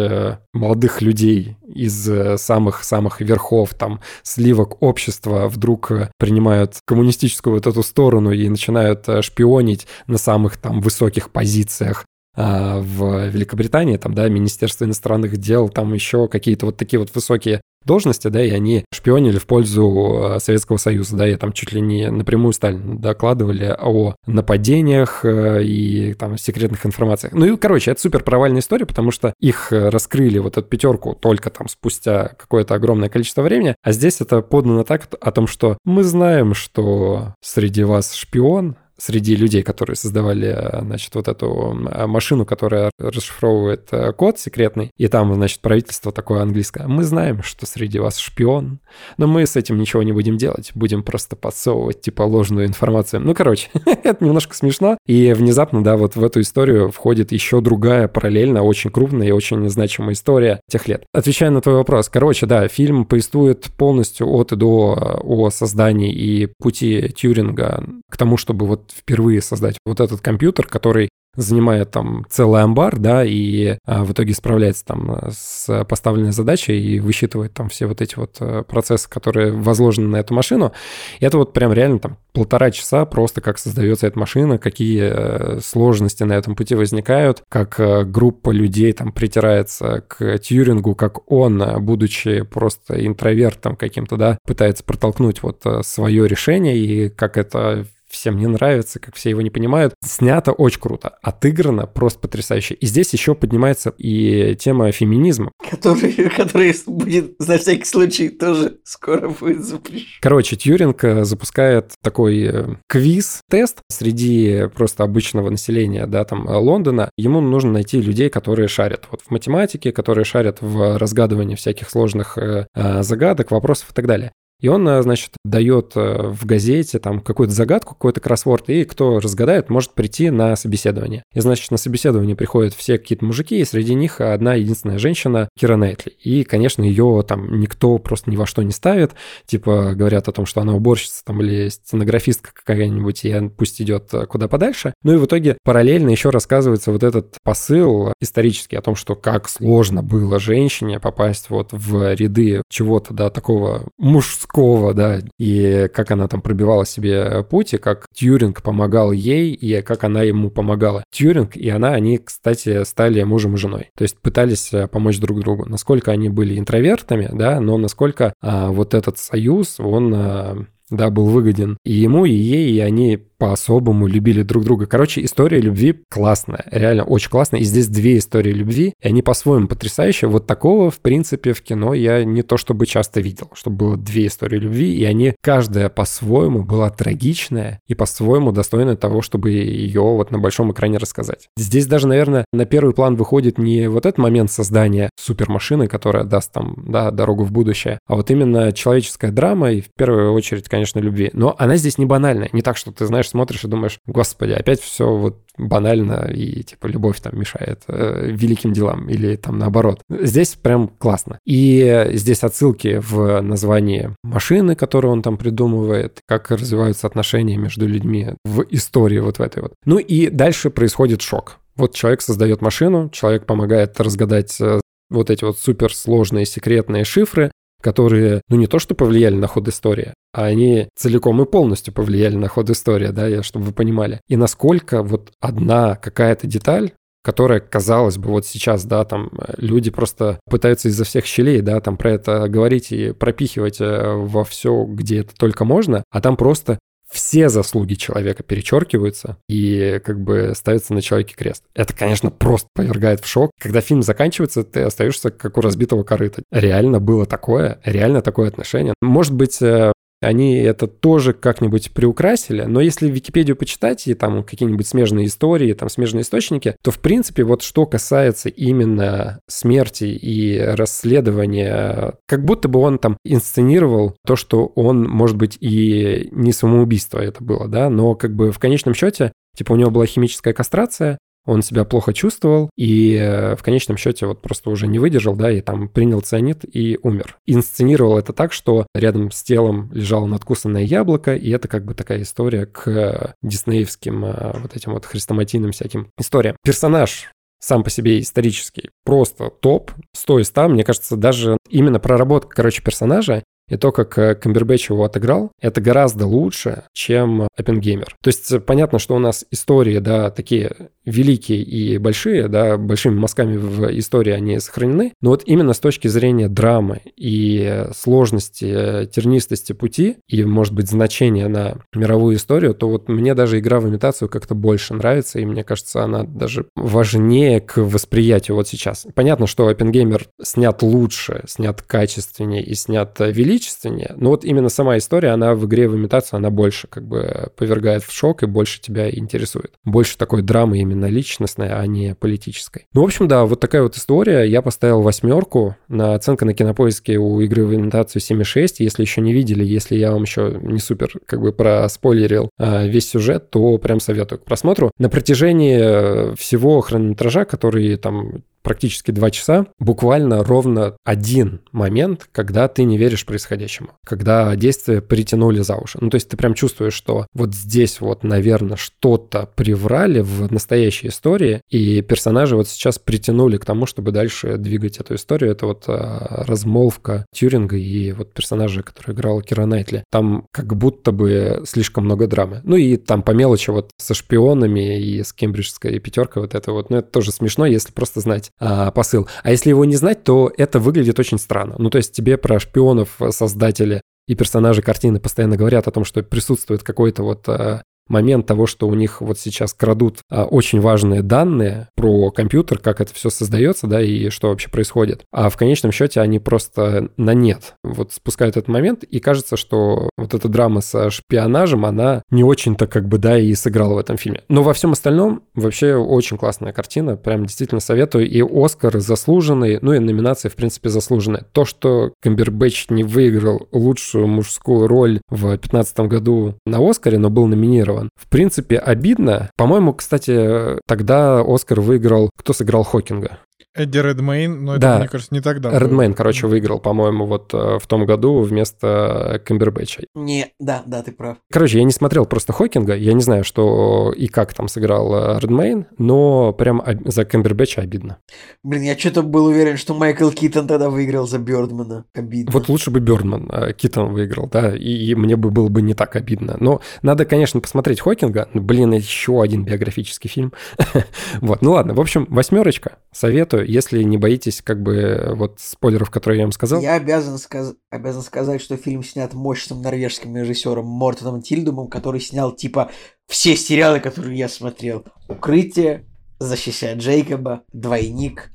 молодых людей из самых-самых верхов, там, сливок общества вдруг э, принимают коммунистическую вот эту сторону и начинают э, шпионить на самых там высоких позициях а, в Великобритании, там, да, Министерство иностранных дел, там еще какие-то вот такие вот высокие должности, да, и они шпионили в пользу э, Советского Союза, да, и там чуть ли не напрямую Сталину докладывали о нападениях э, и там секретных информациях. Ну и, короче, это супер провальная история, потому что их э, раскрыли, вот эту пятерку, только там спустя какое-то огромное количество времени, а здесь это подано так о том, что мы знаем, что среди вас шпион, среди людей, которые создавали, э, значит, вот эту э, машину, которая расшифровывает э, код секретный, и там, значит, правительство такое английское. Мы знаем, что среди вас шпион, но мы с этим ничего не будем делать, будем просто подсовывать, типа, ложную информацию. Ну, короче, это немножко смешно, и внезапно, да, вот в эту историю входит еще другая параллельно очень крупная и очень значимая история тех лет. Отвечая на твой вопрос, короче, да, фильм повествует полностью от и до о создании и пути Тьюринга к тому, чтобы вот впервые создать вот этот компьютер, который занимает там целый амбар, да, и а, в итоге справляется там э, с поставленной задачей и высчитывает там все вот эти вот э, процессы, которые возложены на эту машину. И это вот прям реально там полтора часа просто как создается эта машина, какие э, сложности на этом пути возникают, как э, группа людей там притирается к Тьюрингу, как он, будучи просто интровертом каким-то, да, пытается протолкнуть вот свое решение и как это всем не нравится, как все его не понимают. Снято очень круто, отыграно просто потрясающе. И здесь еще поднимается и тема феминизма. Который, который будет, на всякий случай, тоже скоро будет запрещен. Короче, Тьюринг э, запускает такой э, квиз-тест среди просто обычного населения, да, там, э, Лондона. Ему нужно найти людей, которые шарят вот в математике, которые шарят в разгадывании всяких сложных э, э, загадок, вопросов и так далее. И он, э, значит, дает э, в газете там какую-то загадку, какой-то кроссворд, и кто разгадает, может прийти на собеседование. И, значит, на собеседование приходят все какие-то мужики, и среди них одна единственная женщина, Кира Найтли. И, конечно, ее там никто просто ни во что не ставит. Типа говорят о том, что она уборщица там или стенографистка какая-нибудь, и пусть идет э, куда подальше. Ну и в итоге параллельно еще рассказывается вот этот посыл исторический о том, что как сложно было женщине попасть вот в ряды чего-то, да, такого мужского подросткового, да, и как она там пробивала себе путь, и как Тьюринг помогал ей, и как она ему помогала. Тьюринг и она, они, кстати, стали мужем и женой. То есть пытались э, помочь друг другу. Насколько они были интровертами, да, но насколько а, вот этот союз, он а, да, был выгоден и ему, и ей, и они по-особому любили друг друга. Короче, история любви классная, реально очень классная. И здесь две истории любви, и они по-своему потрясающие. Вот такого, в принципе, в кино я не то чтобы часто видел, чтобы было две истории любви, и они, каждая по-своему была трагичная и по-своему достойна того, чтобы ее вот на большом экране рассказать. Здесь даже, наверное, на первый план выходит не вот этот момент создания супермашины, которая даст там, да, дорогу в будущее, а вот именно человеческая драма и в первую очередь, конечно, любви. Но она здесь не банальная, не так, что ты знаешь, смотришь и думаешь, господи, опять все вот банально и типа любовь там мешает э, великим делам или там наоборот. Здесь прям классно. И здесь отсылки в названии машины, которую он там придумывает, как развиваются отношения между людьми в истории вот в этой вот. Ну и дальше происходит шок. Вот человек создает машину, человек помогает разгадать э, вот эти вот суперсложные секретные шифры, которые, ну, не то что повлияли на ход истории, а они целиком и полностью повлияли на ход истории, да, я, чтобы вы понимали. И насколько вот одна какая-то деталь, которая, казалось бы, вот сейчас, да, там люди просто пытаются изо всех щелей, да, там про это говорить и пропихивать э, во все, где это только можно, а там просто все заслуги человека перечеркиваются и как бы ставится на человеке крест. Это, конечно, просто повергает в шок. Когда фильм заканчивается, ты остаешься как у разбитого корыта. Реально было такое, реально такое отношение. Может быть, э, они это тоже как-нибудь приукрасили, но если Википедию почитать и там какие-нибудь смежные истории, там смежные источники, то в принципе вот что касается именно смерти и расследования, как будто бы он там инсценировал то, что он, может быть, и не самоубийство это было, да, но как бы в конечном счете Типа у него была химическая кастрация, он себя плохо чувствовал и э, в конечном счете вот просто уже не выдержал, да, и там принял цианид и умер. Инсценировал это так, что рядом с телом лежало надкусанное яблоко, и это как бы такая история к диснеевским э, вот этим вот хрестоматийным всяким историям. Персонаж сам по себе исторический, просто топ, 100 из 100, мне кажется, даже именно проработка, короче, персонажа и то, как э, Камбербэтч его отыграл, это гораздо лучше, чем Оппенгеймер. То есть понятно, что у нас истории, да, такие великие и большие, да, большими мазками в истории они сохранены, но вот именно с точки зрения драмы и сложности, тернистости пути и, может быть, значения на мировую историю, то вот мне даже игра в имитацию как-то больше нравится, и мне кажется, она даже важнее к восприятию вот сейчас. Понятно, что Оппенгеймер снят лучше, снят качественнее и снят величественнее, но вот именно сама история, она в игре в имитацию, она больше как бы повергает в шок и больше тебя интересует. Больше такой драмы именно личностной, а не политической. Ну, в общем, да, вот такая вот история. Я поставил восьмерку. На оценка на кинопоиске у игры в имитацию 7,6. Если еще не видели, если я вам еще не супер как бы проспойлерил а, весь сюжет, то прям советую к просмотру. На протяжении всего хронометража, который там практически два часа, буквально ровно один момент, когда ты не веришь происходящему, когда действия притянули за уши. Ну, то есть ты прям чувствуешь, что вот здесь вот, наверное, что-то приврали в настоящей истории, и персонажи вот сейчас притянули к тому, чтобы дальше двигать эту историю. Это вот а, размолвка Тюринга и вот персонажа, который играл Кира Найтли. Там как будто бы слишком много драмы. Ну и там по мелочи вот со шпионами и с кембриджской пятеркой вот это вот, ну это тоже смешно, если просто знать а, посыл. А если его не знать, то это выглядит очень странно. Ну, то есть тебе про шпионов создатели и персонажи картины постоянно говорят о том, что присутствует какой-то вот а, момент того, что у них вот сейчас крадут а, очень важные данные про компьютер, как это все создается, да, и что вообще происходит. А в конечном счете они просто на нет вот спускают этот момент, и кажется, что вот эта драма со шпионажем, она не очень-то как бы, да, и сыграла в этом фильме. Но во всем остальном вообще очень классная картина, прям действительно советую, и Оскар заслуженный, ну и номинации, в принципе, заслуженные. То, что Камбербэтч не выиграл лучшую мужскую роль в 2015 году на Оскаре, но был номинирован номинирован. В принципе, обидно. По-моему, кстати, тогда Оскар выиграл... Кто сыграл Хокинга? Эдди Редмейн, но это, Да. мне кажется, не тогда. Редмейн, короче, выиграл, по-моему, вот э, в том году вместо Камбербэтча. Не, да, да, ты прав. Короче, я не смотрел просто Хокинга, я не знаю, что и как там сыграл э, Редмейн, но прям об- за Камбербэтча обидно. Блин, я что-то был уверен, что Майкл Китон тогда выиграл за Бёрдмана. Обидно. Вот лучше бы Бёрдман э, Китон выиграл, да, и, и мне бы было бы не так обидно. Но надо, конечно, посмотреть Хокинга. Блин, еще один биографический фильм. Вот, ну ладно. В общем, восьмерочка. Советую, если не боитесь как бы вот спойлеров, которые я вам сказал. Я обязан, сказ- обязан сказать, что фильм снят мощным норвежским режиссером Мортоном Тильдумом, который снял типа все сериалы, которые я смотрел. «Укрытие», «Защищая Джейкоба», «Двойник»,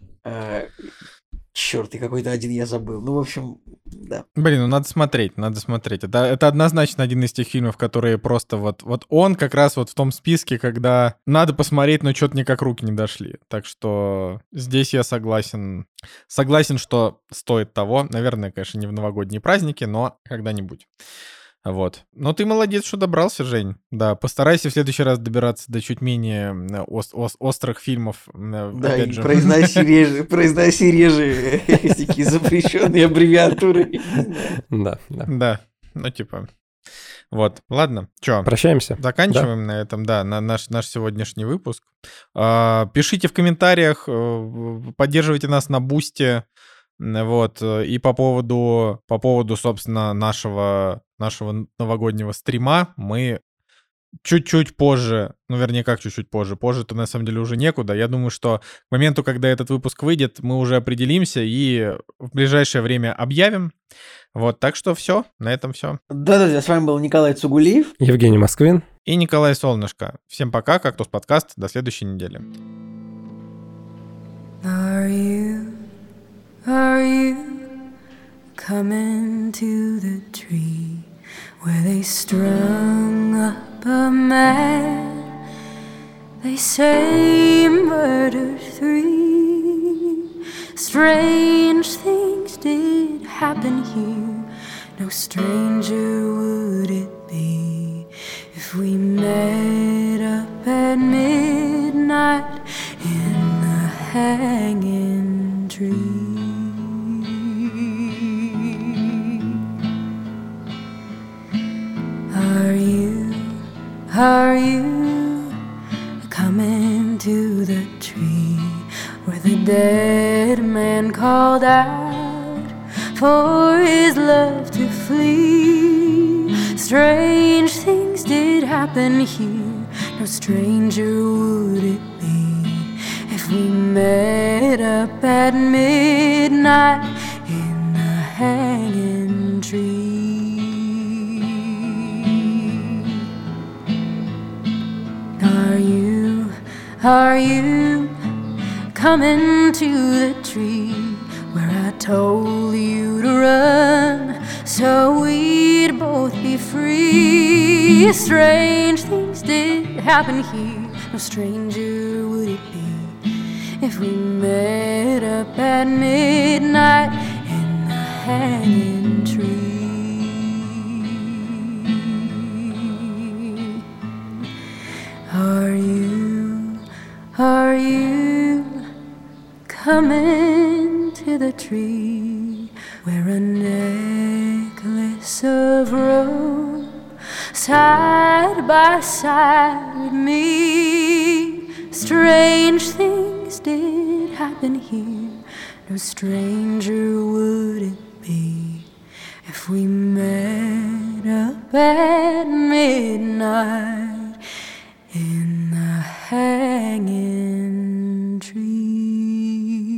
черт, и какой-то один я забыл. Ну, в общем, да. Блин, ну надо смотреть, надо смотреть. Это, это однозначно один из тех фильмов, которые просто вот... Вот он как раз вот в том списке, когда надо посмотреть, но что-то никак руки не дошли. Так что здесь я согласен. Согласен, что стоит того. Наверное, конечно, не в новогодние праздники, но когда-нибудь. Вот. Но ты молодец, что добрался, Жень. Да, постарайся в следующий раз добираться до чуть менее м, ос- ос- острых фильмов. м, Да, и же. произноси реже, произноси реже такие запрещенные аббревиатуры. Да, да. Да, ну типа. Вот, ладно, чё, Прощаемся. заканчиваем на этом, да, на наш, наш сегодняшний выпуск. А, Пишите в комментариях, э, поддерживайте нас на Бусте, вот, э, и по поводу, по поводу, собственно, нашего, нашего новогоднего стрима мы чуть-чуть позже, ну, вернее, как чуть-чуть позже, позже-то на самом деле уже некуда. Я думаю, что к моменту, когда этот выпуск выйдет, мы уже определимся и в ближайшее время объявим. Вот, так что все, на этом все. Да, друзья, с вами был Николай Цугулиев. Евгений Москвин. И Николай Солнышко. Всем пока, Кактус подкаст, до следующей недели. Are you, are you coming to the tree where they strung up a man? They say murder three. Strange things did happen here. No stranger would it be if we met up at midnight in the hanging tree. Are you, are you coming to the tree where the dead man called out for his love to flee? Strange things did happen here, no stranger would it be if we met up at midnight in the hanging tree. Are you, are you coming to the tree where I told you to run so we'd both be free? Strange things did happen here, no stranger would it be if we met up at midnight in the hanging tree. Are you, are you coming to the tree where a necklace of rope side by side with me? Strange things did happen here, no stranger would it be if we met up at midnight in the hanging tree.